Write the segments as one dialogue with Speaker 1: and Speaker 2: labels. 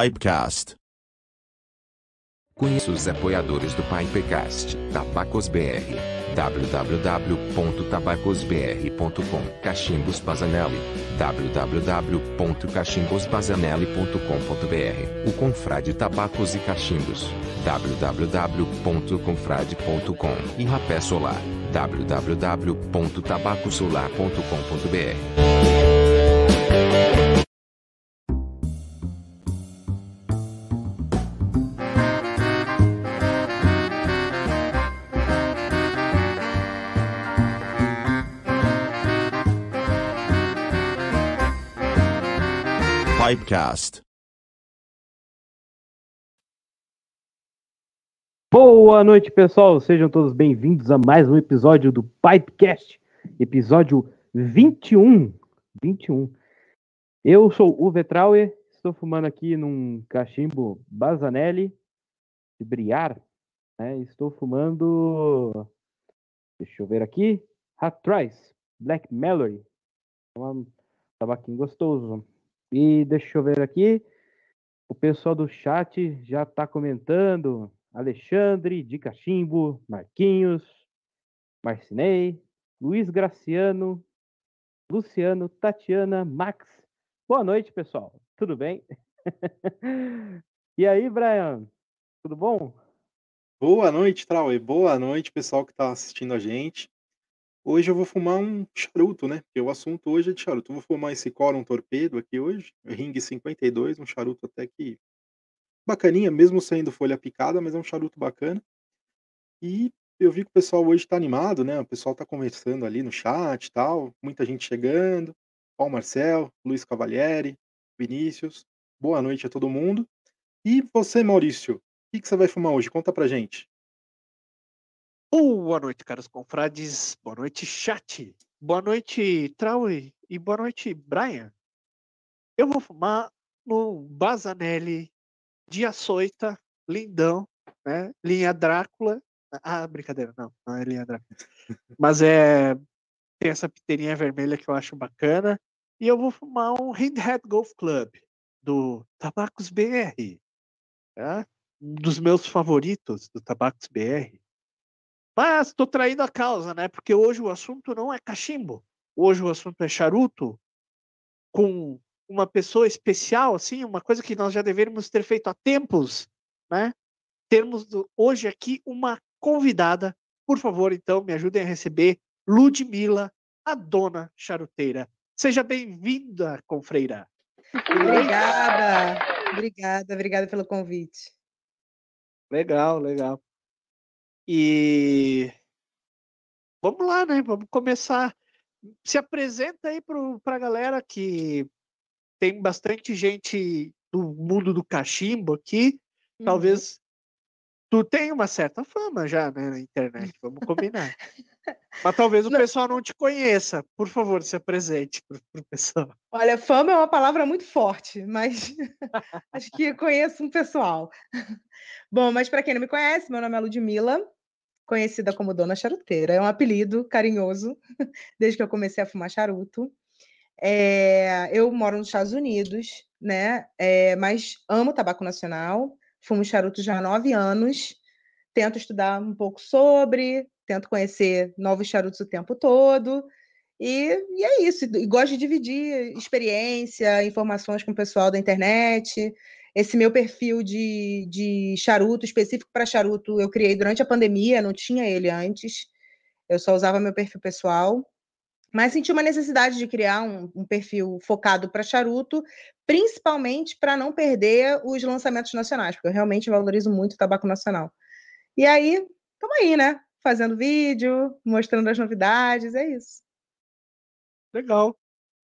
Speaker 1: Pipecast.
Speaker 2: Conheça os apoiadores do Pipecast, Tabacos BR, www.tabacosbr.com, Cachimbos Bazanelli, www.cachimbosbazanelli.com.br, o Confrade Tabacos e Cachimbos, www.confrade.com e Rapé Solar, www.tabacosolar.com.br.
Speaker 1: Pipecast.
Speaker 3: Boa noite, pessoal. Sejam todos bem-vindos a mais um episódio do Pipecast, episódio 21. 21. Eu sou o Vetrauer, estou fumando aqui num cachimbo Bazanelli de Briar. Né? Estou fumando. Deixa eu ver aqui. Hatrice Black Mallory. Um tabaquinho gostoso. E deixa eu ver aqui. O pessoal do chat já está comentando. Alexandre, de Cachimbo, Marquinhos, Marcinei, Luiz Graciano, Luciano, Tatiana, Max. Boa noite, pessoal. Tudo bem? e aí, Brian? Tudo bom?
Speaker 4: Boa noite, Trauê. Boa noite, pessoal que está assistindo a gente. Hoje eu vou fumar um charuto, né? Porque o assunto hoje é de charuto. Eu vou fumar esse Corum Torpedo aqui hoje, Ring 52, um charuto até que bacaninha, mesmo sendo folha picada, mas é um charuto bacana. E eu vi que o pessoal hoje está animado, né? O pessoal está conversando ali no chat e tal, muita gente chegando. Paulo Marcel, Luiz Cavalieri, Vinícius. Boa noite a todo mundo. E você, Maurício, o que, que você vai fumar hoje? Conta pra gente.
Speaker 5: Boa noite, caros confrades. Boa noite, chat. Boa noite, Traui. E boa noite, Brian. Eu vou fumar no Bazanelli de açoita, lindão, né? Linha Drácula. Ah, brincadeira, não, não é linha Drácula. Mas é. Tem essa piteirinha vermelha que eu acho bacana. E eu vou fumar um Hindhead Golf Club do Tabacos BR. Tá? Um dos meus favoritos do Tabacos BR. Mas estou traindo a causa, né? Porque hoje o assunto não é cachimbo. Hoje o assunto é charuto com uma pessoa especial, assim, uma coisa que nós já deveríamos ter feito há tempos, né? Termos do, hoje aqui uma convidada. Por favor, então, me ajudem a receber Ludmila, a dona charuteira. Seja bem-vinda, confreira.
Speaker 6: Obrigada, obrigada, obrigada pelo convite.
Speaker 5: Legal, legal. E vamos lá, né? Vamos começar. Se apresenta aí para a galera que tem bastante gente do mundo do cachimbo aqui. Uhum. Talvez tu tenha uma certa fama já né, na internet, vamos combinar. Mas talvez o não. pessoal não te conheça. Por favor, se apresente para o pessoal.
Speaker 6: Olha, fama é uma palavra muito forte, mas acho que conheço um pessoal. Bom, mas para quem não me conhece, meu nome é Ludmila, conhecida como Dona Charuteira. É um apelido carinhoso, desde que eu comecei a fumar charuto. É, eu moro nos Estados Unidos, né? É, mas amo tabaco nacional, fumo charuto já há nove anos, tento estudar um pouco sobre, tento conhecer novos charutos o tempo todo. E, e é isso. E gosto de dividir experiência, informações com o pessoal da internet. Esse meu perfil de, de charuto, específico para charuto, eu criei durante a pandemia, não tinha ele antes. Eu só usava meu perfil pessoal mas senti uma necessidade de criar um, um perfil focado para charuto, principalmente para não perder os lançamentos nacionais, porque eu realmente valorizo muito o tabaco nacional. E aí, estamos aí, né? Fazendo vídeo, mostrando as novidades, é isso.
Speaker 5: Legal.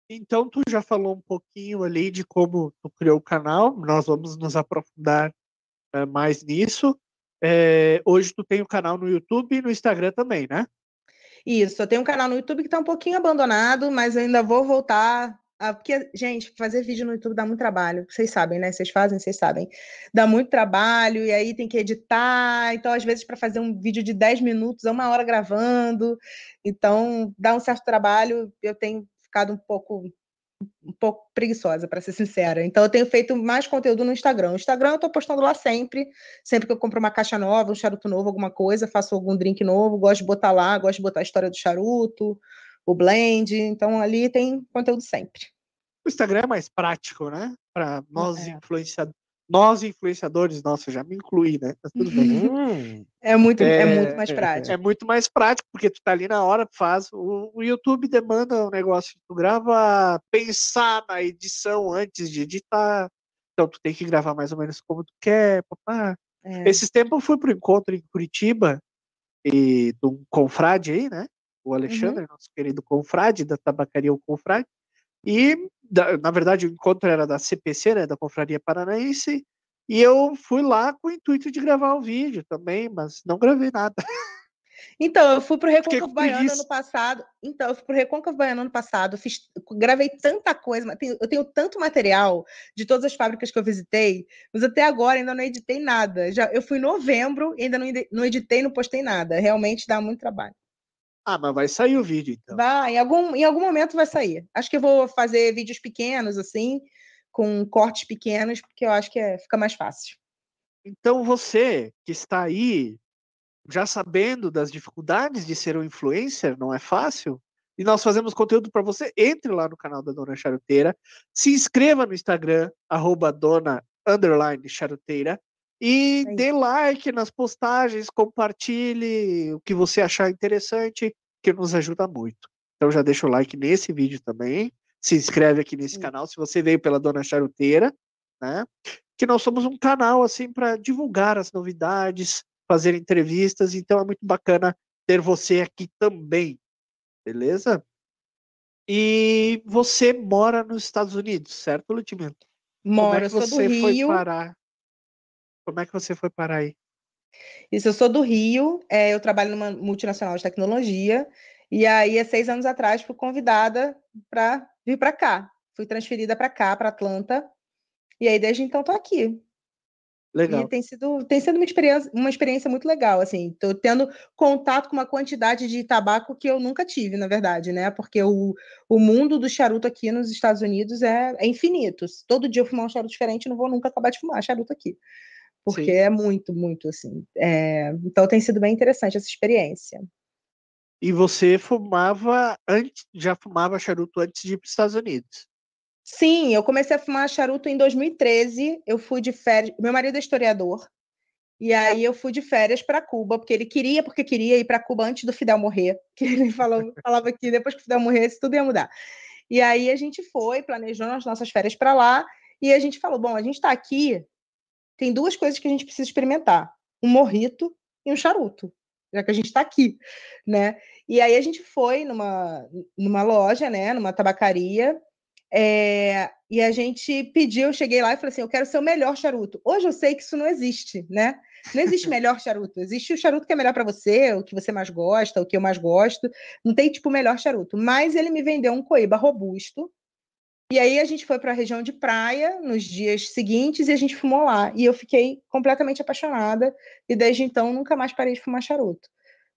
Speaker 5: Então, tu já falou um pouquinho ali de como tu criou o canal, nós vamos nos aprofundar é, mais nisso. É, hoje tu tem o canal no YouTube e no Instagram também, né?
Speaker 6: Isso, eu tenho um canal no YouTube que está um pouquinho abandonado, mas ainda vou voltar. A... Porque, gente, fazer vídeo no YouTube dá muito trabalho. Vocês sabem, né? Vocês fazem, vocês sabem. Dá muito trabalho, e aí tem que editar. Então, às vezes, para fazer um vídeo de 10 minutos, é uma hora gravando. Então, dá um certo trabalho. Eu tenho ficado um pouco um pouco preguiçosa, para ser sincera. Então, eu tenho feito mais conteúdo no Instagram. O Instagram eu estou postando lá sempre. Sempre que eu compro uma caixa nova, um charuto novo, alguma coisa, faço algum drink novo, gosto de botar lá, gosto de botar a história do charuto, o blend. Então, ali tem conteúdo sempre.
Speaker 5: O Instagram é mais prático, né? Para nós é. influenciadores nós influenciadores, nossa, já me incluí, né? Mas tudo bem.
Speaker 6: Hum. É muito, é, é, muito mais prático.
Speaker 5: É muito mais prático, porque tu tá ali na hora, faz. O, o YouTube demanda um negócio, tu grava, pensar na edição antes de editar. Então tu tem que gravar mais ou menos como tu quer. Papá. É. Esses tempos eu fui pro encontro em Curitiba e do confrade aí, né? O Alexandre, uhum. nosso querido confrade da tabacaria O Confrade. E, na verdade, o encontro era da CPC, né, da Confraria Paranaense, e eu fui lá com o intuito de gravar o vídeo também, mas não gravei nada.
Speaker 6: Então, eu fui pro Recôncavo Baiano ano passado. Então, eu fui pro Recôncavo Baiano ano passado, fiz, gravei tanta coisa, mas tenho- eu tenho tanto material de todas as fábricas que eu visitei, mas até agora ainda não editei nada. Já, eu fui em novembro e ainda não, não editei, não postei nada. Realmente dá muito trabalho.
Speaker 5: Ah, mas vai sair o vídeo, então.
Speaker 6: Vai, em algum, em algum momento vai sair. Acho que eu vou fazer vídeos pequenos, assim, com cortes pequenos, porque eu acho que é- fica mais fácil.
Speaker 5: Então você que está aí já sabendo das dificuldades de ser um influencer, não é fácil. E nós fazemos conteúdo para você. Entre lá no canal da Dona Charuteira, se inscreva no Instagram, arroba dona underline charuteira, e
Speaker 6: Aí.
Speaker 5: dê like nas postagens, compartilhe o que você achar interessante, que nos ajuda muito. Então já deixa o like nesse vídeo também. Se inscreve aqui nesse
Speaker 6: Sim.
Speaker 5: canal se você veio pela Dona Charuteira, né? Que nós somos um canal assim para divulgar as novidades, fazer entrevistas, então é muito bacana ter você aqui também, beleza? E você mora nos Estados Unidos, certo, Ludmila? Como é
Speaker 6: Moro,
Speaker 5: que você foi
Speaker 6: Rio.
Speaker 5: parar? Como é que você foi parar aí?
Speaker 6: Isso, eu sou do Rio, é, eu trabalho numa multinacional de tecnologia, e aí, há seis anos atrás, fui convidada para vir para cá. Fui transferida para cá, para Atlanta, e aí, desde então, estou aqui. E
Speaker 5: Legal.
Speaker 6: tem sido, tem sido uma experiência, uma experiência muito legal, assim, estou tendo contato com uma quantidade de tabaco que eu nunca tive, na verdade, né? Porque o, o mundo do charuto aqui nos Estados Unidos é, é infinito. Todo dia eu fumar um charuto diferente, não vou nunca acabar de fumar charuto aqui. Porque
Speaker 5: Sim.
Speaker 6: é muito, muito, assim. é, então tem sido bem interessante essa experiência.
Speaker 5: E você fumava antes, já fumava charuto antes de ir para os Estados Unidos.
Speaker 6: Sim, eu comecei a fumar charuto em 2013. Eu fui de férias. Meu marido é historiador. E aí eu fui de férias para Cuba, porque ele queria, porque queria ir para Cuba antes do Fidel morrer. Que ele falou, falava que depois que o Fidel morresse, tudo ia mudar. E aí a gente foi, planejou as nossas férias para lá, e a gente falou: bom, a gente está aqui, tem duas coisas que a gente precisa experimentar: um morrito e um charuto, já que a gente está aqui, né? E aí a gente foi numa, numa loja, né, numa tabacaria, é, e a gente pediu, eu cheguei lá e falei assim: eu quero ser o melhor charuto. Hoje eu sei que isso não existe, né? Não existe melhor charuto. Existe o charuto que é melhor para você, o que você mais gosta, o que eu mais gosto. Não tem tipo o melhor charuto. Mas ele me vendeu um coíba robusto. E aí a gente foi para a região de praia nos dias seguintes e a gente fumou lá. E eu fiquei completamente apaixonada. E desde então nunca mais parei de fumar charuto.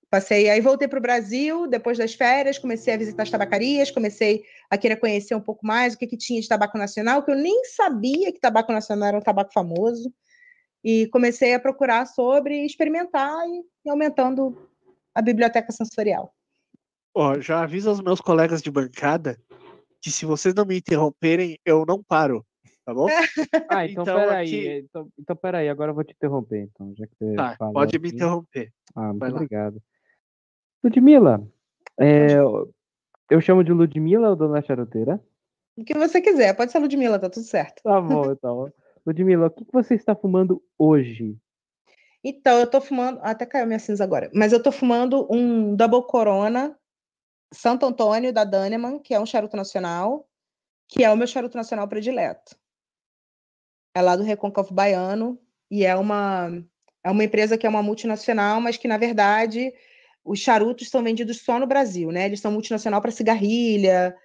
Speaker 6: Passei, aí voltei para o Brasil, depois das férias, comecei a visitar as tabacarias, comecei a querer conhecer um pouco mais o que, que tinha de tabaco nacional, que eu nem sabia que tabaco nacional era um tabaco famoso. E comecei a procurar sobre, experimentar e, aumentando a biblioteca sensorial.
Speaker 5: Ó, já aviso aos meus colegas de bancada que se vocês não me interromperem, eu não paro, tá bom?
Speaker 3: Ah, então,
Speaker 5: Então,
Speaker 3: peraí.
Speaker 5: aqui-
Speaker 3: Então, então peraí, agora eu vou te interromper, então, já que você
Speaker 5: Tá,
Speaker 3: falou
Speaker 5: pode me
Speaker 3: assim.
Speaker 5: interromper.
Speaker 3: Ah, muito obrigado. Ludmila, é, eu chamo de Ludmila ou Dona Charuteira?
Speaker 6: O que você quiser, pode ser Ludmilla, tá tudo certo.
Speaker 3: Tá bom, então. Ludmila, o que que você está fumando hoje?
Speaker 6: Então, eu tô fumando. Até caiu minha cinza agora. Mas eu tô fumando um Double Corona Santo Antônio da Daneman, que é um charuto nacional, que é o meu charuto nacional predileto. É lá do Recôncavo Baiano e é uma é uma empresa que é uma multinacional, mas que na verdade os charutos são vendidos só no Brasil, né? Eles são multinacional para cigarrilha,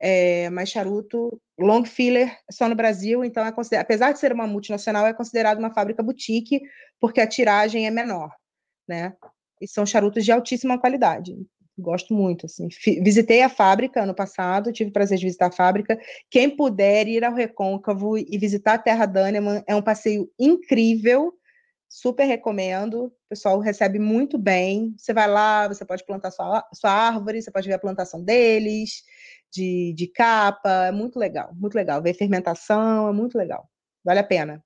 Speaker 6: é, mas charuto long filler só no Brasil, então é considerado, apesar de ser uma multinacional, é considerado uma fábrica boutique porque a tiragem é menor, né? E são charutos de altíssima qualidade. Gosto muito, assim. Visitei a fábrica ano passado, tive o prazer de visitar a fábrica. Quem puder ir ao Recôncavo e visitar a Terra Daneman, é um passeio incrível, super recomendo. O pessoal recebe muito bem. Você vai lá, você pode plantar sua, sua árvore, você pode ver a plantação deles, de, de capa, é muito legal, muito legal. Ver fermentação, é muito legal. Vale a pena.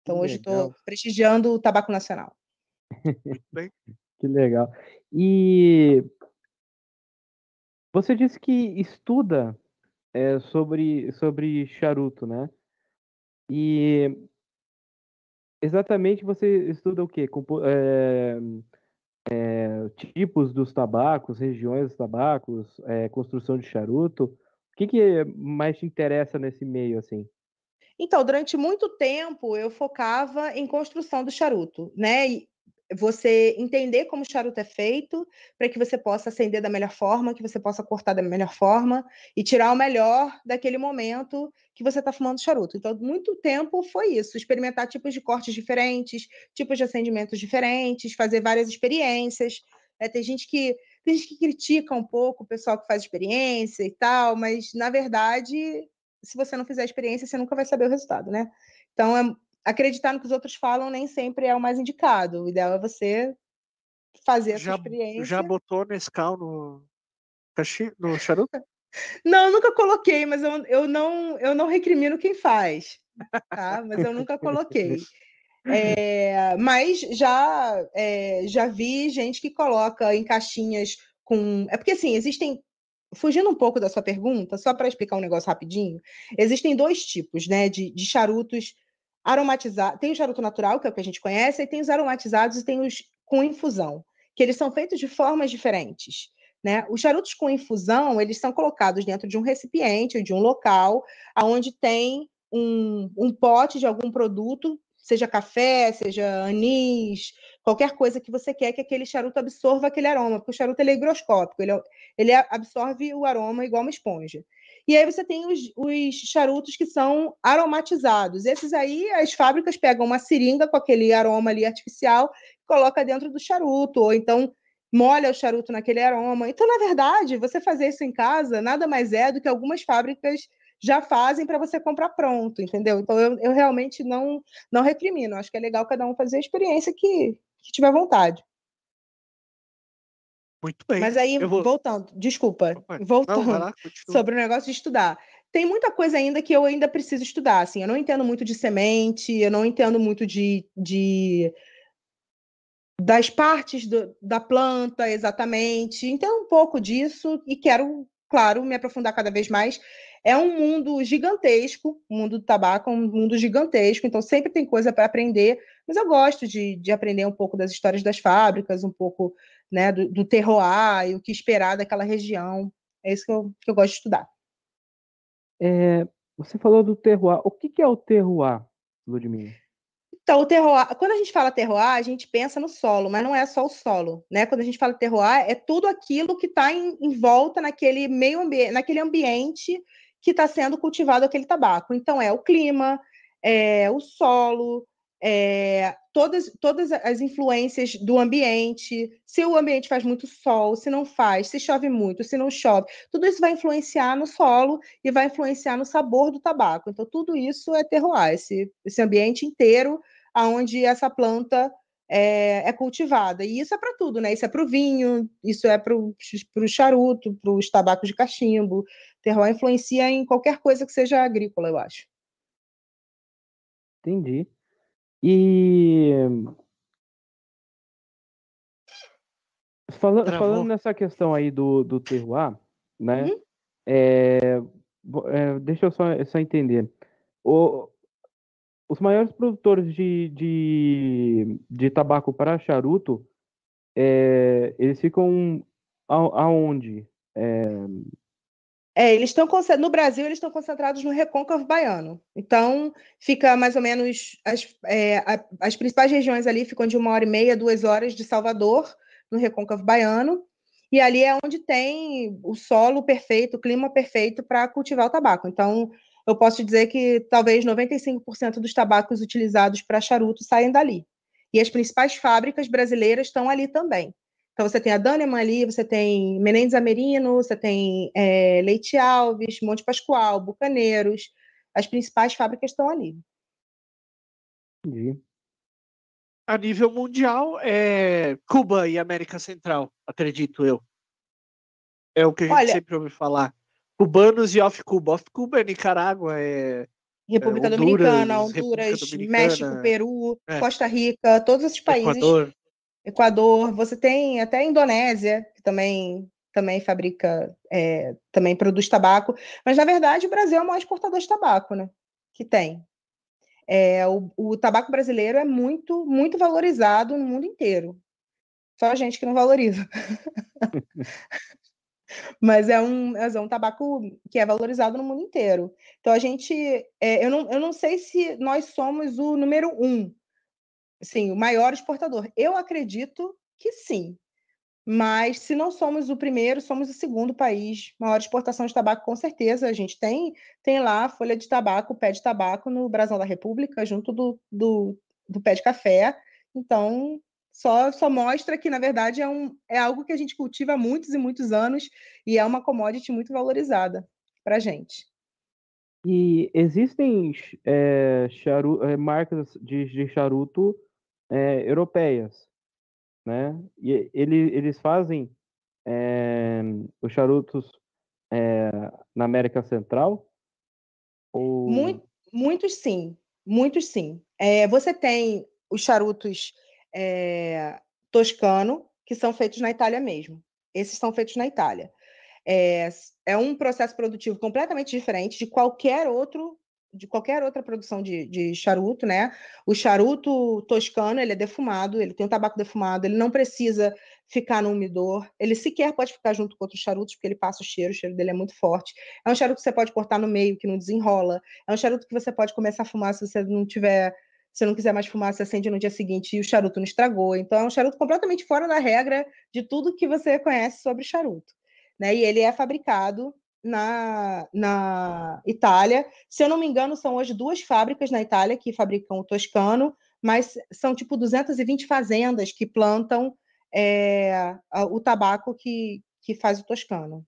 Speaker 6: Então,
Speaker 3: Que
Speaker 6: hoje estou prestigiando o tabaco nacional.
Speaker 3: Que legal. E você disse que estuda é, sobre, sobre charuto, né? E exatamente você estuda o quê? Compo- é, é, tipos dos tabacos, regiões dos tabacos, construção de charuto. O que, que mais te interessa nesse meio, assim?
Speaker 6: Então, durante muito tempo eu focava em construção do charuto, né? E você entender como o charuto é feito, para que você possa acender da melhor forma, que você possa cortar da melhor forma e tirar o melhor daquele momento que você está fumando charuto. Então, muito tempo foi isso: experimentar tipos de cortes diferentes, tipos de acendimentos diferentes, fazer várias experiências. É, tem gente que tem gente que critica um pouco o pessoal que faz experiência e tal, mas na verdade, se você não fizer experiência, você nunca vai saber o resultado, né? Então, é, acreditar no que os outros falam nem sempre é o mais indicado. O ideal é você fazer essa
Speaker 5: Já,
Speaker 6: experiência.
Speaker 5: já botou Nescau no, no charuto?
Speaker 6: Não, eu nunca coloquei, mas eu, eu, não, eu não recrimino quem faz, tá? Mas eu nunca coloquei. É, mas já, é, já vi gente que coloca em caixinhas com. É porque assim, existem. Fugindo um pouco da sua pergunta, só para explicar um negócio rapidinho, existem dois tipos né, de, de charutos aromatizados. Tem o charuto natural, que é o que a gente conhece, e tem os aromatizados e tem os com infusão, que eles são feitos de formas diferentes. Né? Os charutos com infusão, eles são colocados dentro de um recipiente ou de um local onde tem um, um pote de algum produto, seja café, seja anis, qualquer coisa que você quer que aquele charuto absorva aquele aroma, porque o charuto é higroscópico, ele, é- ele absorve o aroma igual uma esponja. E aí você tem os, os charutos que são aromatizados. Esses aí, as fábricas pegam uma seringa com aquele aroma ali artificial, coloca dentro do charuto, ou então molha o charuto naquele aroma. Então, na verdade, você fazer isso em casa nada mais é do que algumas fábricas já fazem para você comprar pronto, entendeu? Então, eu, eu realmente não, não recrimino. Acho que é legal cada um fazer a experiência que, que tiver vontade.
Speaker 5: Muito bem.
Speaker 6: Mas aí,
Speaker 5: vou-
Speaker 6: voltando, desculpa,
Speaker 5: Opa, Não,
Speaker 6: voltando
Speaker 5: vai lá,
Speaker 6: sobre o negócio de estudar. Tem muita coisa ainda que eu ainda preciso estudar. Assim, eu não entendo muito de semente, eu não entendo muito de, de das partes do- da planta exatamente. Entendo um pouco disso e quero, claro, me aprofundar cada vez mais. É um mundo gigantesco, o mundo do tabaco é um mundo gigantesco, então sempre tem coisa para aprender, mas eu gosto de, de aprender um pouco das histórias das fábricas, um pouco né, do, do terroir e o que esperar daquela região. É isso que eu, que eu gosto de estudar.
Speaker 3: É, você falou do terroir. O que, que é o terroir, Ludmilla?
Speaker 6: Então, o terroir, quando a gente fala terroir, a gente pensa no solo, mas não é só o solo, né? Quando a gente fala terroir, é tudo aquilo que está em, em volta naquele meio ambiente, naquele ambiente que está sendo cultivado aquele tabaco. Então, é o clima, é o solo, é todas, todas as influências do ambiente, se o ambiente faz muito sol, se não faz, se chove muito, se não chove, tudo isso vai influenciar no solo e vai influenciar no sabor do tabaco. Então, tudo isso é terroir, esse, esse ambiente inteiro aonde essa planta é, é cultivada. E isso é para tudo, né? Isso é para o vinho, isso é para o charuto, para os tabacos de cachimbo. Terroir influencia em qualquer coisa que seja agrícola, eu acho.
Speaker 3: Entendi. E Fala- falando nessa questão aí do, do terroir, né?
Speaker 6: Uhum.
Speaker 3: é, é, deixa eu só, só entender. O- os maiores produtores de, de, de tabaco para charuto, é, eles ficam a- aonde?
Speaker 6: É, eles estão no Brasil, eles estão concentrados no Recôncavo Baiano. Então, fica mais ou menos as, é, as principais regiões ali ficam de uma hora e meia, duas horas de Salvador, no Recôncavo Baiano. E ali é onde tem o solo perfeito, o clima perfeito para cultivar o tabaco. Então, eu posso dizer que talvez 95% dos tabacos utilizados para charuto saem dali. E as principais fábricas brasileiras estão ali também. Então, você tem a Daneman ali, você tem Menendez Amerino, você tem é, Leite Alves, Monte Pascoal, Bucaneiros. As principais fábricas estão ali.
Speaker 3: Entendi.
Speaker 5: A nível mundial, é Cuba e América Central, acredito eu. É o que a gente
Speaker 6: Olha-
Speaker 5: sempre ouve falar. Cubanos e off-Cuba. Off-Cuba é Nicarágua, é
Speaker 6: República
Speaker 5: Honduras,
Speaker 6: Dominicana,
Speaker 5: República
Speaker 6: Honduras,
Speaker 5: Dominicana,
Speaker 6: México, Peru,
Speaker 5: é.
Speaker 6: Costa Rica, todos esses países.
Speaker 5: Equador.
Speaker 6: Equador, você tem até a Indonésia, que também, também fabrica, é, também produz tabaco. Mas, na verdade, o Brasil é o maior exportador de tabaco, né? Que tem. É, o, o tabaco brasileiro é muito, muito valorizado no mundo inteiro. Só a gente que não valoriza. Mas é um, é um tabaco que é valorizado no mundo inteiro. Então, a gente. é, eu, não, eu não sei se nós somos o número um, sim, o maior exportador. Eu acredito que sim. Mas se não somos o primeiro, somos o segundo país maior exportação de tabaco, com certeza. A gente tem, tem lá folha de tabaco, pé de tabaco no Brasil da República, junto do, do, do pé de café. Então, só, só mostra que, na verdade, é, um, é algo que a gente cultiva há muitos e muitos anos e é uma commodity muito valorizada para a gente.
Speaker 3: E existem é, charu, é, marcas de, de charuto é, europeias né? E ele, eles fazem é, os charutos é, na América Central?
Speaker 6: Ou... Muito, muitos sim, muitos sim. Você tem os charutos toscano, que são feitos na Itália mesmo. Esses são feitos na Itália. É, é um processo produtivo completamente diferente de qualquer outro de qualquer outra produção de, de charuto, né? O charuto toscano, ele é defumado, ele tem um tabaco defumado, ele não precisa ficar no umidor, ele sequer pode ficar junto com outros charutos, porque ele passa o cheiro, o cheiro dele é muito forte. É um charuto que você pode cortar no meio, que não desenrola. É um charuto que você pode começar a fumar se você não tiver se não quiser mais fumar, você acende no dia seguinte e o charuto não estragou. Então, é um charuto completamente fora da regra de tudo que você conhece sobre charuto. Né? E ele é fabricado na, na Itália. Se eu não me engano, são hoje duas fábricas na Itália que fabricam o toscano, mas são tipo 220 fazendas que plantam é, o tabaco que, que faz o toscano,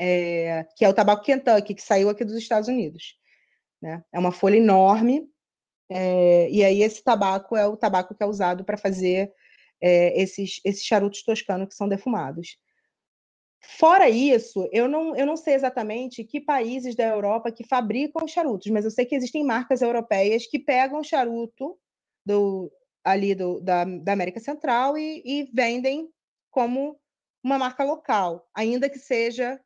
Speaker 6: é, que é o tabaco Kentucky, que saiu aqui dos Estados Unidos. Né? É uma folha enorme, é, e aí esse tabaco é o tabaco que é usado para fazer esses, esses charutos toscanos que são defumados. Fora isso, eu não, eu não sei exatamente que países da Europa que fabricam charutos, mas eu sei que existem marcas europeias que pegam charuto do, ali do, da, da América Central e, e vendem como uma marca local, ainda que seja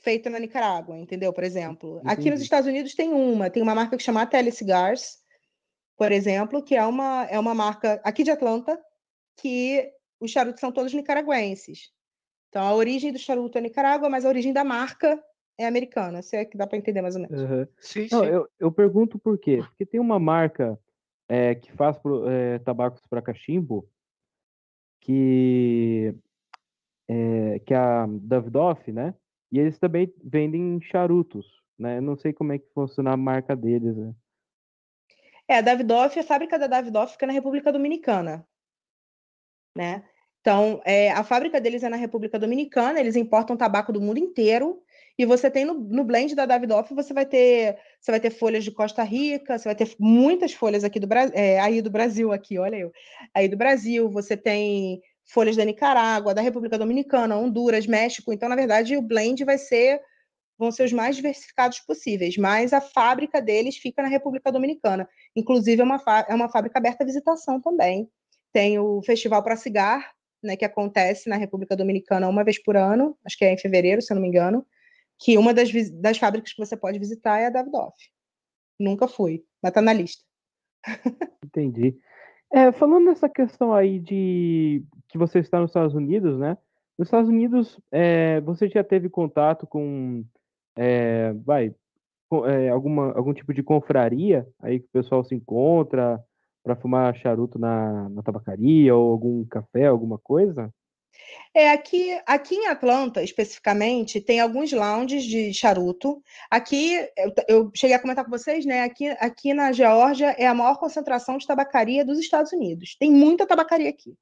Speaker 6: feita na Nicarágua, entendeu? Por exemplo, Entendi. aqui nos Estados Unidos tem uma, tem uma marca que chama Tele Cigars, por exemplo, que é uma, é uma marca aqui de Atlanta, que os charutos são todos nicaragüenses. Então, a origem do charuto é Nicarágua, mas a origem da marca é americana. Se é que dá para entender mais ou menos.
Speaker 3: Uhum. Sim, Não, sim. Eu, eu pergunto por quê. Porque tem uma marca é, que faz é, tabacos para cachimbo que é, que é a Davidoff, né? E eles também vendem charutos, né? Eu não sei como é que funciona a marca deles. Né?
Speaker 6: É, a Davidoff, a fábrica da Davidoff fica na República Dominicana, né? Então, é, a fábrica deles é na República Dominicana, eles importam tabaco do mundo inteiro. E você tem no, no blend da Davidoff, você vai ter você vai ter folhas de Costa Rica, você vai ter muitas folhas aqui do é, aí do Brasil aqui, olha eu, aí do Brasil, você tem folhas da Nicarágua, da República Dominicana, Honduras, México. Então, na verdade, o blend vai ser vão ser os mais diversificados possíveis, mas a fábrica deles fica na República Dominicana. Inclusive, é uma, é uma fábrica aberta à visitação também. Tem o Festival para Cigar, né, que acontece na República Dominicana uma vez por ano, acho que é em fevereiro, se eu não me engano, que uma das, das fábricas que você pode visitar é a Davidoff. Nunca fui, mas está na lista.
Speaker 3: Entendi. É, falando nessa questão aí de que você está nos Estados Unidos, né? Nos Estados Unidos, é, você já teve contato com, é, vai, com, é, alguma, algum tipo de confraria aí que o pessoal se encontra, para fumar charuto na, na tabacaria ou algum café, alguma coisa?
Speaker 6: É, aqui, aqui em Atlanta, especificamente, tem alguns lounges de charuto. Aqui, eu, eu, cheguei a comentar com vocês, né? Aqui, aqui na Geórgia é a maior concentração de tabacaria dos Estados Unidos. Tem muita tabacaria aqui.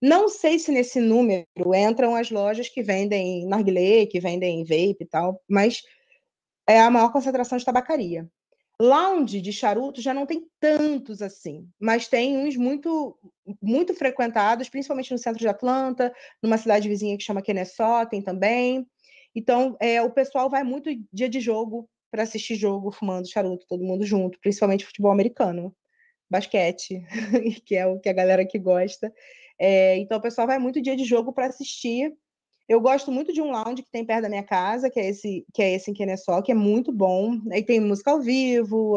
Speaker 6: Não sei se nesse número entram as lojas que vendem narguilé, que vendem vape e tal, mas é a maior concentração de tabacaria. Lounge de charuto já não tem tantos assim, mas tem uns muito muito frequentados, principalmente no centro de Atlanta, numa cidade vizinha que chama Kennesaw, tem também. Então, é, o pessoal vai muito dia de jogo para assistir jogo, fumando charuto, todo mundo junto, principalmente futebol americano, basquete, que é o que a galera que gosta. É, então, o pessoal vai muito dia de jogo para assistir eu gosto muito de um lounge que tem perto da minha casa, que é esse, que é esse em Kennesaw, que é muito bom. Aí tem música ao vivo,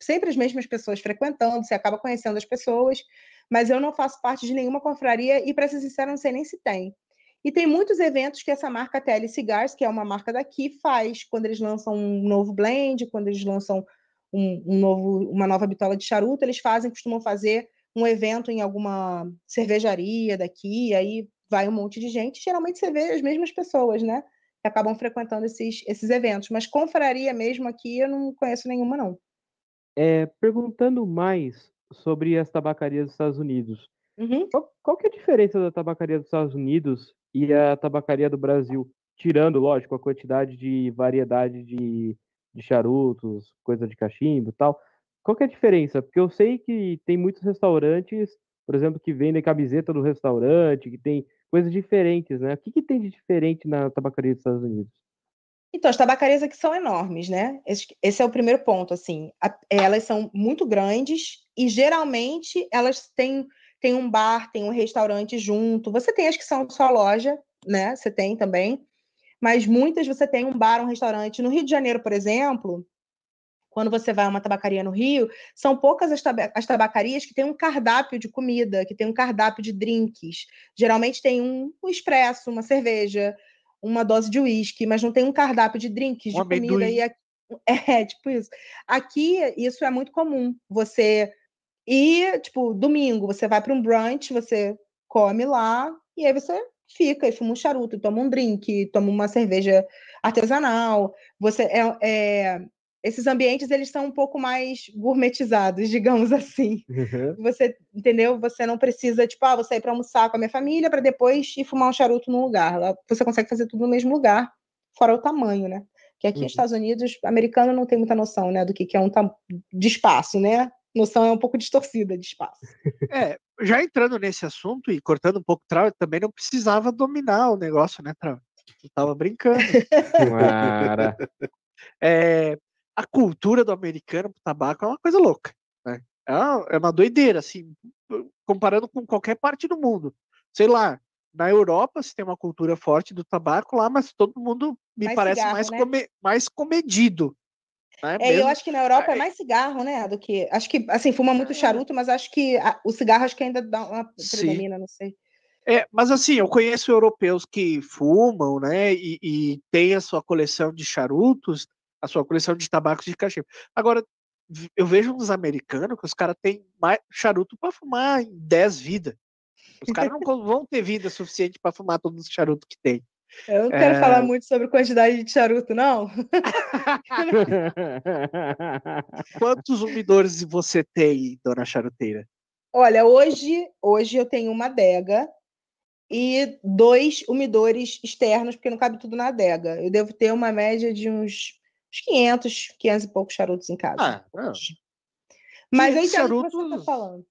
Speaker 6: sempre as mesmas pessoas frequentando, você acaba conhecendo as pessoas, mas eu não faço parte de nenhuma confraria e, para ser sincero, não sei nem se tem. E tem muitos eventos que essa marca TL Cigars, que é uma marca daqui, faz quando eles lançam um novo blend, quando eles lançam um, um novo, uma nova bitola de charuto, eles fazem, costumam fazer um evento em alguma cervejaria daqui, aí vai um monte de gente, geralmente você vê as mesmas pessoas, né? Que acabam frequentando esses, esses eventos. Mas confraria mesmo aqui, eu não conheço nenhuma, não.
Speaker 3: É, perguntando mais sobre as tabacarias dos Estados Unidos.
Speaker 6: Uhum.
Speaker 3: Qual, qual que é a diferença da tabacaria dos Estados Unidos e a tabacaria do Brasil? Tirando, lógico, a quantidade de variedade de, de charutos, coisa de cachimbo e tal. Qual que é a diferença? Porque eu sei que tem muitos restaurantes, por exemplo, que vendem camiseta do restaurante, que tem coisas diferentes, né? O que, que tem de diferente na tabacaria dos Estados Unidos?
Speaker 6: Então, as tabacarias aqui são enormes, né? Esse, esse é o primeiro ponto, assim. A- elas são muito grandes e geralmente elas têm, têm um bar, tem um restaurante junto. Você tem as que são só loja, né? Você tem também. Mas muitas você tem um bar, um restaurante. No Rio de Janeiro, por exemplo, quando você vai a uma tabacaria no Rio, são poucas as, taba- as tabacarias que têm um cardápio de comida, que tem um cardápio de drinks. Geralmente tem um, um expresso, uma cerveja, uma dose de uísque, mas não tem um cardápio de drinks,
Speaker 5: Um
Speaker 6: de comida.
Speaker 5: amendoim.
Speaker 6: E aqui, é, tipo isso. Aqui, isso é muito comum. Você ir, tipo, domingo, você vai para um brunch, você come lá, e aí você fica e fuma um charuto, toma um drink, toma uma cerveja artesanal. Você é, é- esses ambientes eles são um pouco mais gourmetizados, digamos assim. Você entendeu? Você não precisa, tipo, ah, vou sair para almoçar com a minha família para depois ir fumar um charuto num lugar. Lá você consegue fazer tudo no mesmo lugar, fora o tamanho, né? Que aqui
Speaker 3: Uhum.
Speaker 6: nos Estados Unidos, americano não tem muita noção, né, do que, que é um tam... de espaço, né? Noção é um pouco distorcida de espaço.
Speaker 5: É, já entrando nesse assunto e cortando um pouco o Trau, eu também não precisava dominar o negócio, né, Trau? Eu tava brincando.
Speaker 3: Cara,
Speaker 5: É, a cultura do americano pro tabaco é uma coisa louca, né? É uma, é uma doideira, assim, comparando com qualquer parte do mundo. Sei lá, na Europa se tem uma cultura forte do tabaco lá, mas todo mundo me
Speaker 6: Mais
Speaker 5: parece
Speaker 6: cigarro,
Speaker 5: mais,
Speaker 6: né?
Speaker 5: come- mais comedido. Né?
Speaker 6: É, eu acho que na Europa é mais cigarro, né? Do que. Acho que, assim, fuma muito
Speaker 5: É.
Speaker 6: charuto, mas acho que a- o cigarro acho que ainda dá uma
Speaker 5: Sim.
Speaker 6: predomina, não sei.
Speaker 5: É, mas assim, eu conheço europeus que fumam, né, e, e têm a sua coleção de charutos, a sua coleção de tabacos de cachimbo. Agora, eu vejo uns americanos que os caras têm mais charuto para fumar em 10 vidas. Os caras não vão ter vida suficiente para fumar todos os charutos que tem.
Speaker 6: Eu não quero
Speaker 5: É.
Speaker 6: falar muito sobre quantidade de charuto, não.
Speaker 5: Quantos umidores você tem, dona charuteira?
Speaker 6: Olha, hoje, hoje eu tenho uma adega e dois umidores externos, porque não cabe tudo na adega. Eu devo ter uma média de uns, uns 500, 500 e poucos charutos em casa.
Speaker 5: Ah.
Speaker 6: Mas eu
Speaker 5: 500
Speaker 6: entendo o que você está
Speaker 5: charutos-
Speaker 6: falando.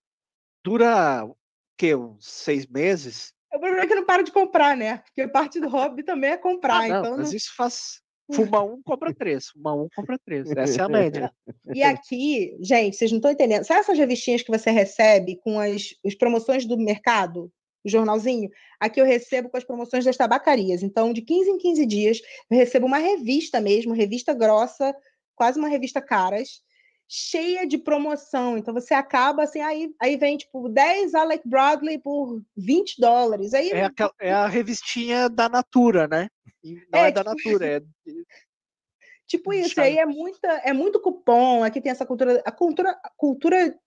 Speaker 5: Dura o quê? Uns seis meses?
Speaker 6: O problema é que eu não paro de comprar, né? Porque parte do hobby também é comprar.
Speaker 5: Ah, não,
Speaker 6: então
Speaker 5: mas
Speaker 6: não-
Speaker 5: isso faz. Fuma um, compra três. Fuma um, compra três. Essa é a média.
Speaker 6: E aqui, gente, vocês não estão entendendo. Sabe essas revistinhas que você recebe com as, as promoções do mercado? O jornalzinho? Aqui eu recebo com as promoções das tabacarias. Então, de 15 em 15 dias, eu recebo uma revista mesmo, revista grossa, quase uma revista caras, cheia de promoção. Então, você acaba assim, aí, aí vem, tipo, 10 Alec Bradley por 20 dólares. Aí,
Speaker 5: É, aquela- é a revistinha da Natura, né? Não
Speaker 6: É,
Speaker 5: é, da
Speaker 6: tipo-
Speaker 5: Natura, é
Speaker 6: Tipo isso, aí é muita, é muito cupom. Aqui tem essa cultura, a cultura, a cultura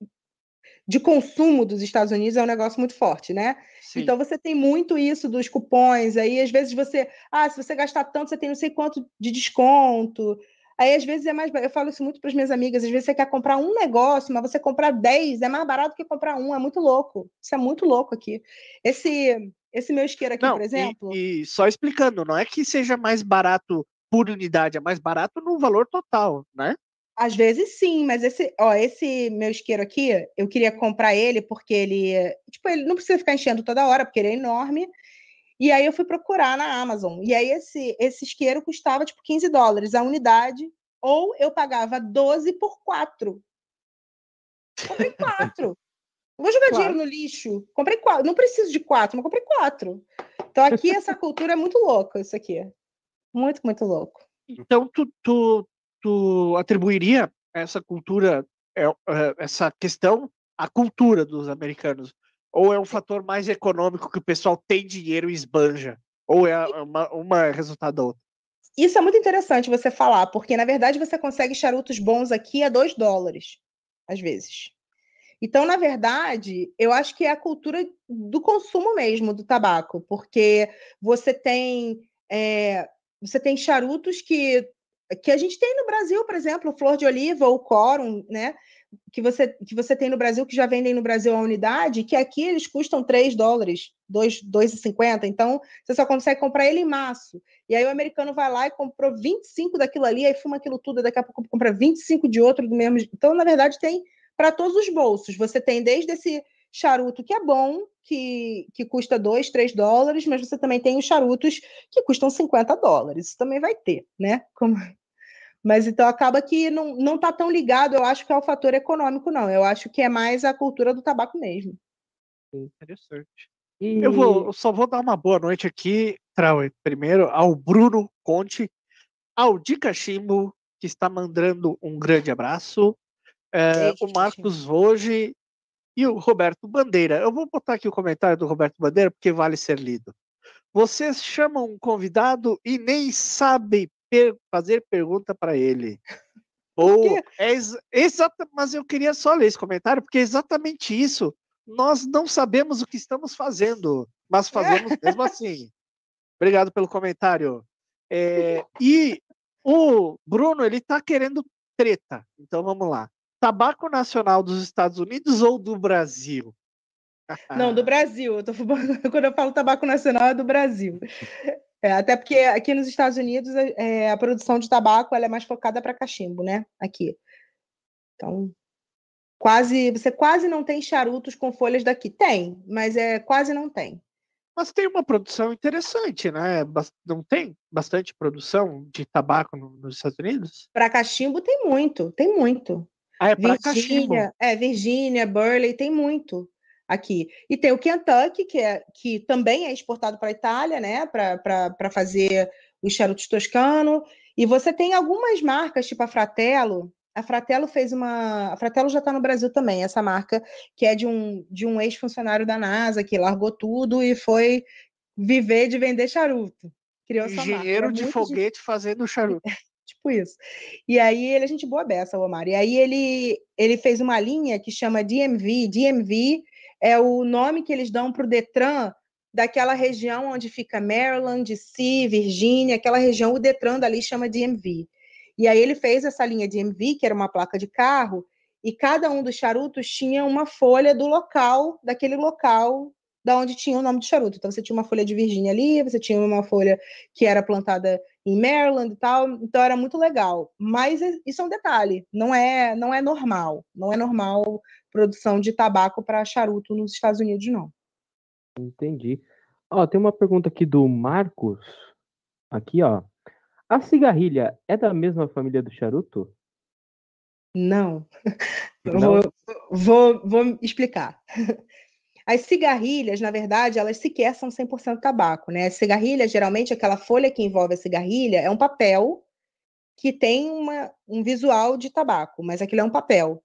Speaker 6: de consumo dos Estados Unidos é um negócio muito forte, né?
Speaker 5: sim.
Speaker 6: Então você tem muito isso dos cupons. Aí às vezes você, ah, se você gastar tanto, você tem não sei quanto de desconto. Aí às vezes é mais, eu falo isso muito para as minhas amigas. Às vezes você quer comprar um negócio, mas você comprar 10 é mais barato que comprar um. É muito louco. Isso é muito louco aqui. Esse, esse meu isqueiro aqui,
Speaker 5: não,
Speaker 6: por
Speaker 5: e-
Speaker 6: exemplo.
Speaker 5: E, só explicando, não é que seja mais barato por unidade, é mais barato no valor total, né?
Speaker 6: Às vezes sim, mas esse, ó, esse meu isqueiro aqui, eu queria comprar ele porque ele, tipo, ele não precisa ficar enchendo toda hora, porque ele é enorme. E aí eu fui procurar na Amazon. E aí esse, esse isqueiro custava tipo 15 dólares a unidade, ou eu pagava 12 por 4. Comprei quatro. Não vou jogar
Speaker 5: Claro.
Speaker 6: dinheiro no lixo. Comprei quatro. Não preciso de quatro, mas comprei quatro. Então aqui essa cultura é muito louca, isso aqui. Muito, muito louco.
Speaker 5: Então tu, tu, tu atribuiria essa cultura, é, é, essa questão à cultura dos americanos? Ou é um fator mais econômico que o pessoal tem dinheiro e esbanja? Ou é uma, uma é resultado da outra?
Speaker 6: isso é muito interessante você falar, porque na verdade você consegue charutos bons aqui a 2 dólares, às vezes. Então, na verdade, eu acho que é a cultura do consumo mesmo do tabaco, porque você tem é, você tem charutos que, que a gente tem no Brasil, por exemplo, flor de oliva ou corum, né? Que você, que você tem no Brasil, que já vendem no Brasil a unidade, que aqui eles custam 3 dólares, 2,50. Então, você só consegue comprar ele em maço. E aí o americano vai lá e comprou 25 daquilo ali, aí fuma aquilo tudo, daqui a pouco compra 25 de outro do mesmo. Então, na verdade, tem para todos os bolsos. Você tem desde esse charuto que é bom, que, que custa 2, 3 dólares, mas você também tem os charutos que custam 50 dólares. Isso também vai ter, né? Como... Mas então acaba que não, não tá tão ligado, eu acho que é o fator econômico, não. Eu acho que é mais a cultura do tabaco mesmo.
Speaker 5: Interessante. E... Eu, vou, eu só vou dar uma boa noite aqui, Trauer, primeiro, ao Bruno Conte, ao Di Cachimbo, que está mandando um grande abraço, é, o Marcos hoje e o Roberto Bandeira. Eu vou botar aqui o comentário do Roberto Bandeira porque vale ser lido. Vocês chamam um convidado e nem sabem per fazer pergunta para ele. Ou é exata, mas eu queria só ler esse comentário porque é exatamente isso. Nós não sabemos o que estamos fazendo, mas fazemos mesmo assim. Obrigado pelo comentário. É, e o Bruno ele está querendo treta. Então vamos lá tabaco nacional dos Estados Unidos ou do Brasil?
Speaker 6: Não, do Brasil. Eu tô, quando eu falo tabaco nacional, é do Brasil. É, até porque aqui nos Estados Unidos é, a produção de tabaco é mais focada para cachimbo, né? Aqui. Então, quase você quase não tem charutos com folhas daqui. Tem, mas é quase não tem.
Speaker 5: Mas tem uma produção interessante, né? Não tem bastante produção de tabaco nos Estados Unidos?
Speaker 6: Para cachimbo tem muito, tem muito.
Speaker 5: Ah, é para
Speaker 6: Virgínia, é, Virgínia, Burley, tem muito aqui. E tem o Kentucky, que, é, que também é exportado para a Itália, né, para fazer os charutos toscano. E você tem algumas marcas, tipo a Fratello. A Fratello fez uma. A Fratello já está no Brasil também, essa marca, que é de um, de um ex-funcionário da NASA que largou tudo e foi viver de vender charuto.
Speaker 5: Criou Engenheiro de foguete difícil. fazendo charuto.
Speaker 6: Tipo isso. E aí ele é gente boa beça, o Omar. E aí ele, ele fez uma linha que chama DMV. DMV é o nome que eles dão para o Detran daquela região onde fica Maryland, DC, Virgínia, aquela região, o Detran dali chama DMV. E aí ele fez essa linha DMV, que era uma placa de carro, e cada um dos charutos tinha uma folha do local, daquele local da onde tinha o nome de charuto. Então você tinha uma folha de Virgínia ali, você tinha uma folha que era plantada em Maryland e tal, então era muito legal. Mas isso é um detalhe, não é, não é normal, não é normal produção de tabaco para charuto nos Estados Unidos, não.
Speaker 3: Entendi. Ó, tem uma pergunta aqui do Marcos, aqui, ó. A cigarrilha é da mesma família do charuto?
Speaker 6: Não. não? Vou, vou, vou explicar. As cigarrilhas, na verdade, elas sequer são 100% tabaco, né? A cigarrilha, geralmente, aquela folha que envolve a cigarrilha é um papel que tem uma, um visual de tabaco, mas aquilo é um papel.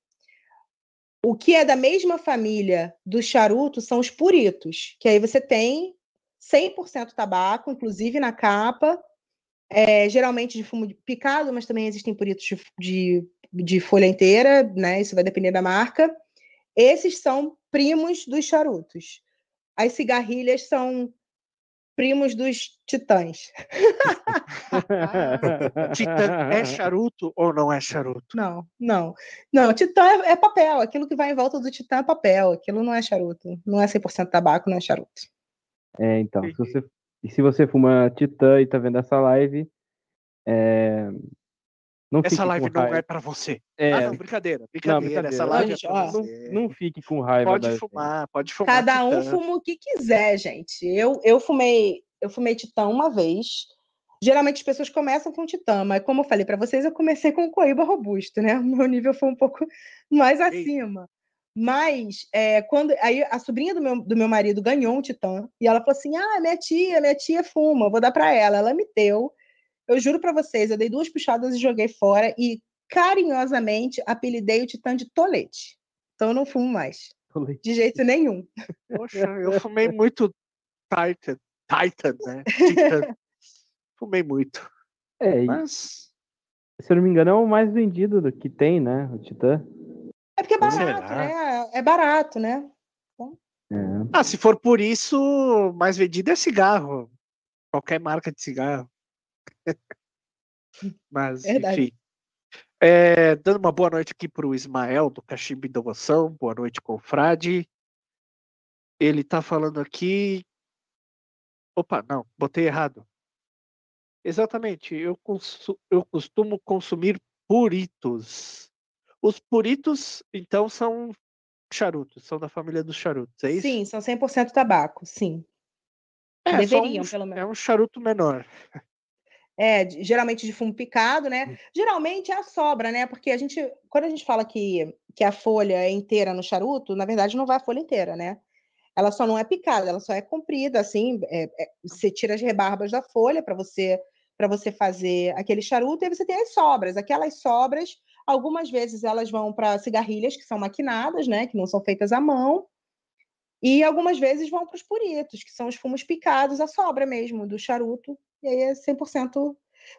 Speaker 6: O que é da mesma família do charuto são os puritos, que aí você tem 100% tabaco, inclusive na capa, é, geralmente de fumo picado, mas também existem puritos de, de, de folha inteira, né? Isso vai depender da marca. Esses são primos dos charutos. As cigarrilhas são primos dos titãs.
Speaker 5: Titã é charuto ou não é charuto?
Speaker 6: Não, não. Não, titã é, é, papel. Aquilo que vai em volta do titã é papel. Aquilo não é charuto. Não é 100% tabaco, não é charuto.
Speaker 3: É, então. Se você, e se você fuma titã e tá vendo essa live, é,
Speaker 5: não essa live não é para você. É... Ah, não, brincadeira, brincadeira. Não, brincadeira. Essa live gente, é ó,
Speaker 3: não, não, fique com raiva.
Speaker 5: Pode fumar, pode fumar.
Speaker 6: Cada um fuma o que quiser, gente. Eu, eu fumei, eu fumei titã uma vez. Geralmente as pessoas começam com titã, mas como eu falei para vocês, eu comecei com coíba robusto, né? O meu nível foi um pouco mais acima. Mas é, quando aí a sobrinha do meu, do meu marido ganhou um titã e ela falou assim: "Ah, minha tia, minha tia fuma, vou dar para ela". Ela me deu. Eu juro para vocês, eu dei duas puxadas e joguei fora e carinhosamente apelidei o Titã de Tolete. Então eu não fumo mais. Tolete. De jeito nenhum.
Speaker 5: Poxa, eu fumei muito Titan, Titan, né? Titan. fumei muito.
Speaker 3: É,
Speaker 5: Mas.
Speaker 3: se eu não me engano, é o mais vendido do que tem, né? O Titã.
Speaker 6: É porque é barato,
Speaker 5: Será?
Speaker 6: né? É barato, né?
Speaker 3: É.
Speaker 5: Ah, se for por isso, mais vendido é cigarro. Qualquer marca de cigarro. Mas,
Speaker 6: Verdade.
Speaker 5: enfim. É, dando uma boa noite aqui para o Ismael, do Cachimbo e Devoção. Boa noite, confrade. Ele tá falando aqui. Opa, não, botei errado. Exatamente, eu, eu costumo consumir puritos. Os puritos, então, são charutos, são da família dos charutos, é isso?
Speaker 6: Sim, são 100% tabaco, sim.
Speaker 5: É,
Speaker 6: deveriam,
Speaker 5: um,
Speaker 6: pelo menos.
Speaker 5: É um charuto menor.
Speaker 6: É, de- geralmente de fumo picado, né? Geralmente é a sobra, né? Porque a gente, quando a gente fala que, que a folha é inteira no charuto, na verdade não vai a folha inteira, né? Ela só não é picada, ela só é comprida, assim. é- é- você tira as rebarbas da folha para você para você fazer aquele charuto, e aí você tem as sobras. Aquelas sobras, algumas vezes elas vão para cigarrilhas que são maquinadas, né? Que não são feitas à mão. E algumas vezes vão para os puritos, que são os fumos picados, a sobra mesmo do charuto. E aí é 100%.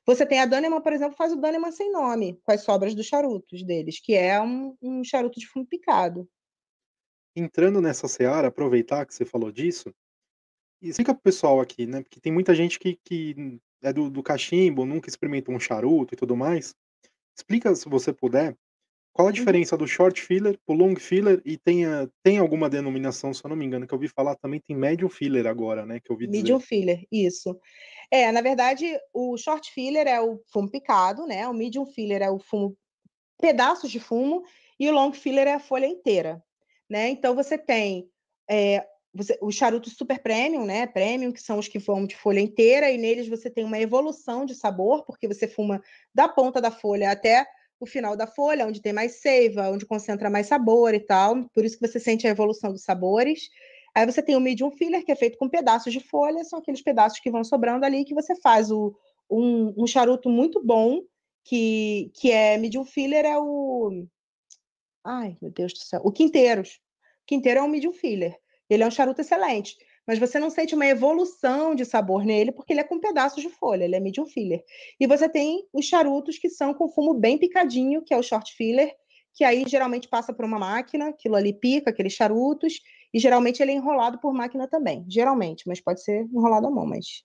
Speaker 6: Você tem a Daneman, por exemplo, faz o Daneman sem nome, com as sobras dos charutos deles, que é um, um charuto de fumo picado.
Speaker 4: Entrando nessa seara, aproveitar que você falou disso, explica pro pessoal aqui, né? Porque tem muita gente que, que é do, do cachimbo, nunca experimentou um charuto e tudo mais. Explica, se você puder, qual
Speaker 6: Uhum.
Speaker 4: a diferença do short filler pro long filler e tem, a- tem alguma denominação, se eu não me engano, que eu ouvi falar também tem medium filler agora, né? Que eu ouvi dizer.
Speaker 6: Medium filler, isso. É, na verdade, o short filler é o fumo picado, né? O medium filler é o fumo, pedaços de fumo, e o long filler é a folha inteira, né? Então você tem é, você- os charutos super premium, né? Premium, que são os que vão de folha inteira, e neles você tem uma evolução de sabor, porque você fuma da ponta da folha até o final da folha, onde tem mais seiva, onde concentra mais sabor e tal. Por isso que você sente a evolução dos sabores. Aí você tem o medium filler, que é feito com pedaços de folha, são aqueles pedaços que vão sobrando ali, que você faz o, um, um charuto muito bom, que, que é medium filler, é o. Ai, meu Deus do céu. O Quinteiros. Quinteiro é um medium filler. Ele é um charuto excelente. Mas você não sente uma evolução de sabor nele, porque ele é com pedaços de folha, ele é medium filler. E você tem os charutos que são com fumo bem picadinho, que é o short filler, que aí geralmente passa por uma máquina, aquilo ali pica, aqueles charutos, e geralmente ele é enrolado por máquina também. Geralmente, mas pode ser enrolado à mão, mas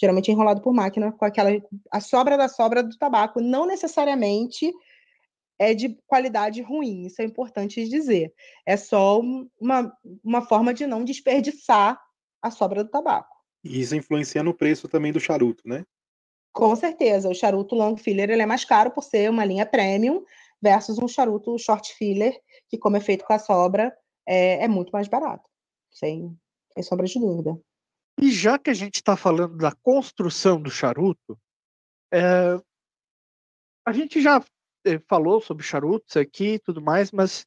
Speaker 6: geralmente é enrolado por máquina com aquela a sobra da sobra do tabaco, não necessariamente é de qualidade ruim, isso é importante dizer. É só um- uma, uma forma de não desperdiçar a sobra do tabaco.
Speaker 4: E isso influencia no preço também do charuto, né?
Speaker 6: Com certeza, o charuto long filler ele é mais caro por ser uma linha premium versus um charuto short filler, que como é feito com a sobra, é, é muito mais barato, sem, sem sombra de dúvida.
Speaker 5: E já que a gente está falando da construção do charuto, é, a gente já eh, falou sobre charutos aqui e tudo mais, mas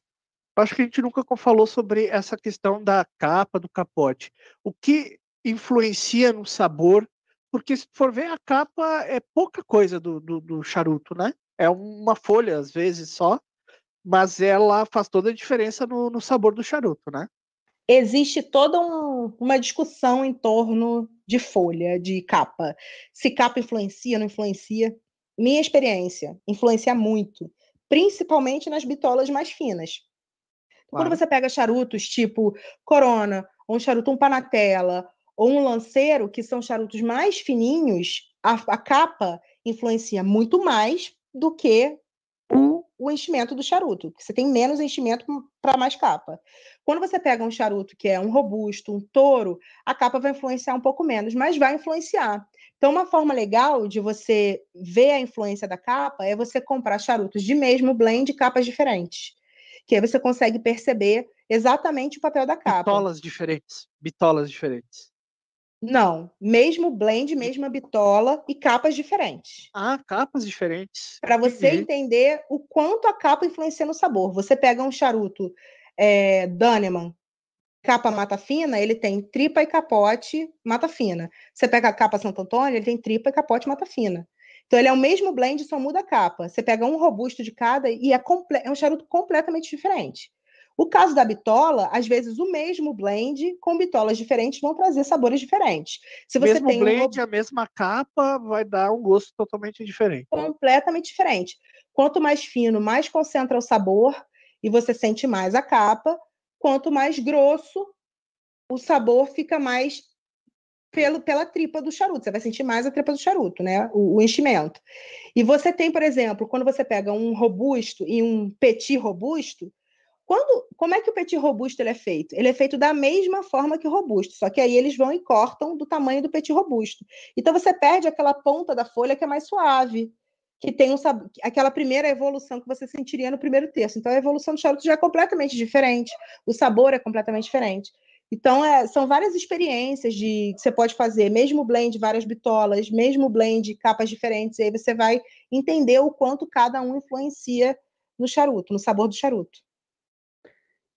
Speaker 5: acho que a gente nunca falou sobre essa questão da capa, do capote. O que influencia no sabor? Porque se for ver, a capa é pouca coisa do, do, do charuto, né? É uma folha, às vezes, só, mas ela faz toda a diferença no, no sabor do charuto, né?
Speaker 6: Existe toda um- uma discussão em torno de folha, de capa. Se capa influencia, não influencia. Minha experiência, influencia muito, principalmente nas bitolas mais finas. Quando
Speaker 5: Claro.
Speaker 6: você pega charutos tipo Corona, ou um charuto um Panatela, ou um Lanceiro, que são charutos mais fininhos, a, a capa influencia muito mais do que o, o enchimento do charuto, você tem menos enchimento para mais capa. Quando você pega um charuto que é um robusto, um touro, a capa vai influenciar um pouco menos, mas vai influenciar. Então, uma forma legal de você ver a influência da capa é você comprar charutos de mesmo blend capas diferentes. Que aí você consegue perceber exatamente o papel da capa.
Speaker 5: Bitolas diferentes. Bitolas diferentes.
Speaker 6: Não, mesmo blend, mesma bitola e capas diferentes.
Speaker 5: Ah, capas diferentes.
Speaker 6: Para você
Speaker 5: Entendi.
Speaker 6: entender o quanto a capa influencia no sabor. Você pega um charuto é, Daneman, capa mata fina, ele tem tripa e capote mata fina. Você pega a capa Santo Antônio, ele tem tripa e capote mata fina. Então ele é o mesmo blend, só muda a capa. Você pega um robusto de cada e é, é um charuto completamente diferente. O caso da bitola, às vezes o mesmo blend com bitolas diferentes vão trazer sabores diferentes.
Speaker 5: Se você mesmo tem blend, um... a mesma capa, vai dar um gosto totalmente diferente.
Speaker 6: Completamente diferente. Quanto mais fino, mais concentra o sabor e você sente mais a capa. Quanto mais grosso, o sabor fica mais pelo, pela tripa do charuto. Você vai sentir mais a tripa do charuto, né? O, o, enchimento. E você tem, por exemplo, quando você pega um robusto e um petit robusto, quando, como é que o petit robusto ele é feito? Ele é feito da mesma forma que o robusto, só que aí eles vão e cortam do tamanho do petit robusto. Então você perde aquela ponta da folha que é mais suave, que tem um, aquela primeira evolução que você sentiria no primeiro terço. Então a evolução do charuto já é completamente diferente, o sabor é completamente diferente. Então, é, são várias experiências de que você pode fazer, mesmo blend, várias bitolas, mesmo blend, capas diferentes, e aí você vai entender o quanto cada um influencia no charuto, no sabor do charuto.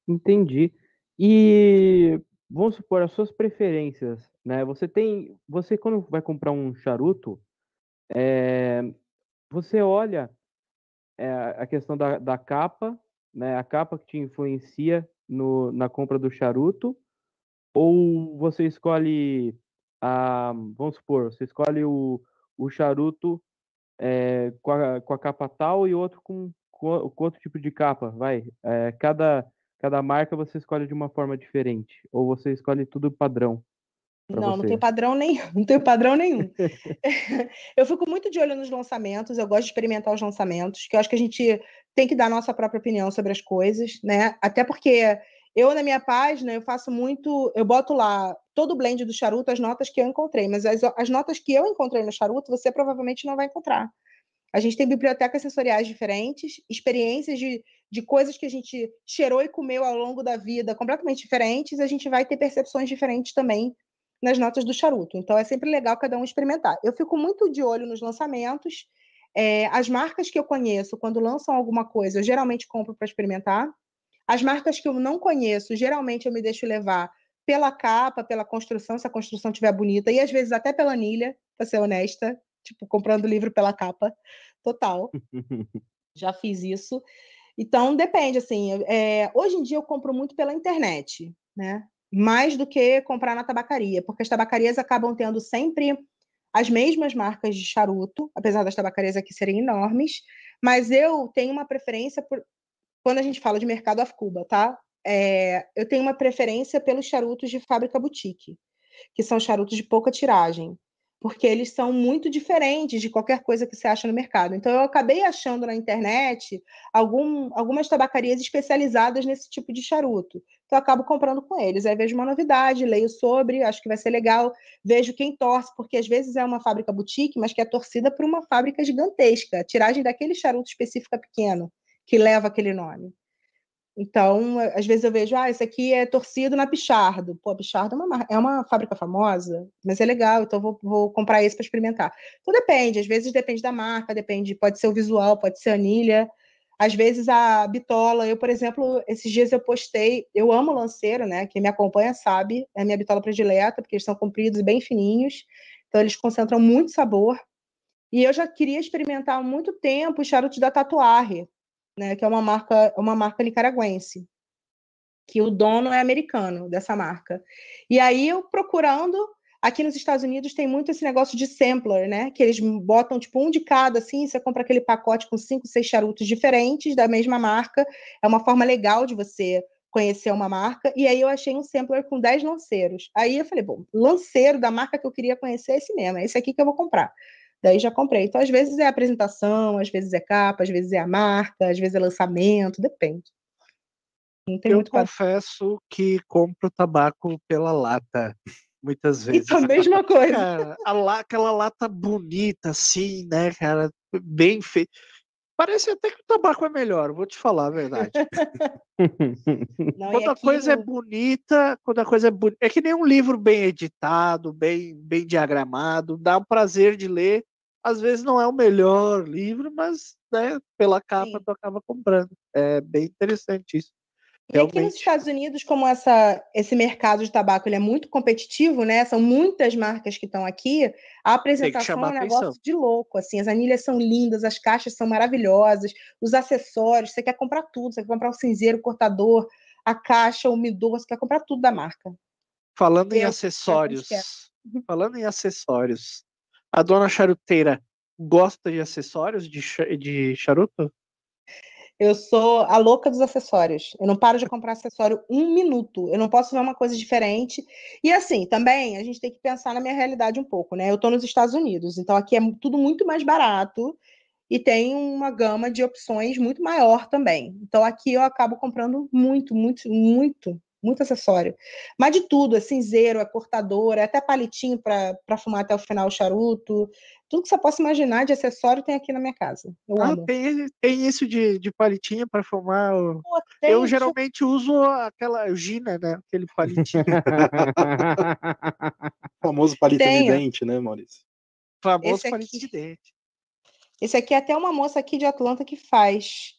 Speaker 3: Entendi. E vamos supor as suas preferências, né? Você tem, você quando vai comprar um charuto, é, você olha é, a questão da, da capa, né? A capa que te influencia no, na compra do charuto, ou você escolhe a, vamos supor, você escolhe o, o charuto é, com, a, com a capa tal e outro com, com, com outro tipo de capa, vai. É, cada cada marca você escolhe de uma forma diferente? Ou você escolhe tudo padrão?
Speaker 6: Não, você? não tem padrão nenhum, não tem padrão nenhum. eu fico muito de olho nos lançamentos, eu gosto de experimentar os lançamentos, que eu acho que a gente tem que dar nossa própria opinião sobre as coisas, né? Até porque eu, na minha página, eu faço muito. Eu boto lá todo o blend do charuto, as notas que eu encontrei, mas as, as notas que eu encontrei no charuto, você provavelmente não vai encontrar. A gente tem bibliotecas sensoriais diferentes, experiências de, de coisas que a gente cheirou e comeu ao longo da vida completamente diferentes, a gente vai ter percepções diferentes também nas notas do charuto. Então é sempre legal cada um experimentar. Eu fico muito de olho nos lançamentos. É, as marcas que eu conheço, quando lançam alguma coisa, eu geralmente compro para experimentar. As marcas que eu não conheço, geralmente eu me deixo levar pela capa, pela construção, se a construção estiver bonita, e às vezes até pela anilha, para ser honesta tipo, comprando livro pela capa, total. Já fiz isso. Então, depende, assim, é, hoje em dia eu compro muito pela internet, né? Mais do que comprar na tabacaria, porque as tabacarias acabam tendo sempre as mesmas marcas de charuto, apesar das tabacarias aqui serem enormes, mas eu tenho uma preferência por, quando a gente fala de mercado af Cuba, tá? É, eu tenho uma preferência pelos charutos de fábrica boutique, que são charutos de pouca tiragem porque eles são muito diferentes de qualquer coisa que você acha no mercado. Então, eu acabei achando na internet algum, algumas tabacarias especializadas nesse tipo de charuto. Então, eu acabo comprando com eles. Aí vejo uma novidade, leio sobre, acho que vai ser legal, vejo quem torce, porque às vezes é uma fábrica boutique, mas que é torcida por uma fábrica gigantesca, a tiragem daquele charuto específico pequeno, que leva aquele nome. Então, às vezes eu vejo, ah, esse aqui é torcido na Pichardo. Pô, a Pichardo é uma, é uma fábrica famosa, mas é legal, então vou, vou comprar esse para experimentar. Então depende, às vezes depende da marca, depende, pode ser o visual, pode ser a anilha. Às vezes a bitola, eu, por exemplo, esses dias eu postei, eu amo lanceiro, né? Quem me acompanha sabe, é a minha bitola predileta, porque eles são compridos e bem fininhos, então eles concentram muito sabor. E eu já queria experimentar há muito tempo o charuto da Tatuarre, né, que é uma marca, uma marca nicaragüense, que o dono é americano dessa marca. E aí eu procurando, aqui nos Estados Unidos tem muito esse negócio de sampler, né, que eles botam tipo um de cada assim, você compra aquele pacote com cinco, seis charutos diferentes da mesma marca. É uma forma legal de você conhecer uma marca, e aí eu achei um sampler com 10 lanceiros. Aí eu falei, bom, lanceiro da marca que eu queria conhecer é esse mesmo, é esse aqui que eu vou comprar. Daí já comprei. Então, às vezes é apresentação, às vezes é capa, às vezes é a marca, às vezes é lançamento, depende.
Speaker 5: eu confesso que compro tabaco pela lata, muitas vezes.
Speaker 6: Isso, a mesma coisa.
Speaker 5: Cara, a, aquela lata bonita, assim, né, cara, bem feita. Parece até que o tabaco é melhor, vou te falar a verdade. Não, quando a coisa é bonita, quando a coisa é bonita. É que nem um livro bem editado, bem, bem diagramado, dá um prazer de ler. Às vezes não é o melhor livro, mas né, pela capa Sim. tu acaba comprando. É bem interessante isso.
Speaker 6: E aqui nos Estados Unidos, como essa, esse mercado de tabaco ele é muito competitivo, né? São muitas marcas que estão aqui. A apresentação é um negócio atenção. de louco, assim. As anilhas são lindas, as caixas são maravilhosas, os acessórios. Você quer comprar tudo. Você quer comprar o cinzeiro, o cortador, a caixa, o midor, você quer comprar tudo da marca.
Speaker 5: Falando em
Speaker 6: Eu-
Speaker 5: acessórios.
Speaker 6: quer.
Speaker 5: Falando em acessórios. A dona charuteira gosta de acessórios de, de charuto?
Speaker 6: Eu sou a louca dos acessórios. Eu não paro de comprar acessório um minuto. Eu não posso ver uma coisa diferente. E assim, também a gente tem que pensar na minha realidade um pouco, né? Eu estou nos Estados Unidos, então aqui é tudo muito mais barato e tem uma gama de opções muito maior também. Então aqui eu acabo comprando muito, muito, muito, muito acessório. Mas de tudo, é cinzeiro, é cortador, é até palitinho para fumar até o final o charuto. Tudo que você possa imaginar de acessório tem aqui na minha casa. Eu
Speaker 5: Ah,
Speaker 6: amo.
Speaker 5: tem, tem isso de, de palitinha para fumar. o-
Speaker 6: Pô,
Speaker 5: Eu geralmente uso aquela Gina, né? Aquele palitinho
Speaker 4: O famoso palito de dente, né, Maurício?
Speaker 5: famoso
Speaker 6: Esse
Speaker 5: palitinho de dente.
Speaker 6: Esse aqui é até uma moça aqui de Atlanta que faz,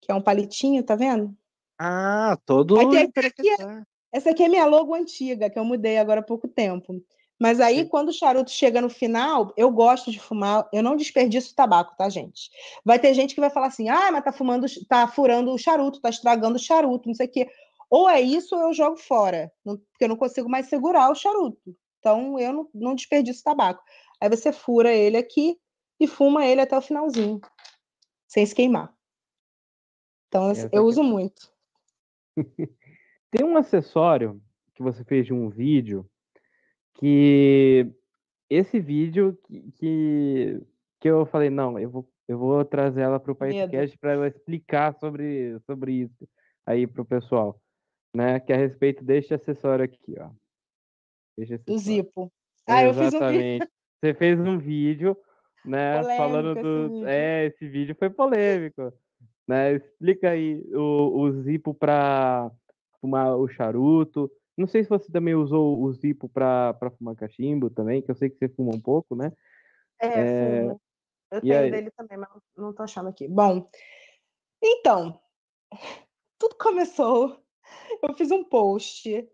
Speaker 6: que é um palitinho, tá vendo?
Speaker 5: Ah, todo
Speaker 6: tem aqui,
Speaker 5: interessante.
Speaker 6: Essa aqui é minha logo antiga, que eu mudei agora há pouco tempo. Mas aí,
Speaker 5: Sim.
Speaker 6: quando o charuto chega no final, eu gosto de fumar, eu não desperdiço tabaco, tá, gente? Vai ter gente que vai falar assim: ah, mas tá fumando, tá furando o charuto, tá estragando o charuto, não sei o quê. Ou é isso ou eu jogo fora, porque eu não consigo mais segurar o charuto. Então, eu não, não desperdiço tabaco. Aí você fura ele aqui e fuma ele até o finalzinho, sem se queimar. Então,
Speaker 3: Essa
Speaker 6: eu
Speaker 3: aqui é
Speaker 6: uso muito.
Speaker 3: Tem um acessório que você fez de um vídeo que esse vídeo que, que, que eu falei, não, eu vou, eu vou trazer ela para o podcast para ela explicar sobre, sobre isso aí para o pessoal, né? Que é a respeito deste acessório aqui, ó.
Speaker 6: Do. Zipo. Ah, eu fiz um vídeo.
Speaker 3: Exatamente. Você fez um vídeo, né? falando
Speaker 6: Polêmico esse
Speaker 3: do.
Speaker 6: vídeo.
Speaker 3: É, esse vídeo foi polêmico. Né? Explica aí o, o Zipo para fumar o charuto. Não sei se você também usou o Zipo para fumar cachimbo também, que eu sei que você fuma um pouco, né?
Speaker 6: É,
Speaker 3: É.
Speaker 6: Eu tenho
Speaker 3: aí?
Speaker 6: dele também, mas não- não tô achando aqui. Bom, então, tudo começou. Eu fiz um post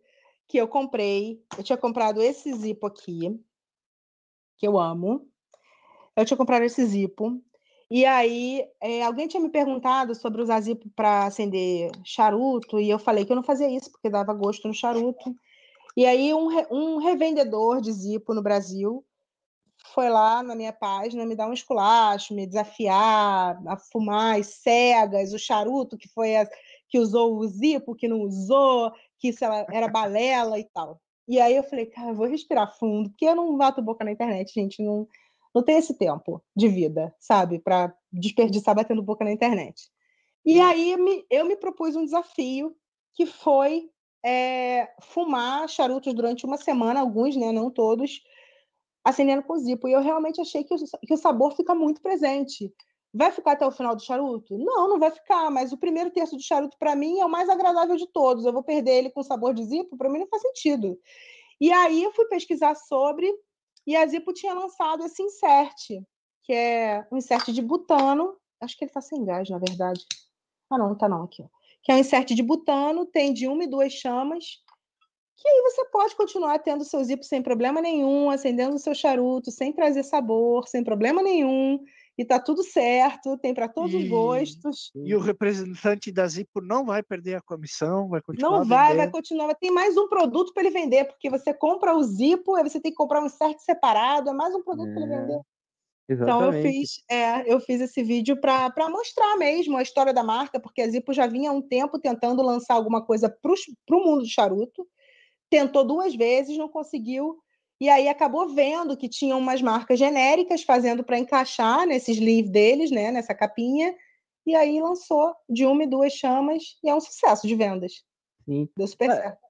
Speaker 6: que eu comprei. Eu tinha comprado esse Zipo aqui, que eu amo. Eu tinha comprado esse Zipo. E aí, eh, alguém tinha me perguntado sobre usar Zipo para acender charuto, e eu falei que eu não fazia isso, porque dava gosto no charuto. E aí, um, um revendedor de Zipo no Brasil foi lá na minha página me dar um esculacho, me desafiar a fumar as cegas, o charuto que foi a, que usou o zipo, que não usou, que isso era balela e tal. E aí eu falei, cara, eu vou respirar fundo, porque eu não bato boca na internet, gente, não, não tem esse tempo de vida, sabe, para desperdiçar batendo boca na internet. E aí me- eu me propus um desafio que foi é, fumar charutos durante uma semana, alguns, né, não todos, acendendo com zipo. E eu realmente achei que o, que o sabor fica muito presente. Vai ficar até o final do charuto? Não, não vai ficar, mas o primeiro terço do charuto, para mim, é o mais agradável de todos. Eu vou perder ele com sabor de zipo? Para mim, não faz sentido. E aí eu fui pesquisar sobre, e a Zipo tinha lançado esse insert, que é um insert de butano. Acho que ele está sem gás, na verdade. Ah, não, não tá não, aqui. Ó. Que é um insert de butano, tem de uma e duas chamas, que aí você pode continuar tendo seu zipo sem problema nenhum, acendendo o seu charuto, sem trazer sabor, sem problema nenhum, e tá tudo certo, tem para todos os
Speaker 5: E-
Speaker 6: gostos.
Speaker 5: E o representante da Zipo não vai perder a comissão, vai continuar
Speaker 6: Não vai, vai continuar. Tem mais um produto para ele vender, porque você compra o zipo, aí você tem que comprar um insert separado, é mais um produto para ele
Speaker 3: É,
Speaker 6: vender. Então eu
Speaker 3: Exatamente.
Speaker 6: fiz, é, eu fiz esse vídeo para mostrar mesmo a história da marca, porque a Zipo já vinha há um tempo tentando lançar alguma coisa para o mundo do charuto. Tentou duas vezes, não conseguiu. E aí acabou vendo que tinham umas marcas genéricas fazendo para encaixar nesse sleeve deles, né, nessa capinha. E aí lançou de uma e duas chamas e é um sucesso de vendas.
Speaker 3: Sim.
Speaker 6: Deu super
Speaker 3: É,
Speaker 6: certo.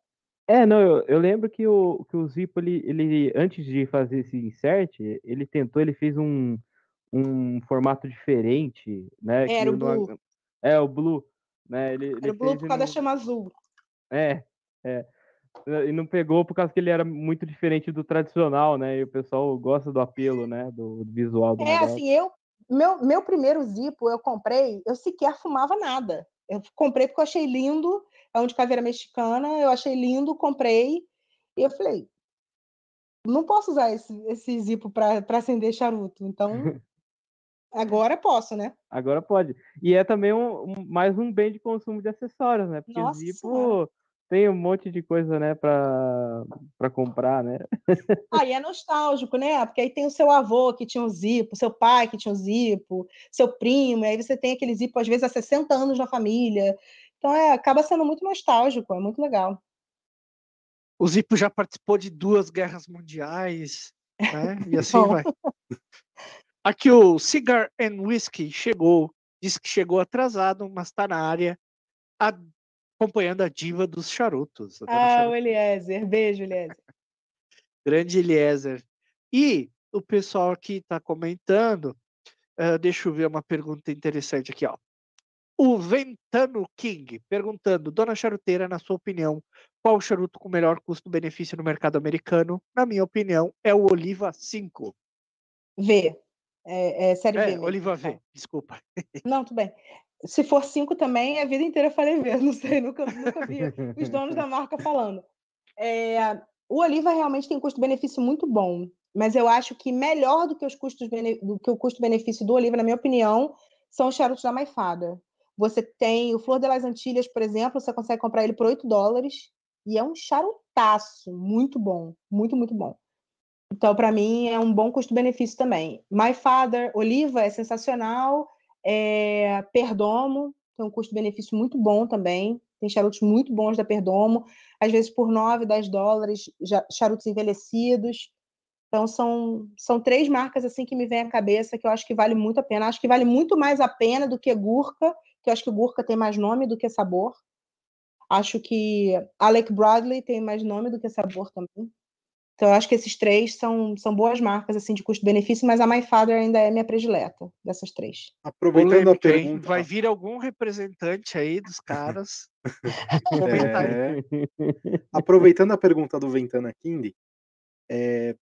Speaker 3: É, não, eu, eu lembro que o, que o Zipo, ele, ele, antes de fazer esse insert, ele tentou, ele fez um, um formato diferente, né? que
Speaker 6: Era o
Speaker 3: não
Speaker 6: Blue.
Speaker 3: É, o Blue, né? Ele,
Speaker 6: Era
Speaker 3: ele
Speaker 6: o Blue por causa da
Speaker 3: não-
Speaker 6: chama azul.
Speaker 3: É, é. E não pegou por causa que ele era muito diferente do tradicional, né? E o pessoal gosta do apelo, né? Do, do visual do
Speaker 6: É,
Speaker 3: negócio.
Speaker 6: assim, eu. Meu, meu primeiro Zipo eu comprei, eu sequer fumava nada. Eu comprei porque eu achei lindo, é um de caveira mexicana, eu achei lindo, comprei. E eu falei, não posso usar esse, esse Zipo para acender charuto. Então, Agora posso, né?
Speaker 3: Agora pode. E é também um, um- mais um bem de consumo de acessórios, né? Porque
Speaker 6: Nossa
Speaker 3: Zippo
Speaker 6: Senhora.
Speaker 3: Tem um monte de coisa, né, pra, pra comprar, né?
Speaker 6: Aí é nostálgico, né? Porque aí tem o seu avô que tinha um Zippo, seu pai que tinha um Zippo, seu primo, e aí você tem aquele Zippo, às vezes, há 60 anos na família. Então, é, acaba sendo muito nostálgico, é muito legal.
Speaker 5: O Zippo já participou de duas guerras mundiais, né? E assim vai. Aqui o Cigar and Whiskey chegou, disse que chegou atrasado, mas está na área, a- acompanhando a diva dos charutos.
Speaker 6: Ah,
Speaker 5: Charuto.
Speaker 6: o Eliezer. Beijo, Eliezer.
Speaker 5: Grande Eliezer. E o pessoal aqui está comentando, eh, deixa eu ver uma pergunta interessante aqui, ó. O Ventano King perguntando, Dona Charuteira, na sua opinião, qual o charuto com melhor custo-benefício no mercado americano? Na minha opinião, é o Oliva 5.
Speaker 6: V. É, é série V.
Speaker 5: É,
Speaker 6: mesmo.
Speaker 5: Oliva V, desculpa.
Speaker 6: Não, tudo bem. Se for cinco também, a vida inteira falei V. Não sei, nunca, nunca vi os donos da marca falando. É, o Oliva realmente tem custo-benefício muito bom, mas eu acho que melhor do que, os custos do que o custo-benefício do Oliva, na minha opinião, são os charutos da Maifada. Você tem o Flor de las Antilhas, por exemplo, você consegue comprar ele por 8 dólares e é um charutaço muito bom, muito, muito bom. Então, para mim, é um bom custo-benefício também. My Father, Oliva é sensacional. É, Perdomo tem um custo-benefício muito bom também. Tem charutos muito bons da Perdomo, às vezes por 9, 10 dólares, charutos envelhecidos. Então, são, são três marcas assim que me vem à cabeça que eu acho que vale muito a pena. Acho que vale muito mais a pena do que Gurkha, que eu acho que Gurkha tem mais nome do que sabor. Acho que Alec Bradley tem mais nome do que sabor também. Então, eu acho que esses três são, são boas marcas assim de custo-benefício, mas a My Father ainda é minha predileta dessas três.
Speaker 4: Aproveitando a pergunta.
Speaker 5: Vai vir algum representante aí dos caras comentar.
Speaker 4: É, aproveitando a pergunta do Ventana King, é,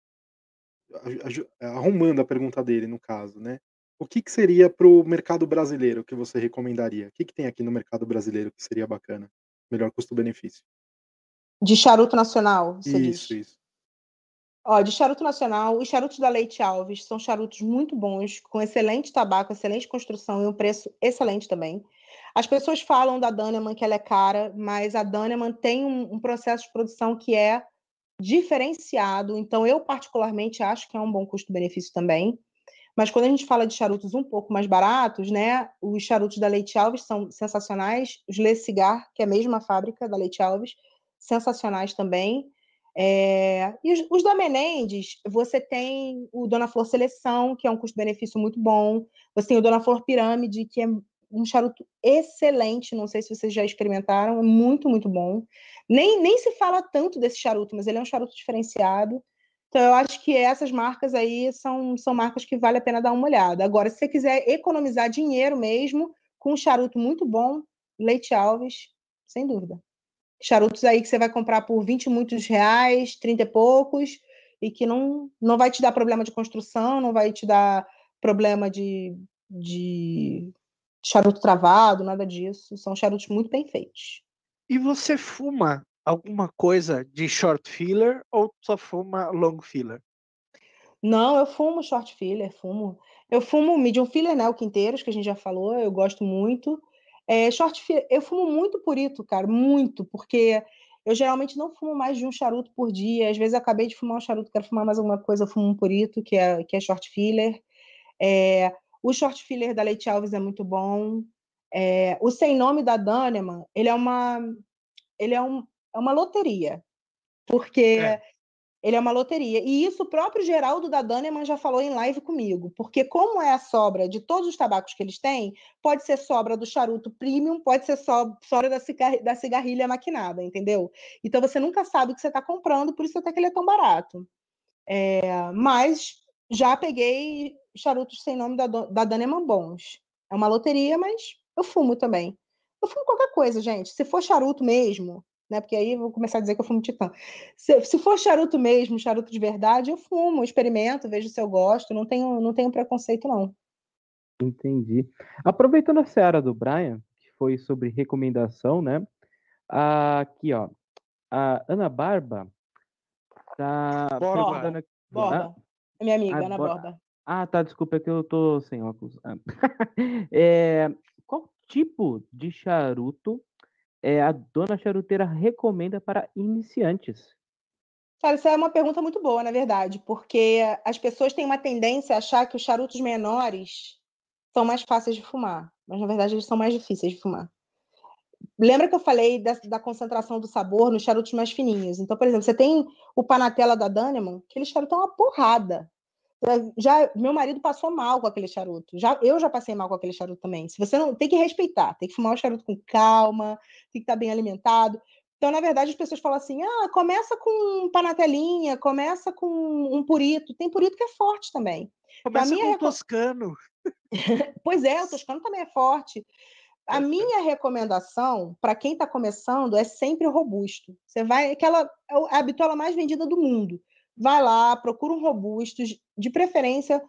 Speaker 4: arrumando a pergunta dele, no caso, né? O que, que seria para o mercado brasileiro que você recomendaria? O que, que tem aqui no mercado brasileiro que seria bacana? Melhor custo-benefício.
Speaker 6: De charuto nacional, você diz?
Speaker 4: Isso, isso.
Speaker 6: Ó, de charuto nacional, os charutos da Leite Alves são charutos muito bons, com excelente tabaco, excelente construção e um preço excelente também. As pessoas falam da Daneman que ela é cara, mas a Daneman tem um, um processo de produção que é diferenciado, então eu particularmente acho que é um bom custo-benefício também. Mas quando a gente fala de charutos um pouco mais baratos, né? Os charutos da Leite Alves são sensacionais, os Le Cigar, que é a mesma fábrica da Leite Alves, sensacionais também. É, e os, os da Menendez, você tem o Dona Flor Seleção, que é um custo-benefício muito bom. Você tem o Dona Flor Pirâmide, que é um charuto excelente. Não sei se vocês já experimentaram, é muito, muito bom. Nem, nem se fala tanto desse charuto, mas ele é um charuto diferenciado. Então, eu acho que essas marcas aí são, são marcas que vale a pena dar uma olhada. Agora, se você quiser economizar dinheiro mesmo, com um charuto muito bom, Leite Alves, sem dúvida charutos aí que você vai comprar por 20 e muitos reais, 30 e poucos, e que não, não vai te dar problema de construção, não vai te dar problema de, de charuto travado, nada disso. São charutos muito bem feitos.
Speaker 5: E você fuma alguma coisa de short filler ou só fuma long filler?
Speaker 6: Não, eu fumo short filler, fumo. Eu fumo medium filler, né? O quinteiros, que a gente já falou, eu gosto muito. É, short eu fumo muito purito, cara, muito, porque eu geralmente não fumo mais de um charuto por dia. Às vezes eu acabei de fumar um charuto, quero fumar mais alguma coisa, eu fumo um purito, que é, que é short filler. É, o short filler da Leite Alves é muito bom. É, o sem nome da Daneman, ele é uma, ele é um, é uma loteria, porque
Speaker 5: É.
Speaker 6: ele é uma loteria. E isso o próprio Geraldo da Daneman já falou em live comigo, porque como é a sobra de todos os tabacos que eles têm, pode ser sobra do charuto premium, pode ser so- sobra da, cigar- da cigarrilha maquinada, entendeu? Então você nunca sabe o que você está comprando, por isso até que ele é tão barato. É, mas já peguei charutos sem nome da, da Daneman bons. É uma loteria, mas eu fumo também. Eu fumo qualquer coisa, gente. Se for charuto mesmo, né? Porque aí eu vou começar a dizer que eu fumo titã. Se, se for charuto mesmo, charuto de verdade, eu fumo, experimento, vejo se eu gosto. Não tenho, não tenho preconceito, não.
Speaker 3: Entendi. Aproveitando a seara do Brian, que foi sobre recomendação, né? Aqui, ó. A Ana Barba tá
Speaker 5: Borba.
Speaker 3: perguntando aqui-
Speaker 6: Borba.
Speaker 3: Ah,
Speaker 6: É minha amiga,
Speaker 3: Ah,
Speaker 6: Ana
Speaker 3: Bor-
Speaker 6: Borba.
Speaker 3: Ah, tá, desculpa, é que eu tô sem óculos. Ah. É, qual tipo de charuto é, a dona charuteira recomenda para iniciantes?
Speaker 6: Cara, isso é uma pergunta muito boa, na verdade, porque as pessoas têm uma tendência a achar que os charutos menores são mais fáceis de fumar, mas na verdade eles são mais difíceis de fumar. Lembra que eu falei da, da concentração do sabor nos charutos mais fininhos? Então, por exemplo, você tem o Panatela da Daneman, aquele charuto é uma porrada. Já meu marido passou mal com aquele charuto. Já eu já passei mal com aquele charuto também. Se você não tem que respeitar, tem que fumar o charuto com calma, tem que estar bem alimentado. Então, na verdade, as pessoas falam assim: ah, começa com panatelinha, começa com um purito. Tem purito que é forte também.
Speaker 5: Começa com o toscano.
Speaker 6: pois é, o toscano também é forte. A minha recomendação para quem está começando é sempre o robusto. Você vai, aquela é a bitola mais vendida do mundo. Vai lá, procura um robusto, de preferência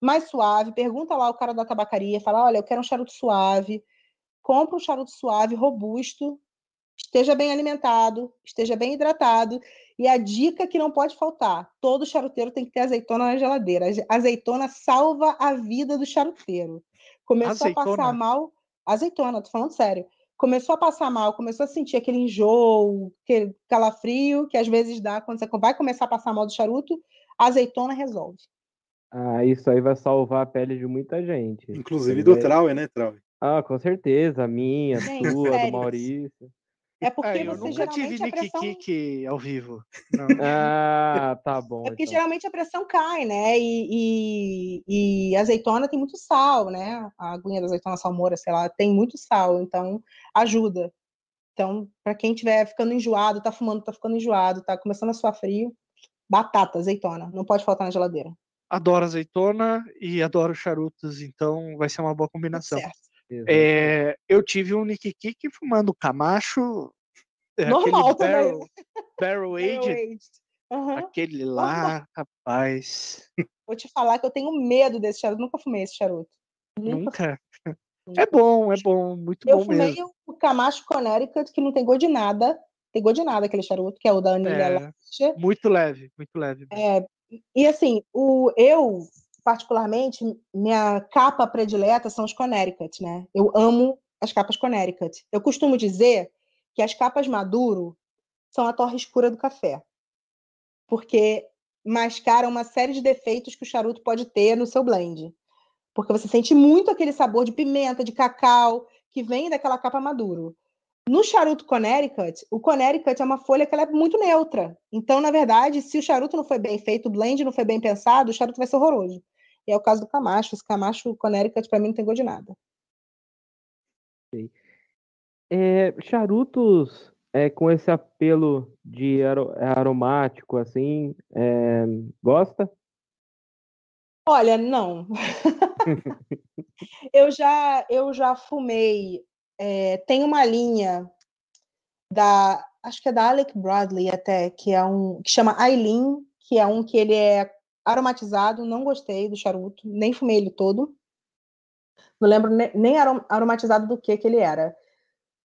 Speaker 6: mais suave. Pergunta lá o cara da tabacaria, fala: olha, eu quero um charuto suave. Compra um charuto suave, robusto, esteja bem alimentado, esteja bem hidratado. E a dica que não pode faltar: todo charuteiro tem que ter azeitona na geladeira. Azeitona salva a vida do charuteiro. Começou azeitona. a passar mal. Azeitona, tô falando sério. Começou a passar mal, começou a sentir aquele enjoo, aquele calafrio que às vezes dá quando você vai começar a passar mal do charuto, a azeitona resolve.
Speaker 3: Ah, isso aí vai salvar a pele de muita gente.
Speaker 4: Inclusive do. Trauer, né, Trauer?
Speaker 3: Ah, com certeza. A minha, a sua, sério? do Maurício.
Speaker 6: É porque
Speaker 5: é,
Speaker 6: você
Speaker 5: nunca
Speaker 6: geralmente
Speaker 5: tive
Speaker 6: a pressão...
Speaker 5: Ao vivo.
Speaker 3: Não. ah, tá bom.
Speaker 6: É porque
Speaker 3: então.
Speaker 6: geralmente a pressão cai, né? E, e, e, azeitona tem muito sal, né? A aguinha da azeitona salmoura, sei lá, tem muito sal, então ajuda. Então, para quem estiver ficando enjoado, tá fumando, tá ficando enjoado, tá começando a suar frio, batata, azeitona, não pode faltar na geladeira.
Speaker 5: Adoro azeitona e adoro charutos, então vai ser uma boa combinação. Certo. É, eu tive um Nick Kick fumando Camacho.
Speaker 6: É, Normal
Speaker 5: barrel, barrel aged. Uhum. Aquele lá, rapaz.
Speaker 6: Vou te falar que eu tenho medo desse charuto. Nunca fumei esse charuto.
Speaker 5: Nunca. Nunca. É bom, é bom, muito
Speaker 6: eu
Speaker 5: bom mesmo. Eu
Speaker 6: fumei o Camacho Connecticut, que não tem gosto de nada. Tem gosto de nada aquele charuto, que é o da Anilha
Speaker 5: é, Muito leve, muito leve.
Speaker 6: É, e assim, o, eu particularmente, minha capa predileta são os Connecticut, né? Eu amo as capas Connecticut. Eu costumo dizer que as capas Maduro são a torre escura do café, porque mascaram uma série de defeitos que o charuto pode ter no seu blend. Porque você sente muito aquele sabor de pimenta, de cacau, que vem daquela capa Maduro. No charuto Connecticut, o Connecticut é uma folha que é muito neutra. Então, na verdade, se o charuto não foi bem feito, o blend não foi bem pensado, o charuto vai ser horroroso. E é o caso do Camacho. Esse Camacho Connecticut, para mim, não tem gosto de nada.
Speaker 3: É, charutos é, com esse apelo de aromático, assim, é, gosta?
Speaker 6: Olha, não. eu já eu já fumei. É, tem uma linha da acho que é da Alec Bradley até que é um que chama Eileen, que é um que ele é aromatizado, não gostei do charuto, nem fumei ele todo. Não lembro nem aromatizado do que que ele era.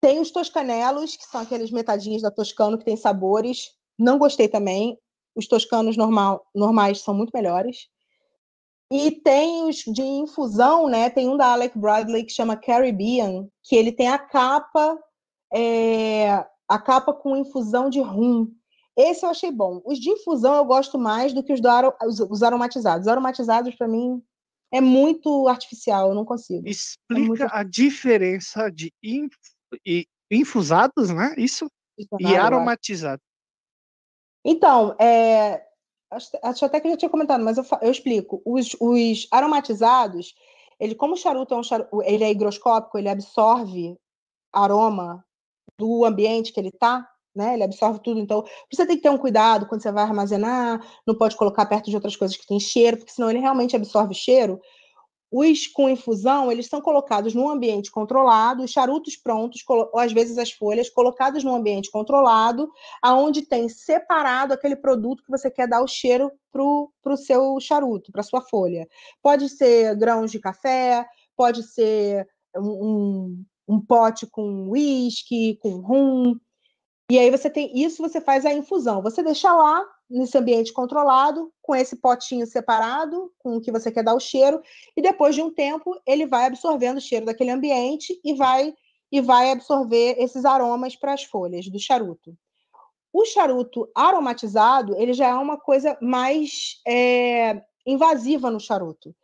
Speaker 6: Tem os toscanelos, que são aqueles metadinhos da Toscano que tem sabores. Não gostei também. Os toscanos normal, normais são muito melhores. E tem os de infusão, né? Tem um da Alec Bradley que chama Caribbean, que ele tem a capa, é, a capa com infusão de rum. Esse eu achei bom. Os de infusão eu gosto mais do que os, do os, os aromatizados. Os aromatizados, para mim, é muito artificial, eu não consigo.
Speaker 5: É Explica é muito... a diferença de inf... infusados, né? Isso? e aromatizado.
Speaker 6: Então, é... acho, acho, até que eu já tinha comentado, mas eu, eu explico. Os, os aromatizados, ele, como o charuto é um charuto, ele é higroscópico, ele absorve aroma do ambiente que ele está, né? Ele absorve tudo. Então, você tem que ter um cuidado quando você vai armazenar, não pode colocar perto de outras coisas que têm cheiro, porque senão ele realmente absorve cheiro. Os com infusão, eles são colocados num ambiente controlado, os charutos prontos, ou às vezes as folhas, colocadas num ambiente controlado, aonde tem separado aquele produto que você quer dar o cheiro para o seu charuto, para sua folha. Pode ser grãos de café, pode ser um, um, um pote com uísque, com rum, e aí você tem isso, você faz a infusão. Você deixa lá nesse ambiente controlado, com esse potinho separado, com o que você quer dar o cheiro, e depois de um tempo ele vai absorvendo o cheiro daquele ambiente e vai e vai absorver esses aromas para as folhas do charuto. O charuto aromatizado ele já é uma coisa mais é, invasiva no charuto.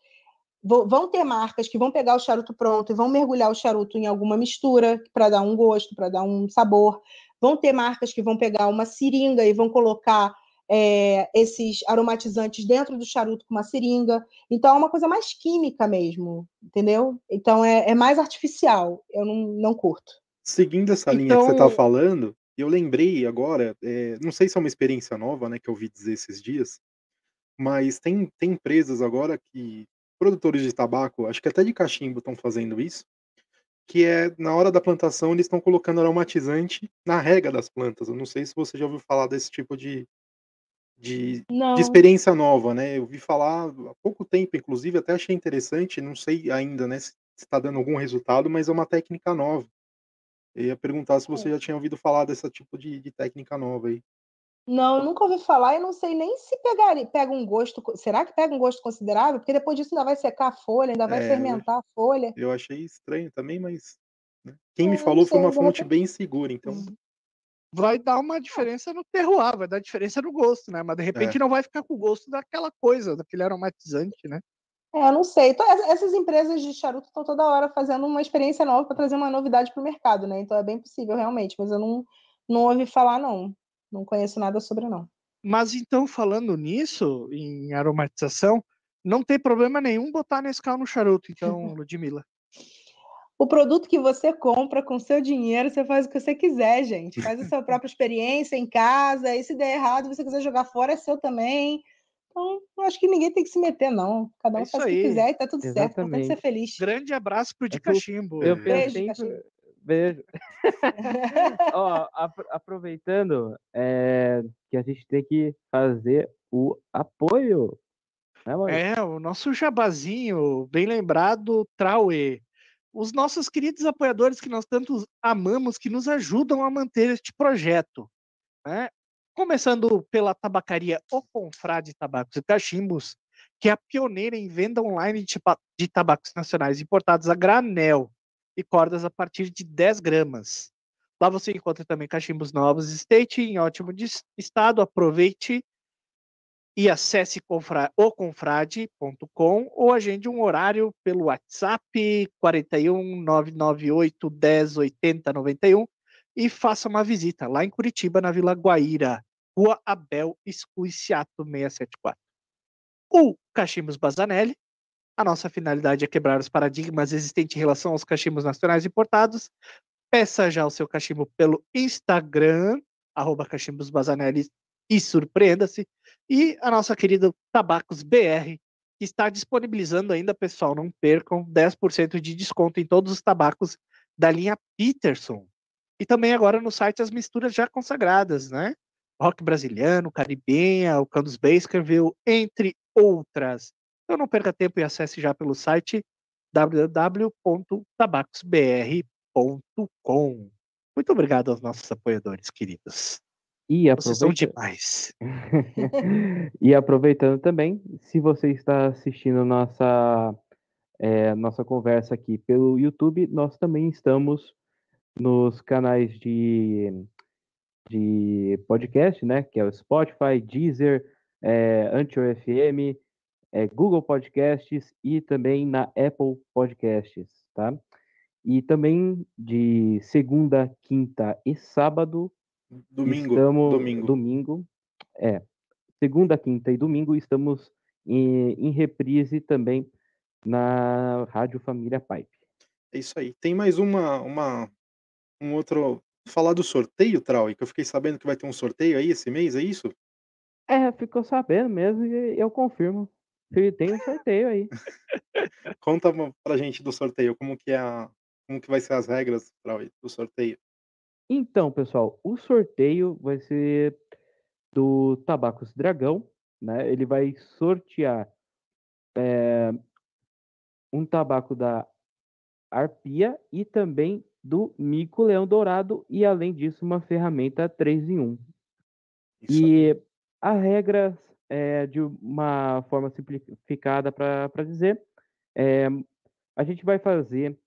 Speaker 6: Vão ter marcas que vão pegar o charuto pronto e vão mergulhar o charuto em alguma mistura para dar um gosto, para dar um sabor. Vão ter marcas que vão pegar uma seringa e vão colocar é, esses aromatizantes dentro do charuto com uma seringa. Então, é uma coisa mais química mesmo, entendeu? Então, é, é mais artificial. Eu não, não curto.
Speaker 4: Seguindo essa linha então... que você está falando, eu lembrei agora, é, não sei se é uma experiência nova, né, que eu ouvi dizer esses dias, mas tem, tem empresas agora que, produtores de tabaco, acho que até de cachimbo estão fazendo isso, que é na hora da plantação eles estão colocando aromatizante na rega das plantas. Eu não sei se você já ouviu falar desse tipo de, de, de, experiência nova, né? Eu ouvi falar há pouco tempo, inclusive, até achei interessante, não sei ainda, né, se está dando algum resultado, mas é uma técnica nova. Eu ia perguntar se você é. já tinha ouvido falar desse tipo de, de técnica nova aí.
Speaker 6: Não, eu nunca ouvi falar e não sei nem se pegar, pega um gosto. Será que pega um gosto considerável? Porque depois disso ainda vai secar a folha, ainda vai é, fermentar a folha.
Speaker 4: Eu achei estranho também, mas né? quem é, me falou foi uma fonte bem segura, então. Uhum.
Speaker 5: Vai dar uma diferença no terroir, vai dar diferença no gosto, né? Mas de repente é. não vai ficar com o gosto daquela coisa, daquele aromatizante, né?
Speaker 6: É, eu não sei. Então, essas empresas de charuto estão toda hora fazendo uma experiência nova para trazer uma novidade para o mercado, né? Então é bem possível realmente, mas eu não, não ouvi falar, não. Não conheço nada sobre, não.
Speaker 5: Mas então, falando nisso, em aromatização, não tem problema nenhum botar Nescau no charuto, então, Ludmilla.
Speaker 6: o produto que você compra com seu dinheiro, você faz o que você quiser, gente. Faz a sua própria experiência em casa, e se der errado, você quiser jogar fora, é seu também. Então, acho que ninguém tem que se meter, não. Cada um é faz o que quiser e tá tudo Exatamente. certo. Tem que ser feliz.
Speaker 5: Grande abraço pro de cachimbo.
Speaker 3: Eu pensei, Beijo, Beijo. Ó, aproveitando é, que a gente tem que fazer o apoio.
Speaker 5: Né, é, o nosso jabazinho, bem lembrado, Traue. Os nossos queridos apoiadores que nós tanto amamos, que nos ajudam a manter este projeto. Né? Começando pela tabacaria O Confrade Tabacos e Cachimbos, que é a pioneira em venda online de tabacos nacionais importados a granel e cordas a partir de 10 gramas. Lá você encontra também cachimbos novos State em ótimo estado. Aproveite e acesse confra oconfrade.com ou agende um horário pelo WhatsApp 41 998 10 80 91 e faça uma visita lá em Curitiba, na Vila Guaíra, Rua Abel Escuiciato 674. O Cachimbos Bazanelli a nossa finalidade é quebrar os paradigmas existentes em relação aos cachimbos nacionais importados. Peça já o seu cachimbo pelo Instagram, arroba e surpreenda-se. E a nossa querida Tabacos BR, que está disponibilizando ainda, pessoal, não percam 10% de desconto em todos os tabacos da linha Peterson. E também agora no site as misturas já consagradas, né? Rock brasiliano, caribenha, o Candos Baskerville, entre outras. Então não perca tempo e acesse já pelo site www.tabacosbr.com. Muito obrigado aos nossos apoiadores, queridos. E Vocês são demais.
Speaker 3: e aproveitando também, se você está assistindo nossa, é, nossa conversa aqui pelo YouTube, nós também estamos nos canais de, de podcast, né? Que é o Spotify, Deezer, é, Anchor FM, é, Google Podcasts e também na Apple Podcasts, tá? E também de segunda, quinta e sábado.
Speaker 4: Domingo.
Speaker 3: Estamos,
Speaker 4: domingo.
Speaker 3: Domingo. É. Segunda, quinta e domingo estamos em, em reprise também na Rádio Família Pipe.
Speaker 4: É isso aí. Tem mais uma, uma um outro. Falar do sorteio, Trau, que eu fiquei sabendo que vai ter um sorteio aí esse mês, é isso?
Speaker 3: É, ficou sabendo mesmo e eu confirmo. Se tem um sorteio aí.
Speaker 4: Conta pra gente do sorteio, como que é a, como que vai ser as regras do sorteio?
Speaker 3: Então, pessoal, o sorteio vai ser do Tabacos Dragão, né? Ele vai sortear é, um tabaco da Arpia e também do Mico Leão Dourado e além disso uma ferramenta 3 em 1. Isso e aí. a regra é, de uma forma simplificada para dizer, é, a gente vai fazer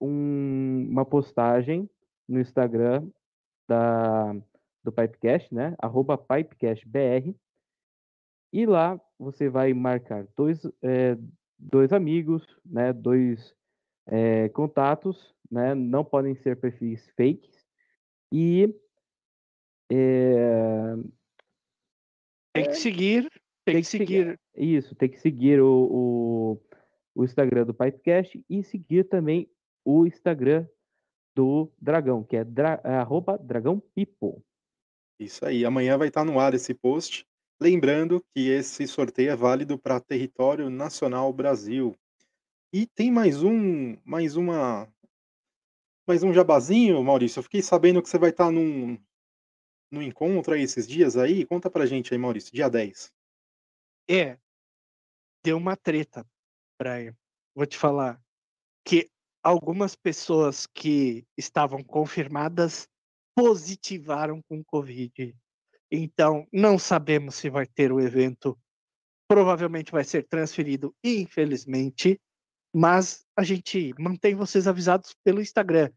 Speaker 3: um, uma postagem no Instagram da, do Pipecast, né? Arroba PipecastBR. E lá você vai marcar dois, é, dois amigos, né? Dois é, contatos, né? Não podem ser perfis fakes. E é,
Speaker 5: tem que seguir, tem, tem que seguir. seguir.
Speaker 3: Isso, tem que seguir o, o, o Instagram do Pipecast e seguir também o Instagram do Dragão, que é, dra, é arroba Dragão Pipo.
Speaker 4: Isso aí, amanhã vai estar no ar esse post. Lembrando que esse sorteio é válido para território nacional Brasil. E tem mais um, mais uma, mais um jabazinho, Maurício. Eu fiquei sabendo que você vai estar num, num encontro aí esses dias aí. Conta pra gente aí, Maurício, dia 10.
Speaker 5: É, deu uma treta, Brian. Vou te falar que algumas pessoas que estavam confirmadas positivaram com Covid. Então, não sabemos se vai ter o evento. Provavelmente vai ser transferido, infelizmente. Mas a gente mantém vocês avisados pelo Instagram.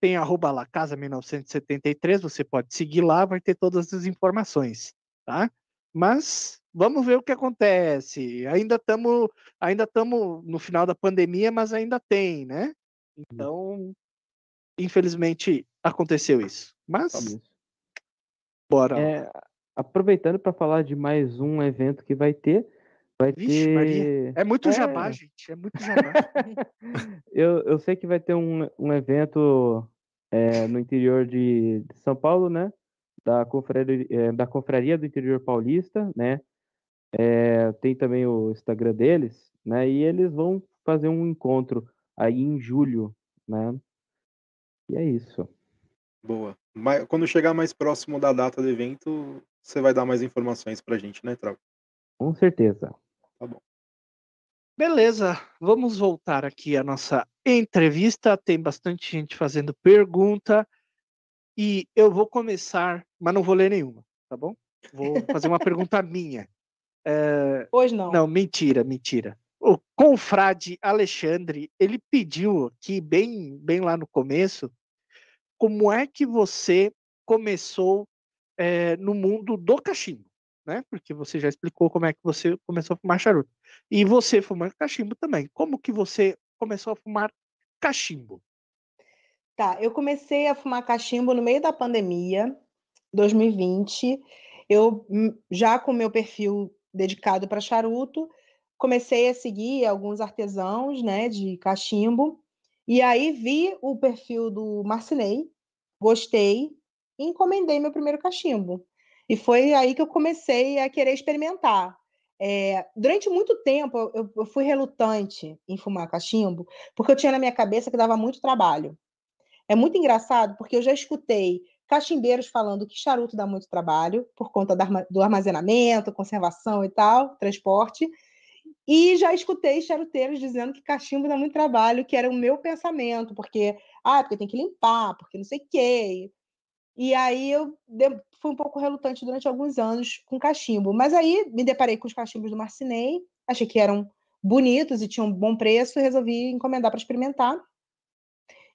Speaker 5: Tem arroba lá, casa1973, você pode seguir lá, vai ter todas as informações, tá? Mas vamos ver o que acontece. Ainda estamos ainda estamos no final da pandemia, mas ainda tem, né? Hum. Então, infelizmente aconteceu isso. Mas bora.
Speaker 3: É, aproveitando para falar de mais um evento que vai ter, vai Vixe, ter. Maria.
Speaker 5: É muito é... jabá, gente. É muito jabá.
Speaker 3: eu, eu sei que vai ter um, um evento é, no interior de, de, São Paulo, né? Da confraria, é, da confraria do interior paulista, né? É, tem também o Instagram deles, né? E eles vão fazer um encontro aí em julho, né? E é isso.
Speaker 4: Boa. Mas, quando chegar mais próximo da data do evento, você vai dar mais informações pra gente, né, Trau?
Speaker 3: Com certeza.
Speaker 4: Tá bom.
Speaker 5: Beleza, vamos voltar aqui à nossa entrevista. Tem bastante gente fazendo pergunta. E eu vou começar, mas não vou ler nenhuma, tá bom? Vou fazer uma pergunta minha.
Speaker 6: É... Hoje não.
Speaker 5: Não, mentira, mentira. O confrade Alexandre, ele pediu aqui, bem, bem lá no começo, como é que você começou é, no mundo do cachimbo, né? Porque você já explicou como é que você começou a fumar charuto. E você fumando cachimbo também. Como que você começou a fumar cachimbo?
Speaker 6: Tá, eu comecei a fumar cachimbo no meio da pandemia, 2020. Eu hum, já com meu perfil dedicado para charuto, comecei a seguir alguns artesãos, né, de cachimbo e aí vi o perfil do Marcinei, gostei e encomendei meu primeiro cachimbo. E foi aí que eu comecei a querer experimentar. É, durante muito tempo eu, eu, fui relutante em fumar cachimbo, porque eu tinha na minha cabeça que dava muito trabalho. É muito engraçado, porque eu já escutei cachimbeiros falando que charuto dá muito trabalho, por conta do armazenamento, conservação e tal, transporte. E já escutei charuteiros dizendo que cachimbo dá muito trabalho, que era o meu pensamento, porque, ah, porque tem que limpar, porque não sei o quê. E aí eu fui um pouco relutante durante alguns anos com cachimbo. Mas aí me deparei com os cachimbos do Marcinei, achei que eram bonitos e tinham um bom preço, e resolvi encomendar para experimentar.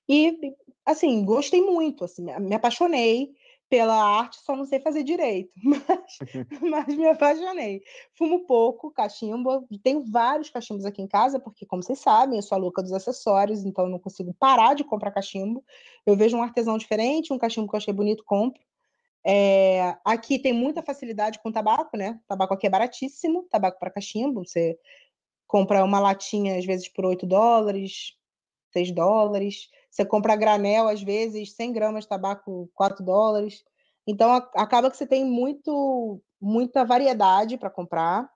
Speaker 6: E, assim, gostei muito, assim, me apaixonei pela arte, só não sei fazer direito, mas, mas me apaixonei. Fumo pouco cachimbo, tenho vários cachimbos aqui em casa, porque, como vocês sabem, eu sou a louca dos acessórios, então eu não consigo parar de comprar cachimbo. Eu vejo um artesão diferente, um cachimbo que eu achei bonito, compro. É, aqui tem muita facilidade com tabaco, né? O tabaco aqui é baratíssimo, tabaco para cachimbo. Você compra uma latinha, às vezes, por 8 dólares, 6 dólares. Você compra granel, às vezes, 100 gramas de tabaco, 4 dólares. Então, acaba que você tem muito, muita variedade para comprar,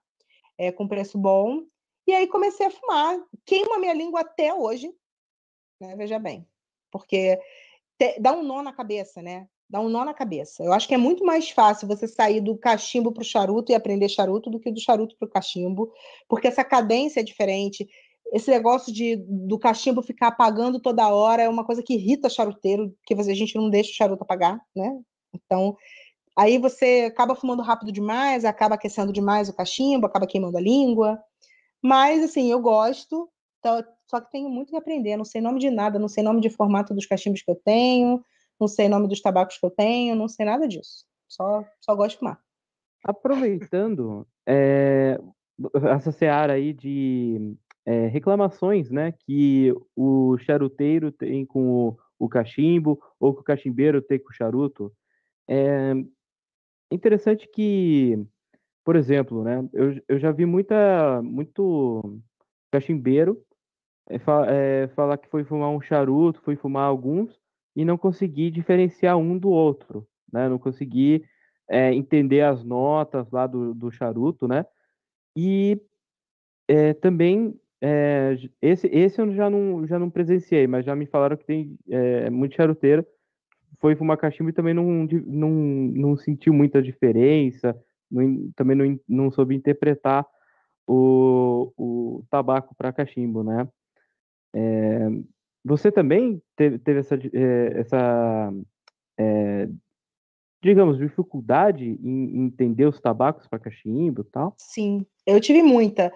Speaker 6: é, com preço bom. E aí comecei a fumar. Queima minha língua até hoje, né? veja bem. Porque te, dá um nó na cabeça, né? Dá um nó na cabeça. Eu acho que é muito mais fácil você sair do cachimbo para o charuto e aprender charuto do que do charuto para o cachimbo, porque essa cadência é diferente esse negócio de, do cachimbo ficar apagando toda hora é uma coisa que irrita charuteiro, porque a gente não deixa o charuto apagar, né? Então, aí você acaba fumando rápido demais, acaba aquecendo demais o cachimbo, acaba queimando a língua. Mas, assim, eu gosto, então, só que tenho muito que aprender. Não sei nome de nada, não sei nome de formato dos cachimbos que eu tenho, não sei nome dos tabacos que eu tenho, não sei nada disso. Só, só gosto de fumar.
Speaker 3: Aproveitando é, essa seara aí de é, reclamações, né, que o charuteiro tem com o, o cachimbo ou que o cachimbeiro tem com o charuto, é interessante que, por exemplo, né, eu, eu já vi muita, muito cachimbeiro é, é, falar que foi fumar um charuto, foi fumar alguns e não conseguir diferenciar um do outro, né, não conseguir é, entender as notas lá do, do charuto, né, e é, também é, esse, esse eu já não, já não presenciei, mas já me falaram que tem é, muito charuteiro foi fumar cachimbo e também não, não, não sentiu muita diferença, não, também não, não soube interpretar o, o tabaco para cachimbo, né? É, você também teve, teve essa, é, essa é, digamos, dificuldade em entender os tabacos para cachimbo e tal?
Speaker 6: Sim, eu tive muita.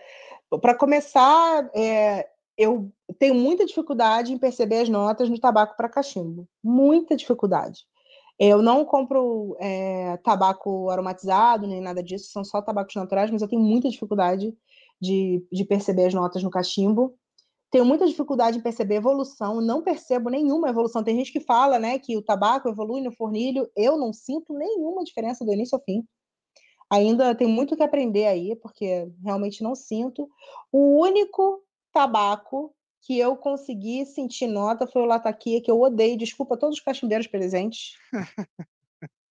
Speaker 6: Para começar, é, eu tenho muita dificuldade em perceber as notas no tabaco para cachimbo. Muita dificuldade. Eu não compro é, tabaco aromatizado, nem nada disso, são só tabacos naturais, mas eu tenho muita dificuldade de, de perceber as notas no cachimbo. Tenho muita dificuldade em perceber evolução, não percebo nenhuma evolução. Tem gente que fala né, que o tabaco evolui no fornilho, eu não sinto nenhuma diferença do início ao fim. Ainda tem muito que aprender aí, porque realmente não sinto. O único tabaco que eu consegui sentir nota foi o Lataquia, que eu odeio. Desculpa todos os cachimbeiros presentes.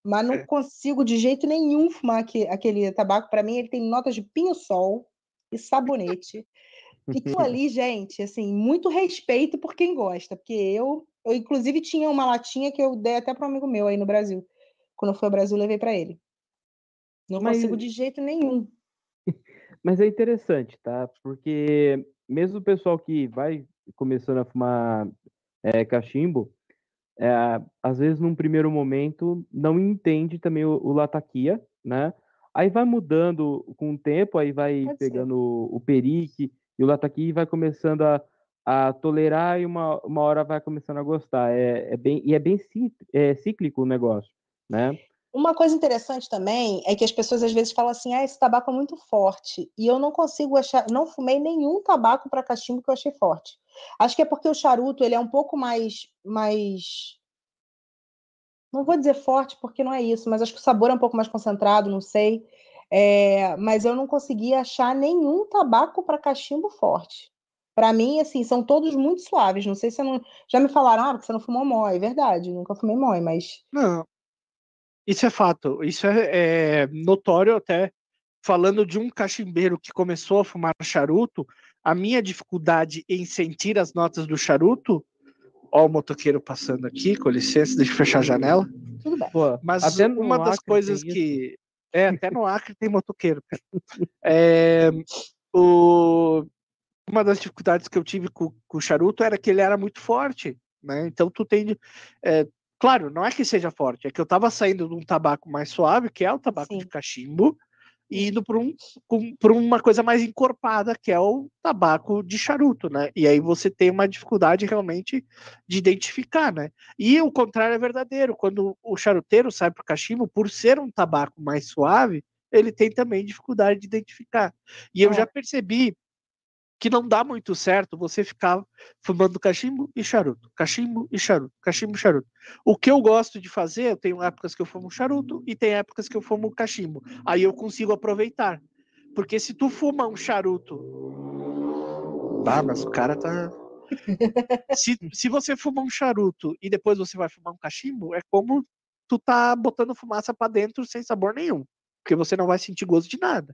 Speaker 6: mas não consigo de jeito nenhum fumar aquele tabaco. Para mim, ele tem notas de pinho-sol e sabonete. Aquilo ali, gente, assim, muito respeito por quem gosta, porque eu, eu inclusive tinha uma latinha que eu dei até para um amigo meu aí no Brasil. Quando eu fui ao Brasil, levei para ele. Não Mas... consigo de jeito nenhum.
Speaker 3: Mas é interessante, tá? Porque mesmo o pessoal que vai começando a fumar é, cachimbo, é, às vezes num primeiro momento não entende também o, o lataquia, né? Aí vai mudando com o tempo, aí vai Pode pegando o, o perique e o lataquia e vai começando a, a tolerar e uma, uma hora vai começando a gostar. É, é bem, e é bem é, cíclico o negócio, né?
Speaker 6: Uma coisa interessante também é que as pessoas às vezes falam assim: ah, esse tabaco é muito forte. E eu não consigo achar, não fumei nenhum tabaco para cachimbo que eu achei forte. Acho que é porque o charuto ele é um pouco mais, mais. Não vou dizer forte porque não é isso, mas acho que o sabor é um pouco mais concentrado, não sei. É, mas eu não consegui achar nenhum tabaco para cachimbo forte. Para mim, assim, são todos muito suaves. Não sei se não. Já me falaram, ah, porque você não fumou mói. É verdade, nunca fumei mói, mas.
Speaker 5: Não, isso é fato, isso é, é notório até falando de um cachimbeiro que começou a fumar charuto, a minha dificuldade em sentir as notas do charuto, ó o motoqueiro passando aqui, com licença, deixa eu fechar a janela.
Speaker 6: Tudo bem.
Speaker 5: Pô, Mas uma das Acre coisas que é até no Acre tem motoqueiro. É, o... Uma das dificuldades que eu tive com, com, o charuto era que ele era muito forte, né? Então tu tem é, Claro, não é que seja forte, é que eu estava saindo de um tabaco mais suave, que é o tabaco Sim. de cachimbo, e indo para um, uma coisa mais encorpada, que é o tabaco de charuto, né? E aí você tem uma dificuldade realmente de identificar, né? E o contrário é verdadeiro. Quando o charuteiro sai para o cachimbo, por ser um tabaco mais suave, ele tem também dificuldade de identificar. E eu é. já percebi que não dá muito certo você ficar fumando cachimbo e charuto, cachimbo e charuto, cachimbo e charuto. O que eu gosto de fazer, eu tenho épocas que eu fumo charuto e tem épocas que eu fumo cachimbo. Aí eu consigo aproveitar. Porque se tu fuma um charuto. Tá, mas o cara tá. se, se você fuma um charuto e depois você vai fumar um cachimbo, é como tu tá botando fumaça para dentro sem sabor nenhum. Porque você não vai sentir gosto de nada.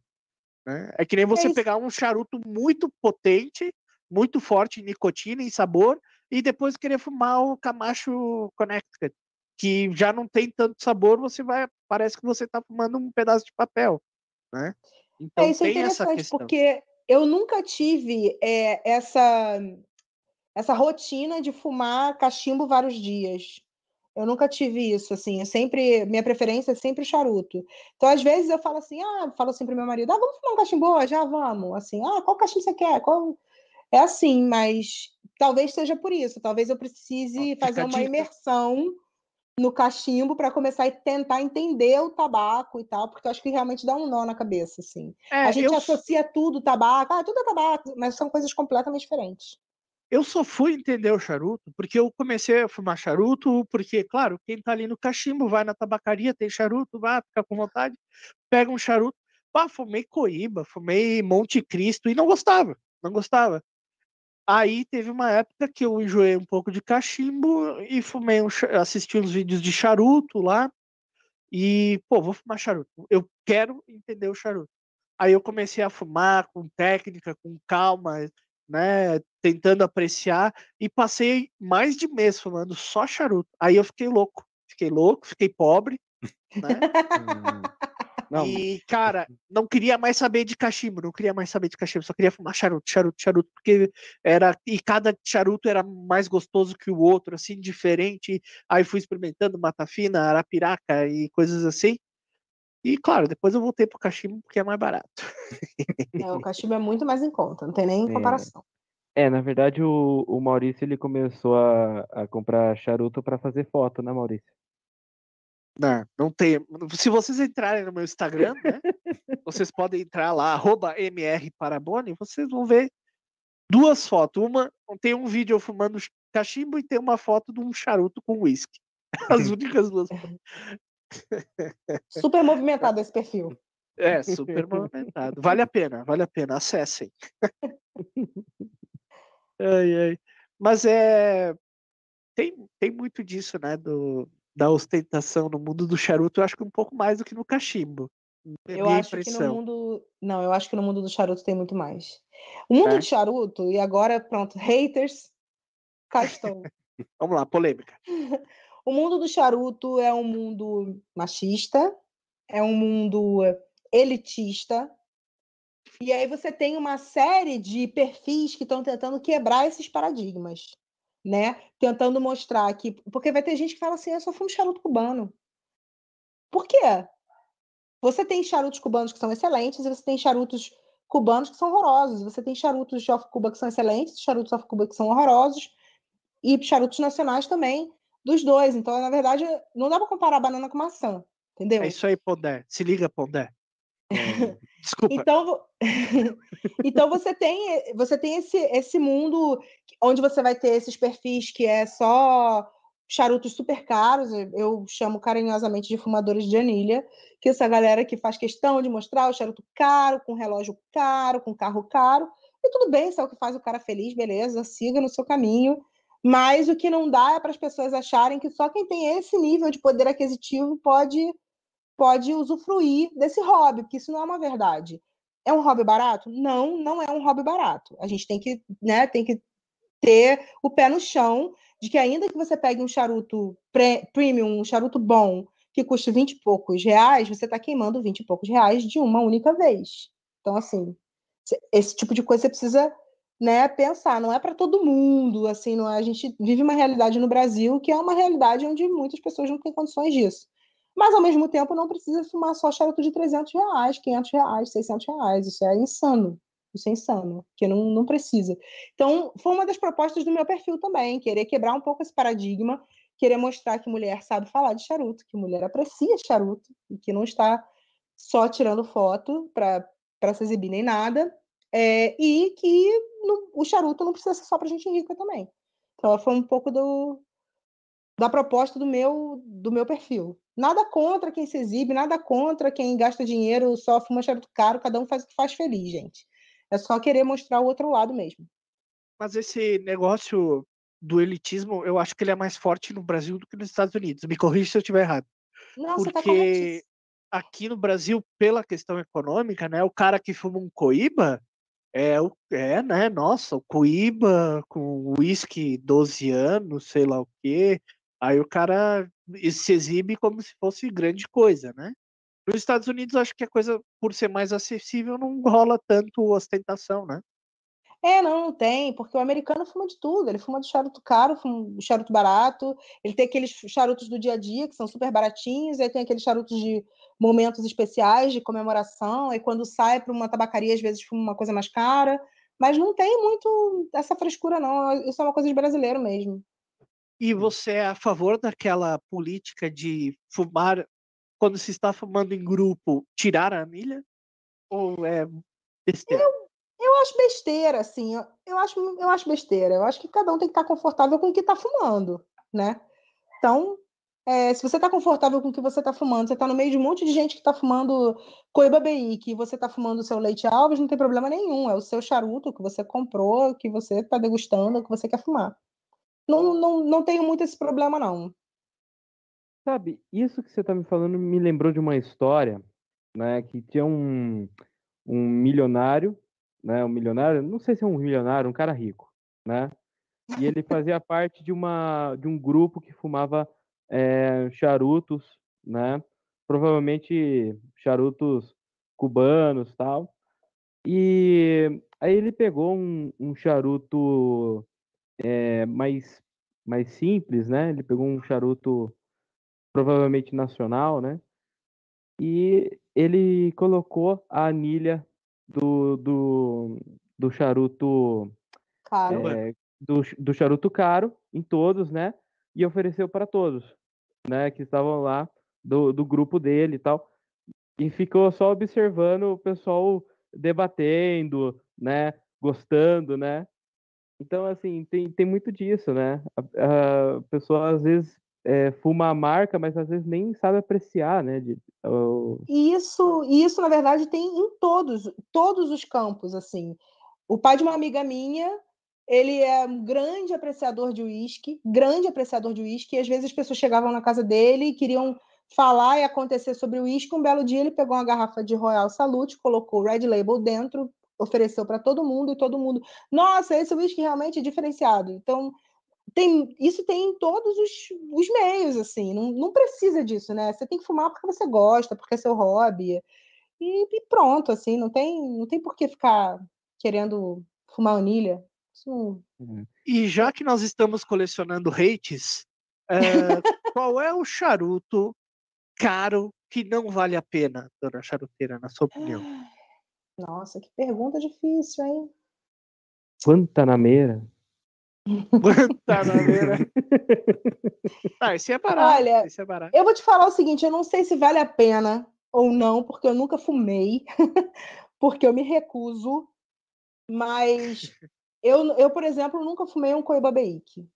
Speaker 5: Né? É que nem você é pegar um charuto muito potente, muito forte em nicotina e sabor, e depois querer fumar o Camacho Connecticut, que já não tem tanto sabor, você vai, parece que você está fumando um pedaço de papel, né?
Speaker 6: Então é, isso é interessante, porque eu nunca tive é, essa essa rotina de fumar cachimbo vários dias. Eu nunca tive isso, assim. Eu sempre, minha preferência é sempre charuto. Então, às vezes, eu falo assim, ah, falo assim pro meu marido, ah, vamos fumar um cachimbo? Já vamos. Assim, ah, qual cachimbo você quer? Qual... É assim, mas talvez seja por isso. Talvez eu precise fazer uma imersão no cachimbo para começar a tentar entender o tabaco e tal, porque eu acho que realmente dá um nó na cabeça, assim. É, a gente eu... associa tudo tabaco, ah, tudo é tabaco, mas são coisas completamente diferentes.
Speaker 5: Eu só fui entender o charuto porque eu comecei a fumar charuto, porque, claro, quem tá ali no cachimbo vai na tabacaria, tem charuto, vai, fica com vontade, pega um charuto. Pá, fumei Coíba, fumei Monte Cristo e não gostava, não gostava. Aí teve uma época que eu enjoei um pouco de cachimbo e fumei um, assisti uns vídeos de charuto lá. E, pô, vou fumar charuto. Eu quero entender o charuto. Aí eu comecei a fumar com técnica, com calma, né, tentando apreciar e passei mais de mês fumando só charuto. Aí eu fiquei louco, fiquei louco, fiquei pobre, né? Hum. Não. E, cara, não queria mais saber de cachimbo, não queria mais saber de cachimbo, só queria fumar charuto, charuto, charuto, porque era. E cada charuto era mais gostoso que o outro, assim, diferente. Aí fui experimentando mata fina, arapiraca e coisas assim. E, claro, depois eu voltei pro cachimbo porque é mais barato.
Speaker 6: É, o cachimbo é muito mais em conta, não tem nem é. comparação.
Speaker 3: É, na verdade, o, o Maurício ele começou a, a comprar charuto para fazer foto, né, Maurício?
Speaker 5: Não, não tem. Se vocês entrarem no meu Instagram, né? vocês podem entrar lá, arroba mrparabone, vocês vão ver duas fotos. Uma tem um vídeo eu fumando cachimbo e tem uma foto de um charuto com uísque. As únicas duas.
Speaker 6: Super movimentado esse perfil.
Speaker 5: É, super movimentado. Vale a pena, vale a pena. Acessem. ai, ai. Mas é. Tem, tem muito disso, né? Do, da ostentação no mundo do charuto, eu acho que um pouco mais do que no cachimbo.
Speaker 6: Eu acho impressão. que no mundo. Não, eu acho que no mundo do charuto tem muito mais. O mundo é. do charuto, e agora, pronto, haters, cá estou.
Speaker 5: Vamos lá, polêmica.
Speaker 6: o mundo do charuto é um mundo machista, é um mundo elitista. E aí você tem uma série de perfis que estão tentando quebrar esses paradigmas né? Tentando mostrar que. Porque vai ter gente que fala assim: eu só fumo charuto cubano. Por quê? Você tem charutos cubanos que são excelentes e você tem charutos cubanos que são horrorosos. Você tem charutos de off-Cuba que são excelentes, charutos off-Cuba que são horrorosos e charutos nacionais também dos dois. Então, na verdade, não dá para comparar banana com maçã, entendeu?
Speaker 5: É isso aí, Pondé. Se liga, Pondé. Desculpa.
Speaker 6: Então, então você tem você tem esse, esse mundo onde você vai ter esses perfis que é só charutos super caros, eu chamo carinhosamente de fumadores de anilha, que essa galera que faz questão de mostrar o charuto caro, com relógio caro, com carro caro, e tudo bem, se é o que faz o cara feliz, beleza, siga no seu caminho, mas o que não dá é para as pessoas acharem que só quem tem esse nível de poder aquisitivo pode pode usufruir desse hobby, porque isso não é uma verdade. É um hobby barato? Não, não é um hobby barato. A gente tem que, né, tem que ter o pé no chão de que ainda que você pegue um charuto premium, um charuto bom, que custe 20 e poucos reais, você está queimando 20 e poucos reais de uma única vez. Então, assim, esse tipo de coisa você precisa né, pensar. Não é para todo mundo, assim, não é, a gente vive uma realidade no Brasil que é uma realidade onde muitas pessoas não têm condições disso. Mas, ao mesmo tempo, não precisa fumar só charuto de 300 reais, 500 reais, 600 reais. Isso é insano. Isso é insano, porque não, não precisa. Então, foi uma das propostas do meu perfil também, querer quebrar um pouco esse paradigma, querer mostrar que mulher sabe falar de charuto, que mulher aprecia charuto, e que não está só tirando foto para se exibir nem nada, é, e que no, o charuto não precisa ser só para gente rica também. Então, foi um pouco do, da proposta do meu, do meu perfil. Nada contra quem se exibe, nada contra quem gasta dinheiro, só fuma charuto caro, cada um faz o que faz feliz, gente. É só querer mostrar o outro lado mesmo.
Speaker 5: Mas esse negócio do elitismo, eu acho que ele é mais forte no Brasil do que nos Estados Unidos. Me corrija se eu estiver errado.
Speaker 6: Não, tá Porque
Speaker 5: tá aqui no Brasil, pela questão econômica, né, o cara que fuma um coíba é, é né, nossa, o coíba com uísque 12 anos, sei lá o quê, Aí o cara se exibe como se fosse grande coisa, né? Nos Estados Unidos, acho que a coisa, por ser mais acessível, não rola tanto ostentação, né?
Speaker 6: É, não, não tem, porque o americano fuma de tudo. Ele fuma de charuto caro, fuma de charuto barato. Ele tem aqueles charutos do dia a dia, que são super baratinhos. Aí tem aqueles charutos de momentos especiais, de comemoração. Aí quando sai para uma tabacaria, às vezes fuma uma coisa mais cara. Mas não tem muito essa frescura, não. Isso é uma coisa de brasileiro mesmo.
Speaker 5: E você é a favor daquela política de fumar, quando se está fumando em grupo, tirar a anilha? Ou é besteira?
Speaker 6: Eu eu acho besteira, assim, eu, acho, eu acho besteira. Eu acho que cada um tem que estar confortável com o que está fumando, né? Então, é, se você está confortável com o que você está fumando, você está no meio de um monte de gente que está fumando coiba que você está fumando o seu leite alves, não tem problema nenhum. É o seu charuto que você comprou, que você está degustando, que você quer fumar. Não, não, não tenho muito esse problema, não.
Speaker 3: Sabe, isso que você está me falando me lembrou de uma história, né? Que tinha um, um milionário né, um milionário, não sei se é um milionário, um cara rico, né? E ele fazia parte de uma de um grupo que fumava é, charutos, né? Provavelmente charutos cubanos, tal. E aí ele pegou um, um charuto é, mais mais simples, né? Ele pegou um charuto provavelmente nacional, né? E ele colocou a anilha do, do, do charuto
Speaker 6: caro.
Speaker 3: É, do, do charuto caro em todos, né? E ofereceu para todos, né? Que estavam lá do, do grupo dele e tal. E ficou só observando o pessoal debatendo, né? Gostando, né? Então, assim, tem, tem muito disso, né? A, a pessoa às vezes é, fuma a marca, mas às vezes nem sabe apreciar, né? De.
Speaker 6: Isso, isso, na verdade, tem em todos, todos os campos, assim. O pai de uma amiga minha, ele é um grande apreciador de uísque, grande apreciador de uísque, e às vezes as pessoas chegavam na casa dele e queriam falar e acontecer sobre o uísque. Um belo dia ele pegou uma garrafa de Royal Salute, colocou Red Label dentro, ofereceu para todo mundo e todo mundo, nossa, esse uísque realmente é diferenciado. Então, tem, isso tem em todos os, os meios, assim, não, não, precisa disso, né? Você tem que fumar porque você gosta, porque é seu hobby, e, e pronto, assim, não tem, não tem por que ficar querendo fumar anilha. Não...
Speaker 5: Uhum. E já que nós estamos colecionando hates, é, qual é o charuto caro que não vale a pena, dona charuteira, na sua opinião?
Speaker 6: Nossa, que pergunta difícil, hein?
Speaker 3: Guantanameira.
Speaker 5: Guantanameira. ah, esse é barato.
Speaker 6: Olha,
Speaker 5: esse é barato.
Speaker 6: eu vou te falar o seguinte: eu não sei se vale a pena ou não, porque eu nunca fumei, porque eu me recuso. Mas eu, eu por exemplo, nunca fumei um Coiba Beik.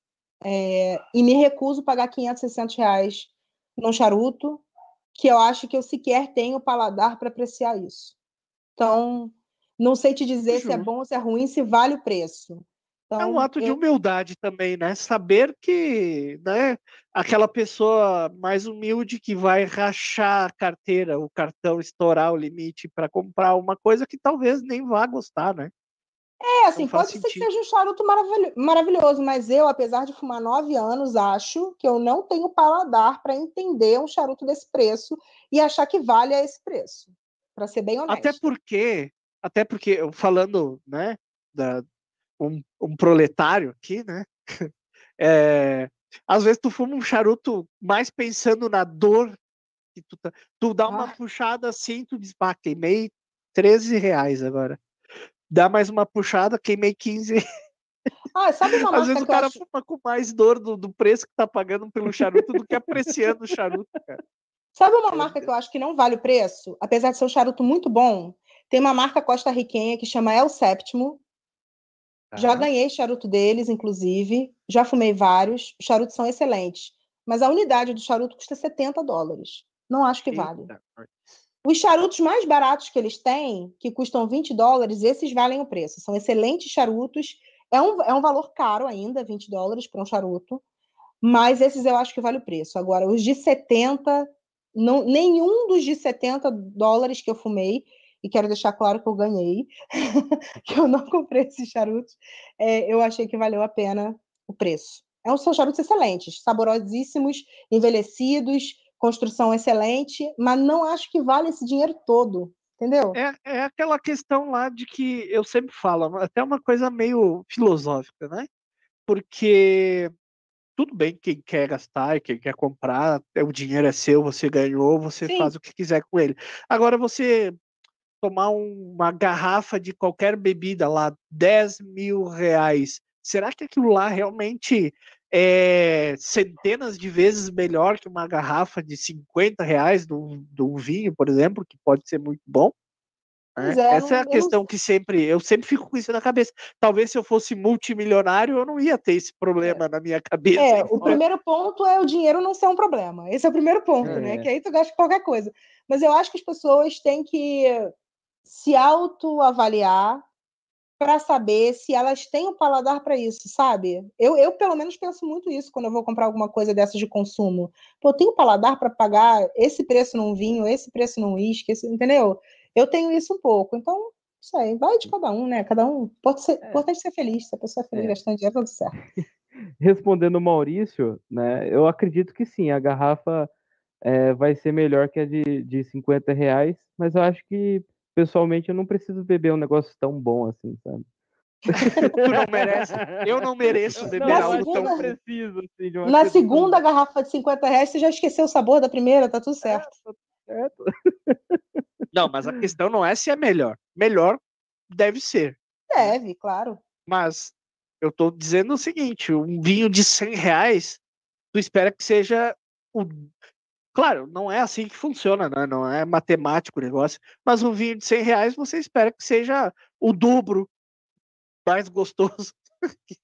Speaker 6: É, e me recuso a pagar 500, 600 reais num charuto, que eu acho que eu sequer tenho paladar para apreciar isso. Então, não sei te dizer se é bom ou se é ruim, se vale o preço.
Speaker 5: Então, é um ato eu... de humildade também, né? Saber que né, aquela pessoa mais humilde que vai rachar a carteira, o cartão, estourar o limite para comprar uma coisa que talvez nem vá gostar, né?
Speaker 6: É, assim, pode ser que seja um charuto maravilhoso, mas eu, apesar de fumar nove anos, acho que eu não tenho paladar para entender um charuto desse preço e achar que vale a esse preço, para ser bem honesto.
Speaker 5: Até porque, até porque, falando, né, da, um, um proletário aqui, né? É, às vezes tu fuma um charuto mais pensando na dor que tu, tá, tu dá uma ah. puxada assim, tu diz, pá, queimei 13 reais agora. Dá mais uma puxada, queimei 15.
Speaker 6: Ah, sabe uma
Speaker 5: Às vezes o cara
Speaker 6: acho...
Speaker 5: fuma com mais dor do, do preço que tá pagando pelo charuto do que apreciando o charuto, cara.
Speaker 6: Sabe uma marca que eu acho que não vale o preço? Apesar de ser um charuto muito bom, tem uma marca costa-riquenha que chama El Sétimo, já ganhei charuto deles, inclusive. Já fumei vários. Os charutos são excelentes. Mas a unidade do charuto custa 70 dólares. Não acho que vale. Os charutos mais baratos que eles têm, que custam 20 dólares, esses valem o preço. São excelentes charutos. É um, é um valor caro ainda, 20 dólares para um charuto. Mas esses eu acho que vale o preço. Agora, os de 70, não, nenhum dos de 70 dólares que eu fumei e quero deixar claro que eu ganhei, que eu não comprei esses charutos, é, eu achei que valeu a pena o preço. É são charutos excelentes, saborosíssimos, envelhecidos, construção excelente, mas não acho que vale esse dinheiro todo. Entendeu?
Speaker 5: É, é aquela questão lá de que eu sempre falo, até uma coisa meio filosófica, né? Porque tudo bem quem quer gastar, quem quer comprar, é, o dinheiro é seu, você ganhou, você
Speaker 6: Sim.
Speaker 5: faz o que quiser com ele. Agora você tomar um- uma garrafa de qualquer bebida lá, 10 mil reais, será que aquilo lá realmente é centenas de vezes melhor que uma garrafa de 50 reais do, do vinho, por exemplo, que pode ser muito bom? né?
Speaker 6: É,
Speaker 5: Essa é a questão que sempre, eu sempre fico com isso na cabeça. Talvez se eu fosse multimilionário, eu não ia ter esse problema na minha cabeça.
Speaker 6: É, o primeiro ponto é o dinheiro não ser um problema. Esse é o primeiro ponto, né?
Speaker 3: É.
Speaker 6: Que aí tu gasta qualquer coisa. Mas eu acho que as pessoas têm que se autoavaliar para saber se elas têm o paladar para isso, sabe? Eu, eu, pelo menos, penso muito isso quando eu vou comprar alguma coisa dessas de consumo. Pô, eu tenho paladar para pagar esse preço num vinho, esse preço num uísque, entendeu? Eu tenho isso um pouco. Então, não sei, vai de cada um, né? Cada um. Pode ser,
Speaker 3: É.
Speaker 6: importante ser feliz. Se a pessoa é feliz
Speaker 3: É.
Speaker 6: gastando dinheiro, tá tudo certo.
Speaker 3: Respondendo o Maurício, né? Eu acredito que sim, a garrafa é, vai ser melhor que a de, de 50 reais, mas eu acho que, pessoalmente, eu não preciso beber um negócio tão bom assim, sabe?
Speaker 5: Tu não merece. Eu não mereço beber
Speaker 6: Na
Speaker 5: algo
Speaker 6: segunda-
Speaker 5: tão.
Speaker 3: preciso, assim, de uma
Speaker 6: Na
Speaker 3: tão
Speaker 6: segunda garrafa de 50 reais, você já esqueceu o sabor da primeira, tá tudo certo.
Speaker 3: certo.
Speaker 5: Não, mas a questão não é se é melhor. Melhor deve ser.
Speaker 6: Deve, claro.
Speaker 5: Mas eu tô dizendo o seguinte: um vinho de 100 reais, tu espera que seja o. Claro, não é assim que funciona, né? não é matemático o negócio, mas um vinho de 100 reais você espera que seja o dobro mais gostoso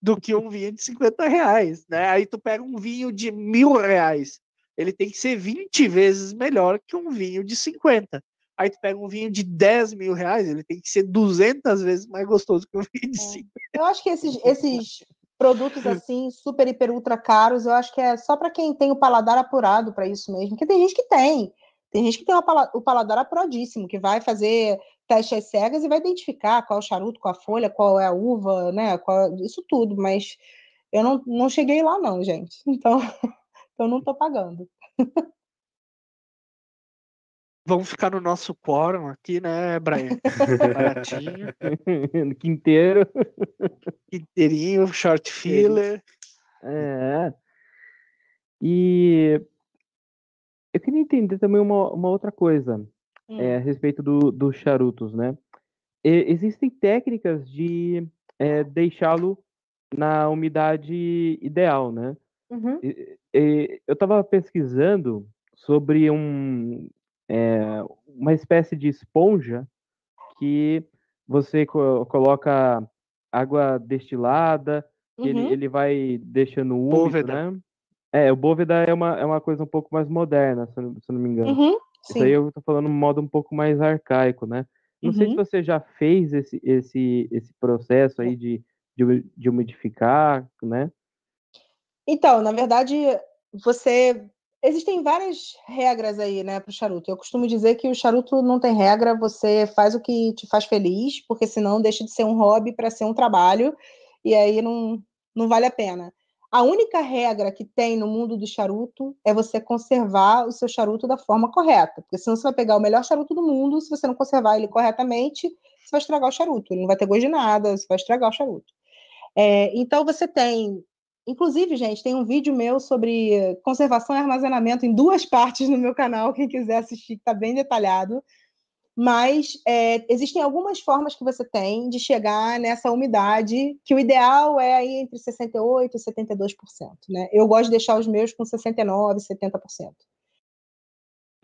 Speaker 5: do que um vinho de 50 reais, né? Aí tu pega um vinho de mil reais, ele tem que ser 20 vezes melhor que um vinho de 50. Aí tu pega um vinho de 10 mil reais, ele tem que ser 200 vezes mais gostoso que um vinho de
Speaker 6: É.
Speaker 5: 50.
Speaker 6: Eu acho que esses, esses produtos assim, super, hiper, ultra caros, eu acho que é só para quem tem o paladar apurado para isso mesmo. Porque tem gente que tem. Tem gente que tem pala- o paladar apuradíssimo, que vai fazer testes às cegas e vai identificar qual é o charuto, qual a folha, qual é a uva, né? Qual, isso tudo. Mas eu não, não cheguei lá, não, gente. Então, eu não estou pagando.
Speaker 5: Vamos ficar no nosso quórum aqui, né, Brian? Baratinho,
Speaker 3: Quinteiro.
Speaker 5: inteirinho, short filler.
Speaker 3: É. E eu queria entender também uma, uma outra coisa
Speaker 6: Hum.
Speaker 3: é, a respeito do, dos charutos, né? E- existem técnicas de é, deixá-lo na umidade ideal, né?
Speaker 6: Uhum.
Speaker 3: E- e eu estava pesquisando sobre um, é, uma espécie de esponja que você co- coloca água destilada, que ele,
Speaker 6: Uhum.
Speaker 3: ele vai deixando úmido,
Speaker 5: Bóveda.
Speaker 3: né? É, o Bóveda é uma, é uma coisa um pouco mais moderna, se eu não, se eu não me engano.
Speaker 6: Uhum.
Speaker 3: Isso aí eu tô falando um modo um pouco mais arcaico, né? Não sei se
Speaker 6: Uhum.
Speaker 3: você já fez esse, esse, esse processo aí de, de, de umidificar, né?
Speaker 6: Então, na verdade, você. Existem várias regras aí, né, para o charuto. Eu costumo dizer que o charuto não tem regra, você faz o que te faz feliz, porque senão deixa de ser um hobby para ser um trabalho, e aí não, não vale a pena. A única regra que tem no mundo do charuto é você conservar o seu charuto da forma correta, porque senão você vai pegar o melhor charuto do mundo, se você não conservar ele corretamente, você vai estragar o charuto, ele não vai ter gosto de nada, você vai estragar o charuto. É, então você tem Inclusive, gente, tem um vídeo meu sobre conservação e armazenamento em duas partes no meu canal, quem quiser assistir, está bem detalhado. Mas é, existem algumas formas que você tem de chegar nessa umidade, que o ideal é aí entre 68% e 72%. Né? Eu gosto de deixar os meus com 69%, 70%.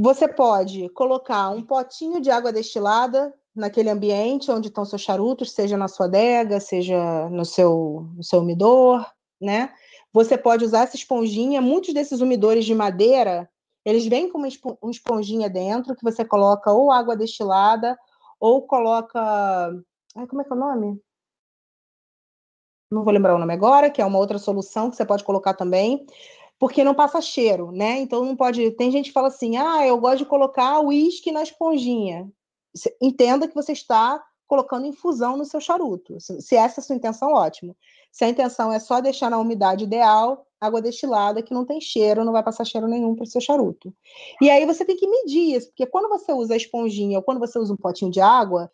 Speaker 6: Você pode colocar um potinho de água destilada naquele ambiente onde estão seus charutos, seja na sua adega, seja no seu, no seu umidor, né? Você pode usar essa esponjinha. Muitos desses umidores de madeira, eles vêm com uma espo- uma esponjinha dentro que você coloca ou água destilada ou coloca. Ai, como é que é o nome? Não vou lembrar o nome agora, que é uma outra solução que você pode colocar também, porque não passa cheiro, né? Então não pode. Tem gente que fala assim: ah, eu gosto de colocar uísque na esponjinha. Entenda que você está colocando infusão no seu charuto. Se essa é a sua intenção, ótimo. Se a intenção é só deixar na umidade ideal, água destilada que não tem cheiro, não vai passar cheiro nenhum para o seu charuto. E aí você tem que medir isso, porque quando você usa a esponjinha ou quando você usa um potinho de água,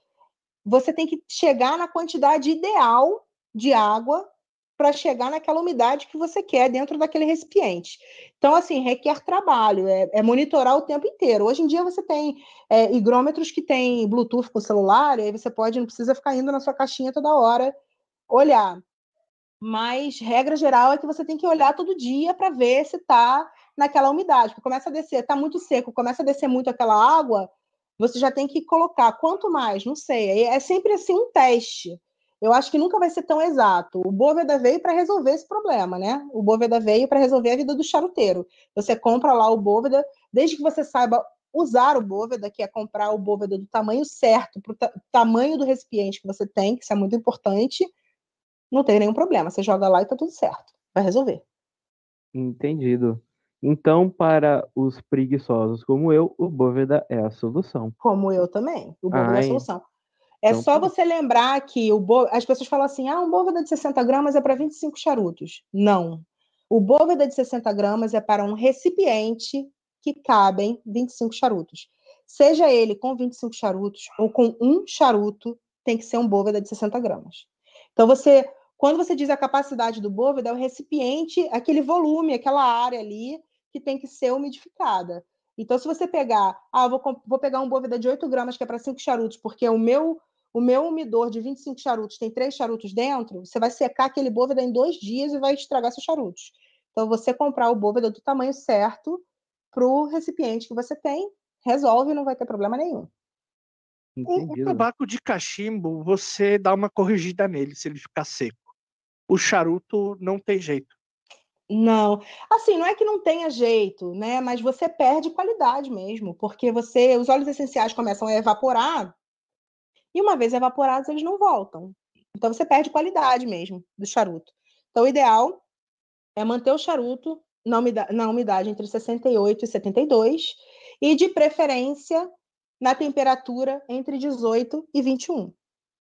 Speaker 6: você tem que chegar na quantidade ideal de água para chegar naquela umidade que você quer dentro daquele recipiente. Então, assim, requer trabalho, é, é monitorar o tempo inteiro. Hoje em dia você tem é, higrômetros que tem Bluetooth com celular, e aí você pode, não precisa ficar indo na sua caixinha toda hora olhar. Mas regra geral é que você tem que olhar todo dia para ver se está naquela umidade. Porque começa a descer, está muito seco, começa a descer muito aquela água, você já tem que colocar. Quanto mais, não sei. É sempre assim um teste. Eu acho que nunca vai ser tão exato. O Boveda veio para resolver esse problema, né? O Boveda veio para resolver a vida do charuteiro. Você compra lá o Boveda, desde que você saiba usar o Boveda, que é comprar o Boveda do tamanho certo, para o ta tamanho do recipiente que você tem, que isso é muito importante não tem nenhum problema. Você joga lá e tá tudo certo. Vai resolver.
Speaker 3: Entendido. Então, para os preguiçosos como eu, o Boveda é a solução.
Speaker 6: Como eu também. O Boveda Ai. é a solução. É então, só tá você lembrar que o Bo... as pessoas falam assim: ah, um Boveda de 60 gramas é para 25 charutos. Não. O Boveda de 60 gramas é para um recipiente que cabem 25 charutos. Seja ele com 25 charutos ou com um charuto, tem que ser um Boveda de 60 gramas. Então, você quando você diz a capacidade do bóveda, é o recipiente, aquele volume, aquela área ali que tem que ser umidificada. Então, se você pegar, ah, vou, vou pegar um bóveda de 8 gramas, que é para 5 charutos, porque o meu o meu umidor de 25 charutos tem 3 charutos dentro, você vai secar aquele bóveda em dois dias e vai estragar seus charutos. Então, você comprar o bóveda do tamanho certo para o recipiente que você tem, resolve, não vai ter problema nenhum.
Speaker 5: O, o tabaco de cachimbo, você dá uma corrigida nele se ele ficar seco o charuto não tem jeito.
Speaker 6: Não, assim, não é que não tenha jeito, né? Mas você perde qualidade mesmo, porque você, os óleos essenciais começam a evaporar e uma vez evaporados eles não voltam. Então você perde qualidade mesmo do charuto. Então o ideal é manter o charuto na umidade, na umidade entre 68 e 72 e de preferência na temperatura entre 18 e 21.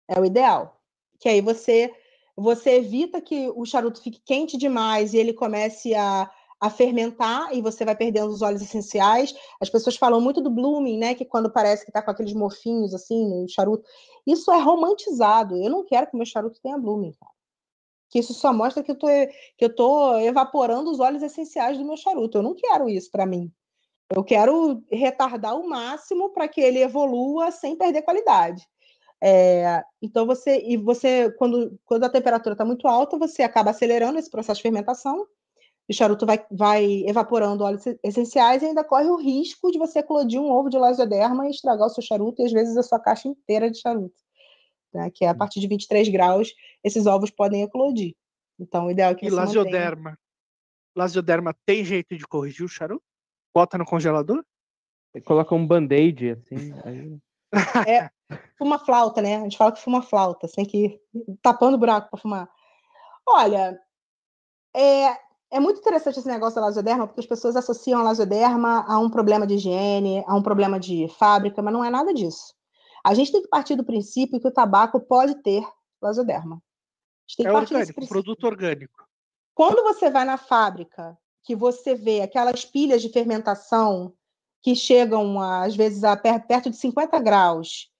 Speaker 6: É o ideal. Que aí você você evita que o charuto fique quente demais e ele comece a, a fermentar e você vai perdendo os óleos essenciais. As pessoas falam muito do blooming, né? Que quando parece que está com aqueles mofinhos assim no charuto. Isso é romantizado. Eu não quero que meu charuto tenha blooming, cara. Que isso só mostra que eu tô, que eu tô evaporando os óleos essenciais do meu charuto. Eu não quero isso para mim. Eu quero retardar o máximo para que ele evolua sem perder qualidade. É, então você e você quando, quando a temperatura está muito alta você acaba acelerando esse processo de fermentação o charuto vai, vai evaporando óleos essenciais e ainda corre o risco de você eclodir um ovo de lasioderma e estragar o seu charuto e às vezes a sua caixa inteira de charuto né, que é a partir de 23 graus esses ovos podem eclodir. Então o ideal é que
Speaker 5: e
Speaker 6: você
Speaker 5: lasioderma mantenha... lasioderma tem jeito de corrigir o charuto? Bota no congelador?
Speaker 3: Coloca um band-aid assim aí...
Speaker 6: É, fuma flauta, né? A gente fala que fuma flauta, você tem que ir tapando o buraco para fumar. Olha, é, é muito interessante esse negócio da lasoderma, porque as pessoas associam a lasoderma a um problema de higiene, a um problema de fábrica, mas não é nada disso. A gente tem que partir do princípio que o tabaco pode ter lasoderma.
Speaker 5: é orgânico, produto orgânico.
Speaker 6: Quando você vai na fábrica, que você vê aquelas pilhas de fermentação que chegam, às vezes, a perto de 50 graus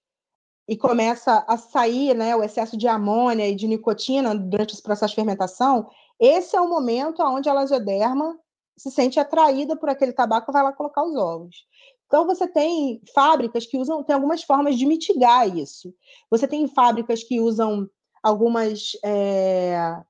Speaker 6: e começa a sair né, o excesso de amônia e de nicotina durante esse processo de fermentação, esse é o momento onde a lasioderma se sente atraída por aquele tabaco e vai lá colocar os ovos. Então, você tem fábricas que usam, tem algumas formas de mitigar isso. Você tem fábricas que usam algumas é,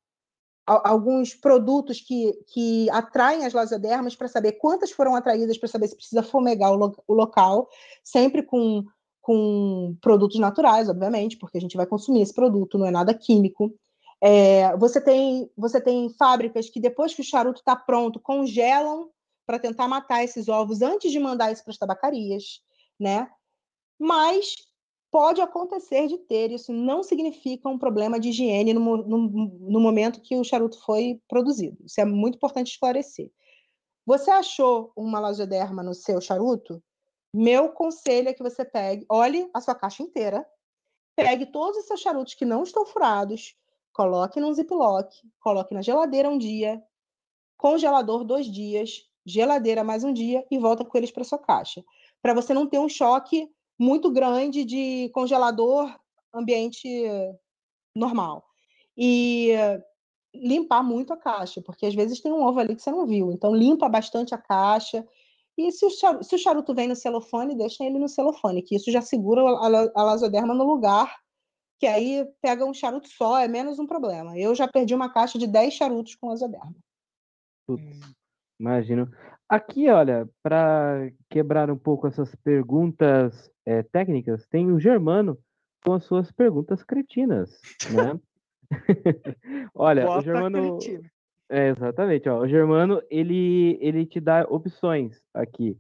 Speaker 6: alguns produtos que, que atraem as lasiodermas para saber quantas foram atraídas, para saber se precisa fumegar o, lo, o, local, sempre com, com produtos naturais, obviamente, porque a gente vai consumir esse produto, não é nada químico. É, você, tem, você tem fábricas que, depois que o charuto está pronto, congelam para tentar matar esses ovos antes de mandar isso para as tabacarias, né? Mas pode acontecer de ter, isso não significa um problema de higiene no, no, no, momento que o charuto foi produzido. Isso é muito importante esclarecer. Você achou uma lasioderma no seu charuto? Meu conselho é que você pegue, olhe a sua caixa inteira, pegue todos os seus charutos que não estão furados, coloque num ziplock, coloque na geladeira um dia, congelador dois dias, geladeira mais um dia e volta com eles para sua caixa. Para você não ter um choque muito grande de congelador ambiente normal. E limpar muito a caixa, porque às vezes tem um ovo ali que você não viu. Então, limpa bastante a caixa. E se o, charuto, vem no celofane, deixa ele no celofane, que isso já segura a, a lasoderma no lugar, que aí pega um charuto só, é menos um problema. Eu já perdi uma caixa de 10 charutos com lasoderma.
Speaker 3: Putz, imagino. Aqui, olha, para quebrar um pouco essas perguntas é, técnicas, tem o Germano com as suas perguntas cretinas, né? olha,
Speaker 5: Bota
Speaker 3: o Germano. É, exatamente, ó. O Germano, ele, ele te dá opções aqui,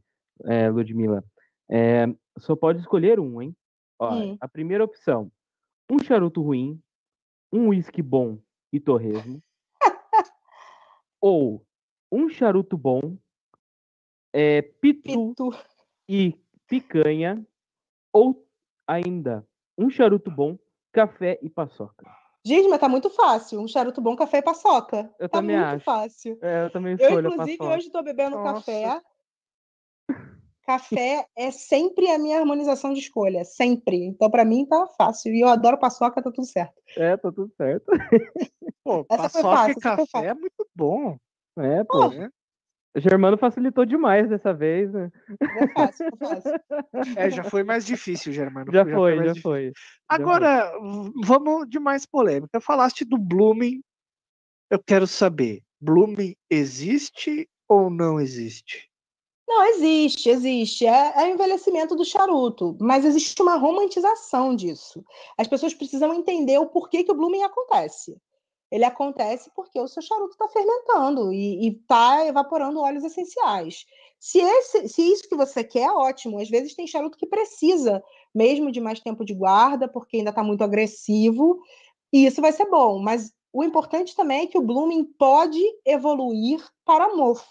Speaker 3: é, Ludmila. É, só pode escolher um, hein? Ó,
Speaker 6: Hum.
Speaker 3: A primeira opção: um charuto ruim, um uísque bom e torresmo. ou um charuto bom, é, pitu
Speaker 6: Pitu.
Speaker 3: e picanha. Ou ainda, um charuto bom, café e paçoca.
Speaker 6: Gente, mas tá muito fácil. Um charuto bom, café e paçoca.
Speaker 3: Eu
Speaker 6: tá
Speaker 3: também
Speaker 6: muito
Speaker 3: acho.
Speaker 6: fácil.
Speaker 3: É, eu também
Speaker 6: Eu,
Speaker 3: escolho a
Speaker 6: inclusive, hoje estou bebendo
Speaker 5: Nossa.
Speaker 6: café. Café é sempre a minha harmonização de escolha, sempre. Então, para mim, tá fácil. E eu adoro paçoca, tá tudo certo.
Speaker 3: É, tá tudo certo.
Speaker 5: Pô,
Speaker 6: Essa foi
Speaker 5: paçoca
Speaker 6: fácil,
Speaker 5: e
Speaker 6: foi
Speaker 5: café é muito bom.
Speaker 3: É, pô.
Speaker 5: né?
Speaker 3: O Germano facilitou demais dessa vez, né?
Speaker 6: É fácil, é fácil.
Speaker 5: É, já foi mais difícil, Germano.
Speaker 3: Já foi, já
Speaker 5: difícil.
Speaker 3: foi. já
Speaker 5: Agora, v- vamos de mais polêmica. Falaste do Blooming. Eu quero saber, Blooming existe ou não existe?
Speaker 6: Não, existe, existe. É, é o envelhecimento do charuto, mas existe uma romantização disso. As pessoas precisam entender o porquê que o blooming acontece. Ele acontece porque o seu charuto está fermentando e está evaporando óleos essenciais. Se, esse, se isso que você quer, é ótimo. Às vezes tem charuto que precisa mesmo de mais tempo de guarda, porque ainda está muito agressivo, e isso vai ser bom. Mas o importante também é que o blooming pode evoluir para mofo.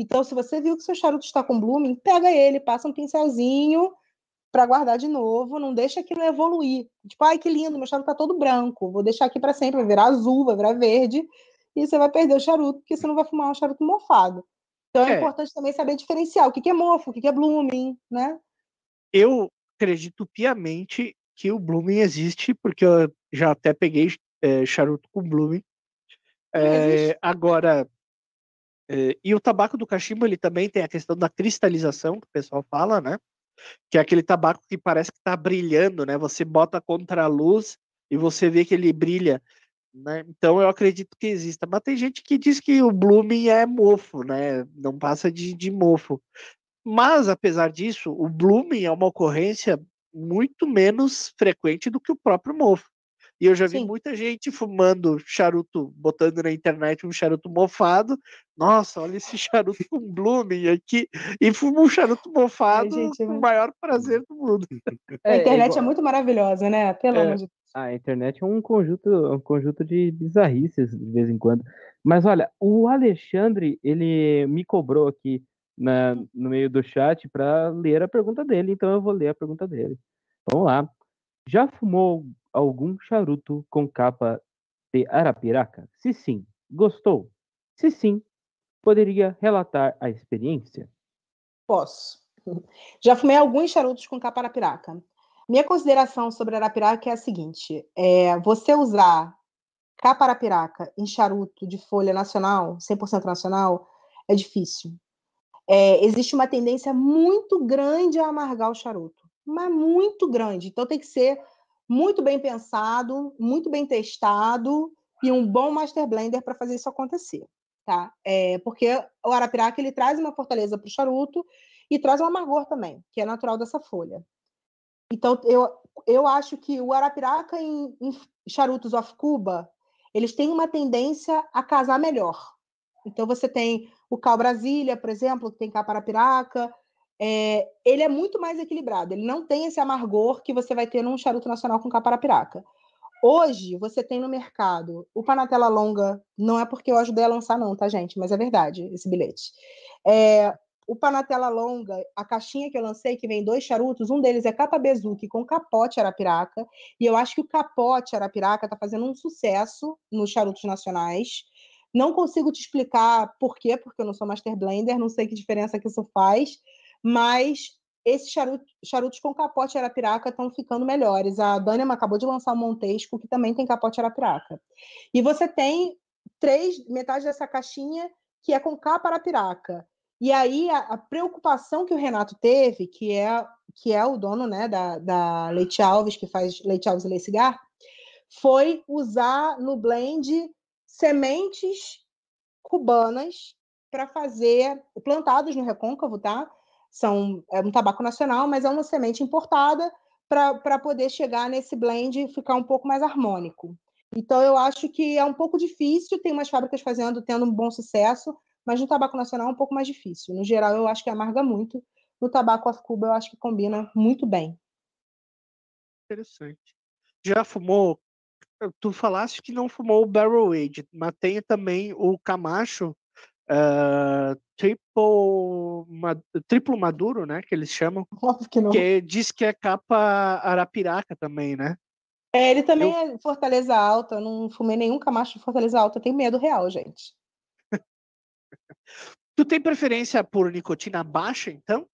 Speaker 6: Então, se você viu que seu charuto está com blooming, pega ele, passa um pincelzinho para guardar de novo, não deixa aquilo evoluir. Tipo, ai que lindo, meu charuto tá todo branco, vou deixar aqui para sempre, vai virar azul, vai virar verde, e você vai perder o charuto, porque você não vai fumar um charuto mofado. Então é,
Speaker 5: É.
Speaker 6: importante também saber diferenciar o que, que é mofo, o que, que é blooming, né?
Speaker 5: Eu acredito piamente que o Blooming existe, porque eu já até peguei eh, charuto com Blooming. Eh, agora, e o tabaco do cachimbo, ele também tem a questão da cristalização, que o pessoal fala, né? Que é aquele tabaco que parece que está brilhando, né? Você bota contra a luz e você vê que ele brilha. Né? Então eu acredito que exista. Mas tem gente que diz que o Blooming é mofo, né? Não passa de, de mofo. Mas, apesar disso, o blooming é uma ocorrência muito menos frequente do que o próprio mofo. E eu já vi
Speaker 6: Sim.
Speaker 5: muita gente fumando charuto, botando na internet um charuto mofado. Nossa, olha esse charuto com blooming aqui. E fuma um charuto mofado
Speaker 6: gente,
Speaker 5: com
Speaker 6: eu-
Speaker 5: o maior prazer do mundo.
Speaker 6: a internet é,
Speaker 3: igual-
Speaker 6: muito maravilhosa, né? Pelo
Speaker 3: É.
Speaker 6: amor de Deus.
Speaker 3: A internet é um conjunto, um conjunto de bizarrices de vez em quando. Mas olha, o Alexandre, ele me cobrou aqui na, no meio do chat para ler a pergunta dele, então eu vou ler a pergunta dele. Vamos lá. Já fumou algum charuto com capa de arapiraca? Se sim, gostou? Se sim, poderia relatar a experiência?
Speaker 6: Posso. Já fumei alguns charutos com capa arapiraca. Minha consideração sobre arapiraca é a seguinte: é, você usar capa arapiraca em charuto de folha nacional, 100% nacional, é difícil. É, existe uma tendência muito grande a amargar o charuto, mas muito grande. Então tem que ser muito bem pensado, muito bem testado e um bom master blender para fazer isso acontecer, tá? É, porque o arapiraca ele traz uma fortaleza para o charuto e traz um amargor também, que é natural dessa folha. Então, eu, eu acho que o arapiraca em, em charutos off Cuba, eles têm uma tendência a casar melhor. Então, você tem o Cal Brasília, por exemplo, que tem capa arapiraca, é, ele é muito mais equilibrado, ele não tem esse amargor que você vai ter num charuto nacional com capa arapiraca. Hoje, você tem no mercado o Panatela Longa, não é porque eu ajudei a lançar, não, tá, gente? Mas é verdade esse bilhete. É, o Panatela Longa, a caixinha que eu lancei, que vem dois charutos, um deles é capa Bezuki com capote arapiraca, e eu acho que o capote arapiraca está fazendo um sucesso nos charutos nacionais. Não consigo te explicar por quê, porque eu não sou master blender, não sei que diferença que isso faz, mas esses charutos, charutos com capote arapiraca estão ficando melhores. A Daniel acabou de lançar um Montesco que também tem capote arapiraca. E você tem três, metade dessa caixinha que é com capa arapiraca. E aí a, a, preocupação que o Renato teve, que é que é o dono né, da, da Leite Alves, que faz Leite Alves e Leite Cigar, foi usar no blend sementes cubanas para fazer plantados no recôncavo, tá? São é um tabaco nacional, mas é uma semente importada para poder chegar nesse blend e ficar um pouco mais harmônico. Então eu acho que é um pouco difícil, tem umas fábricas fazendo, tendo um bom sucesso, mas no tabaco nacional é um pouco mais difícil. No geral, eu acho que amarga muito. No tabaco off Cuba, eu acho que combina muito bem.
Speaker 5: Interessante. Já fumou? Tu falaste que não fumou o Barrel Age, mas tem também o Camacho uh, triple, triplo maduro, né? Que eles chamam.
Speaker 6: Óbvio que não.
Speaker 5: Que diz que é capa arapiraca também, né?
Speaker 6: É, ele também eu... é Fortaleza Alta. Eu não fumei nenhum Camacho de Fortaleza Alta. Eu tenho medo real, gente.
Speaker 5: tu tem preferência por nicotina baixa, então?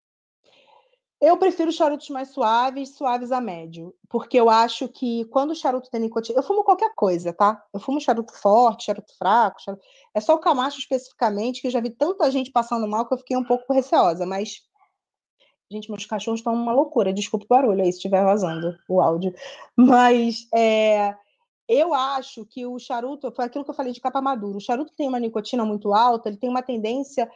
Speaker 6: Eu prefiro charutos mais suaves, suaves a médio, porque eu acho que quando o charuto tem nicotina, eu fumo qualquer coisa, tá? Eu fumo charuto forte, charuto fraco, charuto... é só o camacho especificamente que eu já vi tanta gente passando mal que eu fiquei um pouco receosa, mas gente, meus cachorros estão uma loucura, desculpa o barulho aí se estiver vazando o áudio, mas é... eu acho que o charuto, foi aquilo que eu falei de capa madura, o charuto tem uma nicotina muito alta, ele tem uma tendência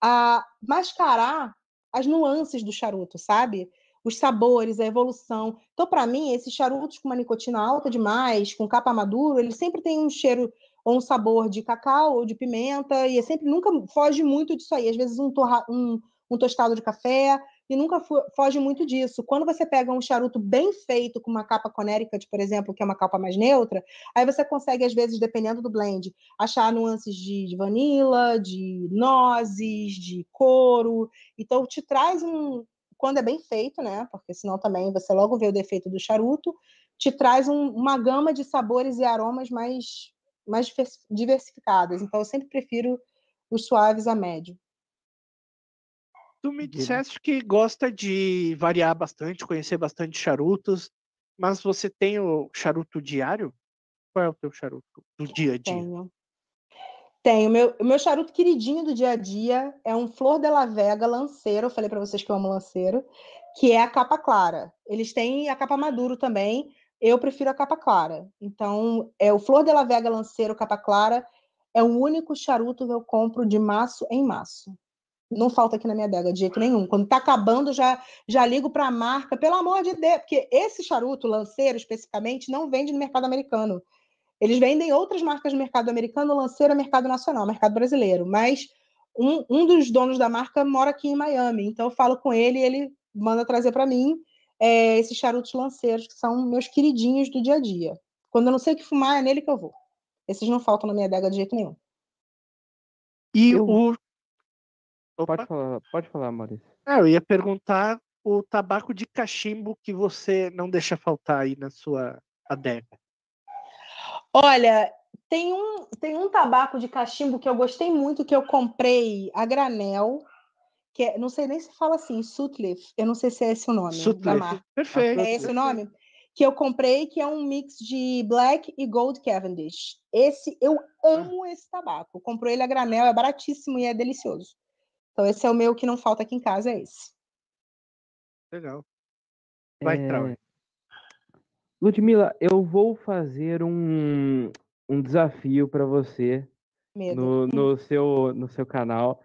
Speaker 6: a mascarar as nuances do charuto, sabe? Os sabores, a evolução. Então, para mim, esses charutos com uma nicotina alta demais, com capa maduro, ele sempre tem um cheiro ou um sabor de cacau ou de pimenta, e é sempre nunca foge muito disso aí. Às vezes um, torra, um, um tostado de café, e nunca foge muito disso. Quando você pega um charuto bem feito, com uma capa Connecticut, por exemplo, que é uma capa mais neutra, aí você consegue, às vezes, dependendo do blend, achar nuances de, de vanila, de nozes, de couro. Então, te traz um. Quando é bem feito, né? Porque senão também você logo vê o defeito do charuto, te traz um, uma gama de sabores e aromas mais, mais diversificadas. Então, eu sempre prefiro os suaves a médio.
Speaker 5: Tu me disseste que gosta de variar bastante, conhecer bastante charutos, mas você tem o charuto diário? Qual é o teu charuto do dia a dia?
Speaker 6: Tenho. Tenho. Meu, o meu charuto queridinho do dia a dia é um Flor de la Vega lanceiro. Eu falei para vocês que eu amo lanceiro, que é a capa clara. Eles têm a capa maduro também. Eu prefiro a capa clara. Então, é o Flor de la Vega lanceiro capa clara é o único charuto que eu compro de maço em maço não falta aqui na minha adega de jeito nenhum. Quando está acabando, já, já ligo para a marca, pelo amor de Deus, porque esse charuto, lanceiro especificamente, não vende no mercado americano. Eles vendem outras marcas no mercado americano, lanceiro é mercado nacional, mercado brasileiro. Mas um, um dos donos da marca mora aqui em Miami, então eu falo com ele e ele manda trazer para mim é, esses charutos lanceiros, que são meus queridinhos do dia a dia. Quando eu não sei o que fumar, é nele que eu vou. Esses não faltam na minha adega de jeito nenhum.
Speaker 5: E eu... o
Speaker 3: Pode falar, pode falar, Maurício.
Speaker 5: É, eu ia perguntar o tabaco de cachimbo que você não deixa faltar aí na sua adega.
Speaker 6: Olha, tem um, tem um tabaco de cachimbo que eu gostei muito, que eu comprei a granel, que é, não sei nem se fala assim, Sutleaf, eu não sei se é esse o nome
Speaker 5: Sutleaf, perfeito.
Speaker 6: É esse o nome? Que eu comprei, que é um mix de Black e Gold Cavendish. Esse, eu ah. amo ah. esse tabaco. Comprei ele a granel, é baratíssimo e é delicioso. Então, esse é o meu que não falta aqui em casa, é esse.
Speaker 5: Legal. Vai, é... Trau.
Speaker 3: Ludmila, eu vou fazer um, um desafio para você no, no, seu, no seu canal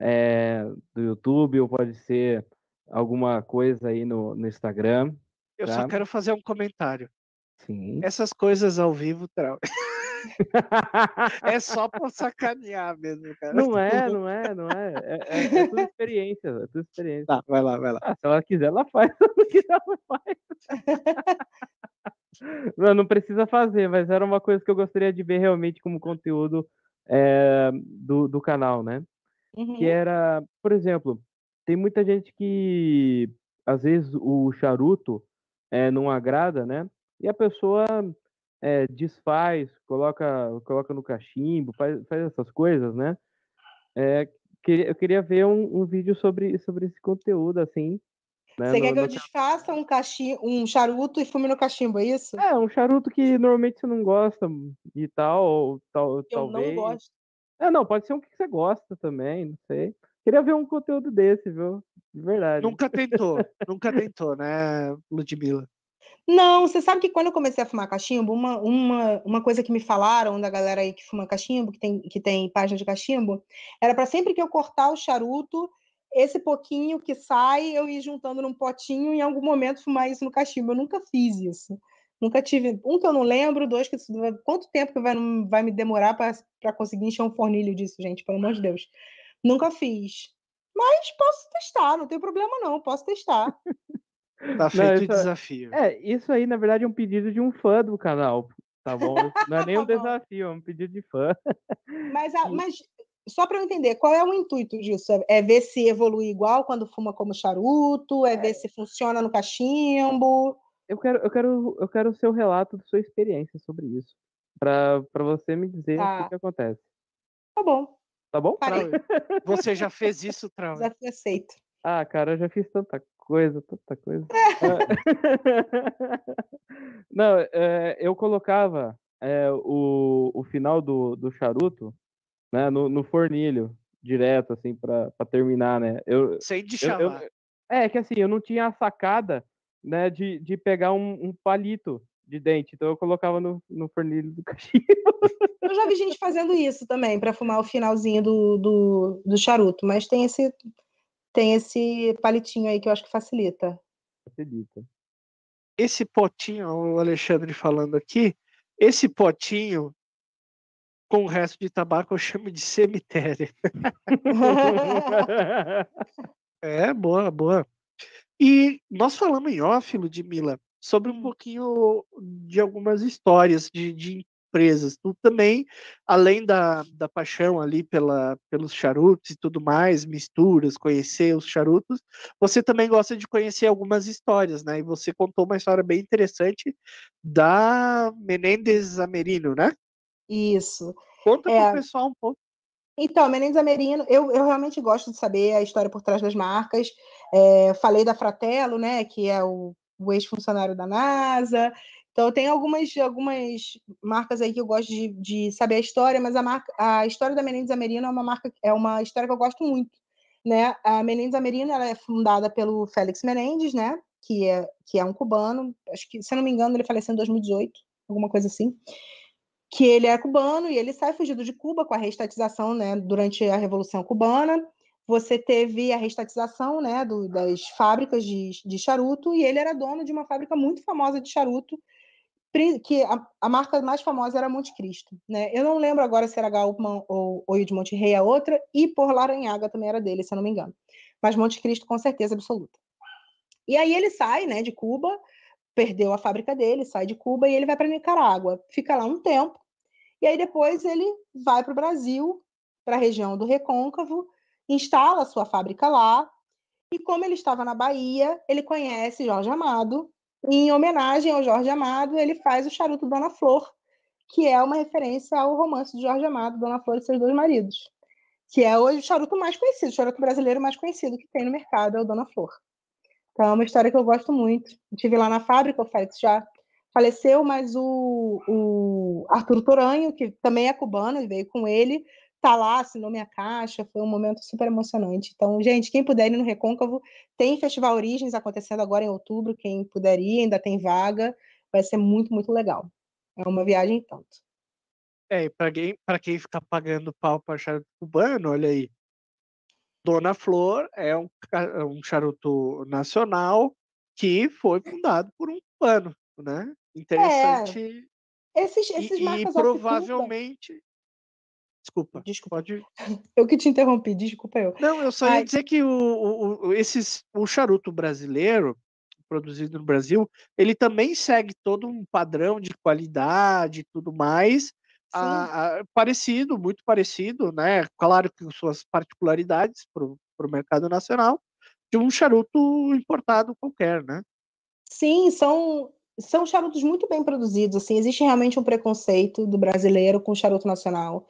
Speaker 3: é, do YouTube, ou pode ser alguma coisa aí no, no Instagram.
Speaker 5: Eu tá? só quero fazer um comentário.
Speaker 3: Sim.
Speaker 5: Essas coisas ao vivo, Trau. é só pra sacanear mesmo, cara.
Speaker 3: Não é, não é, não é. É, é, é tudo experiência, é tudo experiência.
Speaker 5: Tá, vai lá, vai lá.
Speaker 3: Ah, se ela quiser, ela faz. Se ela não quiser, ela faz. não, não precisa fazer, mas era uma coisa que eu gostaria de ver realmente como conteúdo é, do, do canal, né? Uhum. Que era, por exemplo, tem muita gente que às vezes o charuto é, não agrada, né? E a pessoa é, desfaz, coloca, coloca no cachimbo, faz, faz essas coisas, né? É, queria, eu queria ver um, um vídeo sobre, sobre esse conteúdo, assim. Né?
Speaker 6: Você
Speaker 3: no-
Speaker 6: quer que eu
Speaker 3: no-
Speaker 6: desfaça um, cachim... um charuto e fume no cachimbo, é isso?
Speaker 3: É, um charuto que normalmente você não gosta e tal, ou tal,
Speaker 6: eu
Speaker 3: talvez.
Speaker 6: não gosto.
Speaker 3: É, não, pode ser um que você gosta também, não sei. Queria ver um conteúdo desse, viu? De verdade.
Speaker 5: Nunca tentou, nunca tentou, né, Ludmilla?
Speaker 6: Não, você sabe que quando eu comecei a fumar cachimbo, uma, uma, uma coisa que me falaram da galera aí que fuma cachimbo, que tem, que tem página de cachimbo, era para sempre que eu cortar o charuto, esse pouquinho que sai, eu ir juntando num potinho e em algum momento fumar isso no cachimbo. Eu nunca fiz isso. Nunca tive. Um que eu não lembro, dois que. Quanto tempo que vai, vai me demorar para conseguir encher um fornilho disso, gente? Pelo amor de Deus. Nunca fiz. Mas posso testar, não tem problema não, posso testar.
Speaker 5: Tá feito o
Speaker 3: isso é-
Speaker 5: desafio.
Speaker 3: É, isso aí, na verdade, é um pedido de um fã do canal, tá bom? Não é nem um
Speaker 6: Tá
Speaker 3: desafio, é um pedido de fã.
Speaker 6: Mas, a- mas só para eu entender, qual é o intuito disso? É, é ver se evolui igual quando fuma como charuto? É ver se funciona no cachimbo?
Speaker 3: Eu quero, eu quero, eu quero o seu relato da sua experiência sobre isso. Pra, pra você me dizer o
Speaker 6: Tá.
Speaker 3: que, que acontece.
Speaker 6: Tá bom,
Speaker 3: Tá bom?
Speaker 6: parei.
Speaker 5: Você já fez isso, Trauer?
Speaker 6: Desafio aceito.
Speaker 3: Ah, cara, eu já fiz tanta coisa, tanta coisa. Ah, Não, é, eu colocava é, o, o final do, do charuto né, no, no fornilho, direto, assim, pra, pra terminar, né? Eu,
Speaker 5: Sem
Speaker 3: eu-
Speaker 5: de
Speaker 3: eu-
Speaker 5: chamar.
Speaker 3: é que assim, eu não tinha a sacada, né, de, de pegar um, um palito de dente, então eu colocava no, no fornilho do cachimbo.
Speaker 6: Eu já vi gente fazendo isso também, para fumar o finalzinho do, do, do charuto, mas tem esse, tem esse palitinho aí que eu acho que facilita.
Speaker 3: Facilita.
Speaker 5: Esse potinho, o Alexandre falando aqui, esse potinho com o resto de tabaco eu chamo de cemitério. É, boa, boa. E nós falamos em off, Ludmilla, sobre um pouquinho de algumas histórias de, de empresas. Tu também, além da, da paixão ali pela, pelos charutos e tudo mais, misturas, conhecer os charutos, você também gosta de conhecer algumas histórias, né? E você contou uma história bem interessante da Menendez Amerino, né?
Speaker 6: Isso.
Speaker 5: Conta
Speaker 6: É.
Speaker 5: pro pessoal um pouco.
Speaker 6: Então, Menendez Amerino, eu, eu realmente gosto de saber a história por trás das marcas. É, falei da Fratello, né, que é o, o ex-funcionário da NASA. Então, tem algumas, algumas marcas aí que eu gosto de, de saber a história, mas a, marca, a história da Menendez Amerino é uma marca, é uma história que eu gosto muito. Né? A Menendez Amerino ela é fundada pelo Félix Menendez, né, que é, que é um cubano. Acho que, se eu não me engano, ele faleceu em 2018, alguma coisa assim que ele é cubano e ele sai fugido de Cuba com a reestatização, né, durante a Revolução Cubana. Você teve a reestatização, né, do, das fábricas de, de charuto e ele era dono de uma fábrica muito famosa de charuto, que a, a marca mais famosa era Monte Cristo, né? Eu não lembro agora se era Galpman ou ou de Monte Rei a outra e por Laranhaga também era dele, se eu não me engano. Mas Monte Cristo com certeza absoluta. E aí ele sai, né, de Cuba, perdeu a fábrica dele, sai de Cuba e ele vai para Nicarágua, fica lá um tempo e aí depois ele vai para o Brasil, para a região do Recôncavo, instala sua fábrica lá. E como ele estava na Bahia, ele conhece Jorge Amado. Em homenagem ao Jorge Amado, ele faz o charuto Dona Flor, que é uma referência ao romance de Jorge Amado, Dona Flor e seus dois maridos, que é hoje o charuto mais conhecido, o charuto brasileiro mais conhecido que tem no mercado, é o Dona Flor. Então é uma história que eu gosto muito. Estive lá na fábrica, o Félix já faleceu, mas o, o Arthur Toranho, que também é cubano e veio com ele, tá lá, assinou minha caixa, foi um momento super emocionante. Então, gente, quem puder ir no Recôncavo, tem Festival Origens acontecendo agora em outubro, quem puder ir, ainda tem vaga, vai ser muito, muito legal. É uma viagem e tanto.
Speaker 5: É, e pra quem, pra quem fica pagando pau pra charuto cubano, olha aí. Dona Flor é um, é um charuto nacional que foi fundado por um cubano, né? Interessante.
Speaker 6: Esses,
Speaker 5: E-
Speaker 6: esses
Speaker 5: e,
Speaker 6: off-Cuba-
Speaker 5: provavelmente. Desculpa,
Speaker 6: Desculpa,
Speaker 5: pode.
Speaker 6: eu que te interrompi, desculpa eu.
Speaker 5: Não, eu só ia
Speaker 6: Ai.
Speaker 5: dizer que o, o, o- esses, o charuto brasileiro, produzido no Brasil, ele também segue todo um padrão de qualidade e tudo mais, a- a- parecido, muito parecido, né? Claro que com suas particularidades para o mercado nacional, de um charuto importado qualquer, né?
Speaker 6: Sim, são, são charutos muito bem produzidos, assim, existe realmente um preconceito do brasileiro com charuto nacional,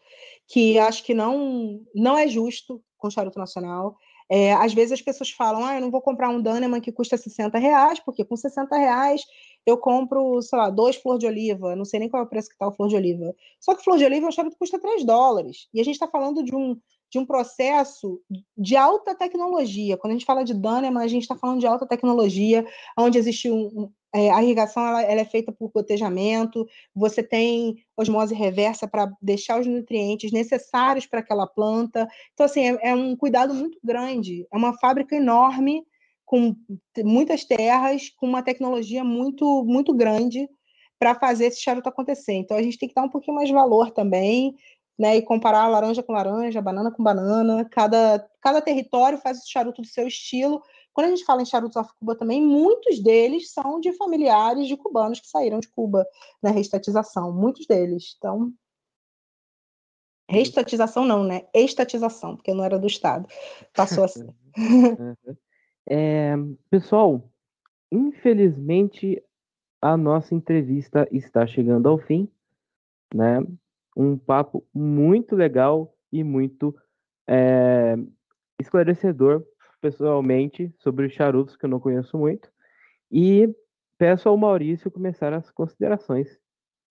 Speaker 6: que acho que não, não é justo com charuto nacional. É, às vezes as pessoas falam, ah, eu não vou comprar um Daneman que custa 60 reais, porque com 60 reais eu compro, sei lá, dois flor de oliva, não sei nem qual é o preço que está o flor de oliva. Só que flor de oliva é um charuto que custa 3 dólares. E a gente está falando de um, de um processo de alta tecnologia. Quando a gente fala de Daneman, a gente está falando de alta tecnologia, onde existe um, a irrigação ela, ela, é feita por gotejamento, você tem osmose reversa para deixar os nutrientes necessários para aquela planta. Então, assim, é, é, um cuidado muito grande. É uma fábrica enorme, com muitas terras, com uma tecnologia muito, muito grande para fazer esse charuto acontecer. Então, a gente tem que dar um pouquinho mais de valor também, né? E comparar laranja com laranja, banana com banana. Cada, cada território faz o charuto do seu estilo quando a gente fala em charutos off Cuba também, muitos deles são de familiares de cubanos que saíram de Cuba na restatização, muitos deles. Então, restatização não, né? Estatização, porque não era do Estado. Passou assim.
Speaker 3: é, pessoal, infelizmente a nossa entrevista está chegando ao fim, né? Um papo muito legal e muito é, esclarecedor pessoalmente sobre os charutos, que eu não conheço muito, e peço ao Maurício começar as considerações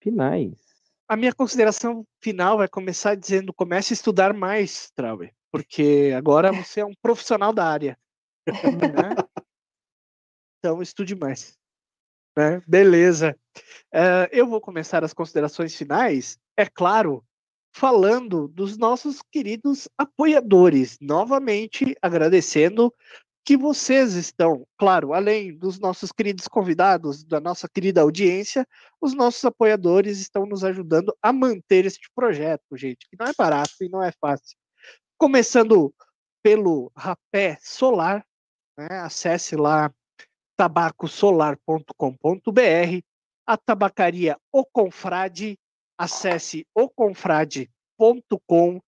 Speaker 3: finais.
Speaker 5: A minha consideração final vai começar dizendo: comece a estudar mais, Trauer, porque agora você é um profissional da área. Né? Então, estude mais. Né? Beleza. Uh, eu vou começar as considerações finais, é claro, falando dos nossos queridos apoiadores. Novamente agradecendo que vocês estão, claro, além dos nossos queridos convidados, da nossa querida audiência, os nossos apoiadores estão nos ajudando a manter este projeto, gente, que não é barato e não é fácil. Começando pelo Rapé Solar, né? acesse lá tabacosolar.com.br, a tabacaria O Confrade acesse oconfrade.com.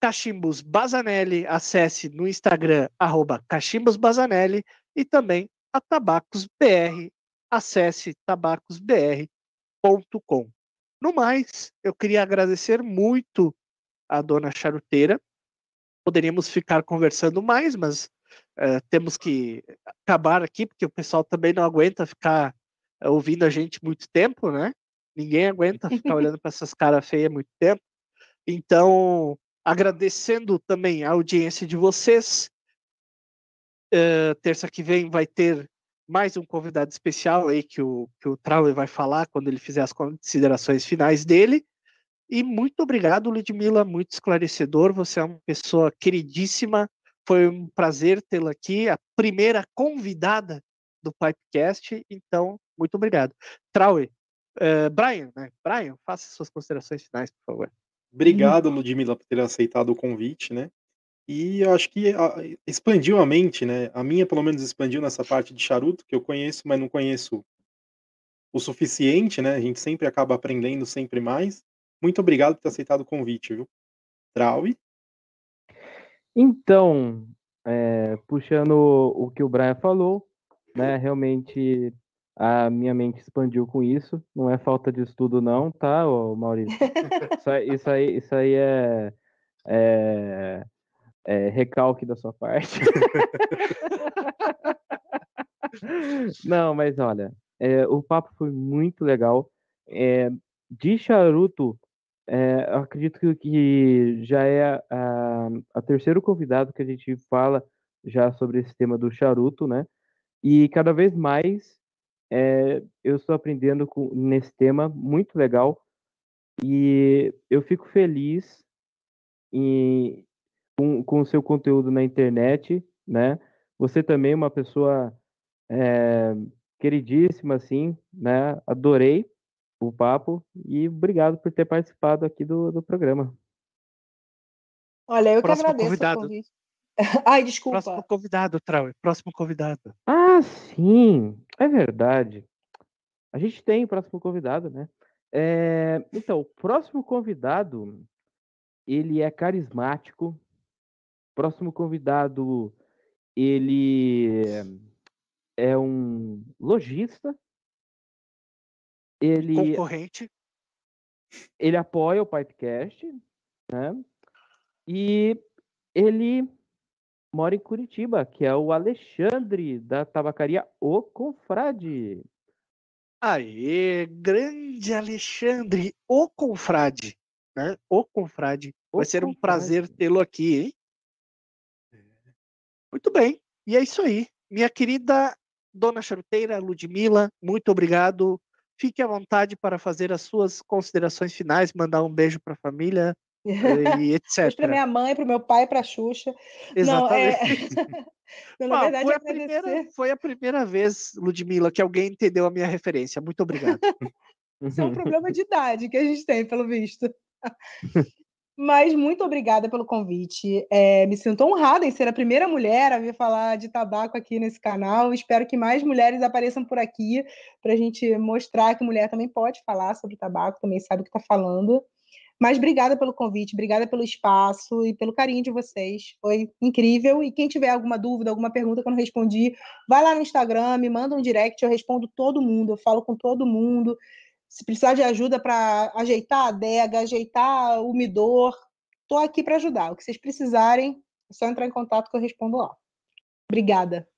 Speaker 5: Cachimbos Bazanelli, acesse no Instagram, arroba Cachimbos Bazanelli, e também a Tabacos BR, acesse tabacosbr.com. No mais, eu queria agradecer muito a dona charuteira. Poderíamos ficar conversando mais, mas uh, temos que acabar aqui, porque o pessoal também não aguenta ficar uh, ouvindo a gente muito tempo, né? Ninguém aguenta ficar olhando para essas caras feias muito tempo. Então, agradecendo também a audiência de vocês. Uh, terça que vem vai ter mais um convidado especial aí que o, que o Trauer vai falar quando ele fizer as considerações finais dele. E muito obrigado, Ludmila, muito esclarecedor. Você é uma pessoa queridíssima. Foi um prazer tê-la aqui, a primeira convidada do Pipecast. Então, muito obrigado. Trauer, Uh, Brian, né? Brian, faça suas considerações finais, por favor.
Speaker 4: Obrigado, Ludmila, por ter aceitado o convite, né? E eu acho que a, expandiu a mente, né? A minha, pelo menos, expandiu nessa parte de charuto, que eu conheço, mas não conheço o suficiente, né? A gente sempre acaba aprendendo sempre mais. Muito obrigado por ter aceitado o convite, viu? Traui?
Speaker 3: Então, é, puxando o que o Brian falou, né? Realmente a minha mente expandiu com isso. Não é falta de estudo, não, tá, Maurício? Isso, isso, aí, isso aí é, é, é recalque da sua parte. não, mas olha, é, o papo foi muito legal. É, de charuto, é, acredito que já é a, a terceiro convidado que a gente fala já sobre esse tema do charuto, né? E cada vez mais é, eu estou aprendendo com, nesse tema muito legal e eu fico feliz em, com, com o seu conteúdo na internet, né? Você também é uma pessoa é, queridíssima, assim, né? Adorei o papo e obrigado por ter participado aqui do, do programa.
Speaker 6: Olha, eu Próximo que agradeço convidado. o convite. Ai, desculpa.
Speaker 5: Próximo convidado, Trau. Próximo convidado.
Speaker 3: Ah, sim. É verdade. A gente tem o próximo convidado, né? É... Então, o próximo convidado, ele é carismático. Próximo convidado, ele é um lojista, Ele,
Speaker 5: Concorrente.
Speaker 3: ele apoia o Pipecast, né? E ele mora em Curitiba, que é o Alexandre da tabacaria O Confrade.
Speaker 5: Aê, grande Alexandre, o confrade, né? O confrade.
Speaker 3: O
Speaker 5: Vai ser um
Speaker 3: confrade.
Speaker 5: prazer tê-lo aqui, hein? Muito bem. E é isso aí. Minha querida dona charuteira Ludmila, muito obrigado. Fique à vontade para fazer as suas considerações finais, mandar um beijo para a família e etc.
Speaker 6: Pra minha mãe, pro meu pai, pra Xuxa. Não, é...
Speaker 5: Exatamente.
Speaker 6: Não,
Speaker 5: Ah,
Speaker 6: verdade,
Speaker 5: foi, a primeira, foi a primeira vez, Ludmila, que alguém entendeu a minha referência. Muito obrigado.
Speaker 6: Isso é um problema de idade que a gente tem, pelo visto. Mas muito obrigada pelo convite. É, me sinto honrada em ser a primeira mulher a vir falar de tabaco aqui nesse canal. Espero que mais mulheres apareçam por aqui para a gente mostrar que mulher também pode falar sobre tabaco, também sabe o que está falando. Mas obrigada pelo convite, obrigada pelo espaço e pelo carinho de vocês. Foi incrível. E quem tiver alguma dúvida, alguma pergunta que eu não respondi, vai lá no Instagram, me manda um direct, eu respondo todo mundo, eu falo com todo mundo. Se precisar de ajuda para ajeitar a adega, ajeitar o umidor, estou aqui para ajudar. O que vocês precisarem, é só entrar em contato que eu respondo lá. Obrigada.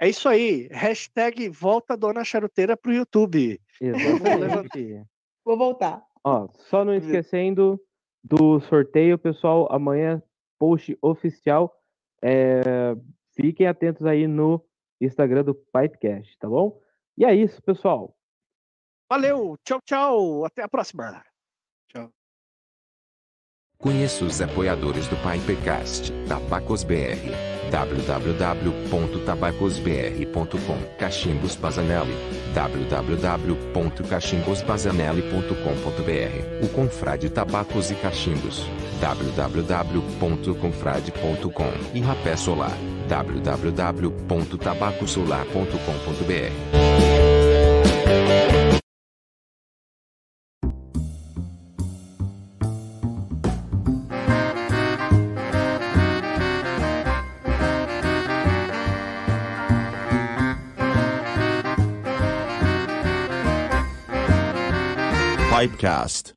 Speaker 5: É isso aí. Hashtag volta Dona Charuteira pro YouTube.
Speaker 3: Exatamente.
Speaker 6: Vou voltar.
Speaker 3: Ó, só não esquecendo do sorteio, pessoal. Amanhã, post oficial. É, fiquem atentos aí no Instagram do Pipecast, tá bom? E é isso, pessoal.
Speaker 5: Valeu, tchau, tchau. Até a próxima.
Speaker 4: Tchau.
Speaker 2: Conheça os apoiadores do Pipecast, Tabacos BR, www.tabacosbr.com, Cachimbos Bazanelli, www.cachimbosbazanelli.com.br, o Confrade Tabacos e Cachimbos, www.confrade.com e Rapé Solar, www.tabacosolar.com.br.
Speaker 1: Pipecast.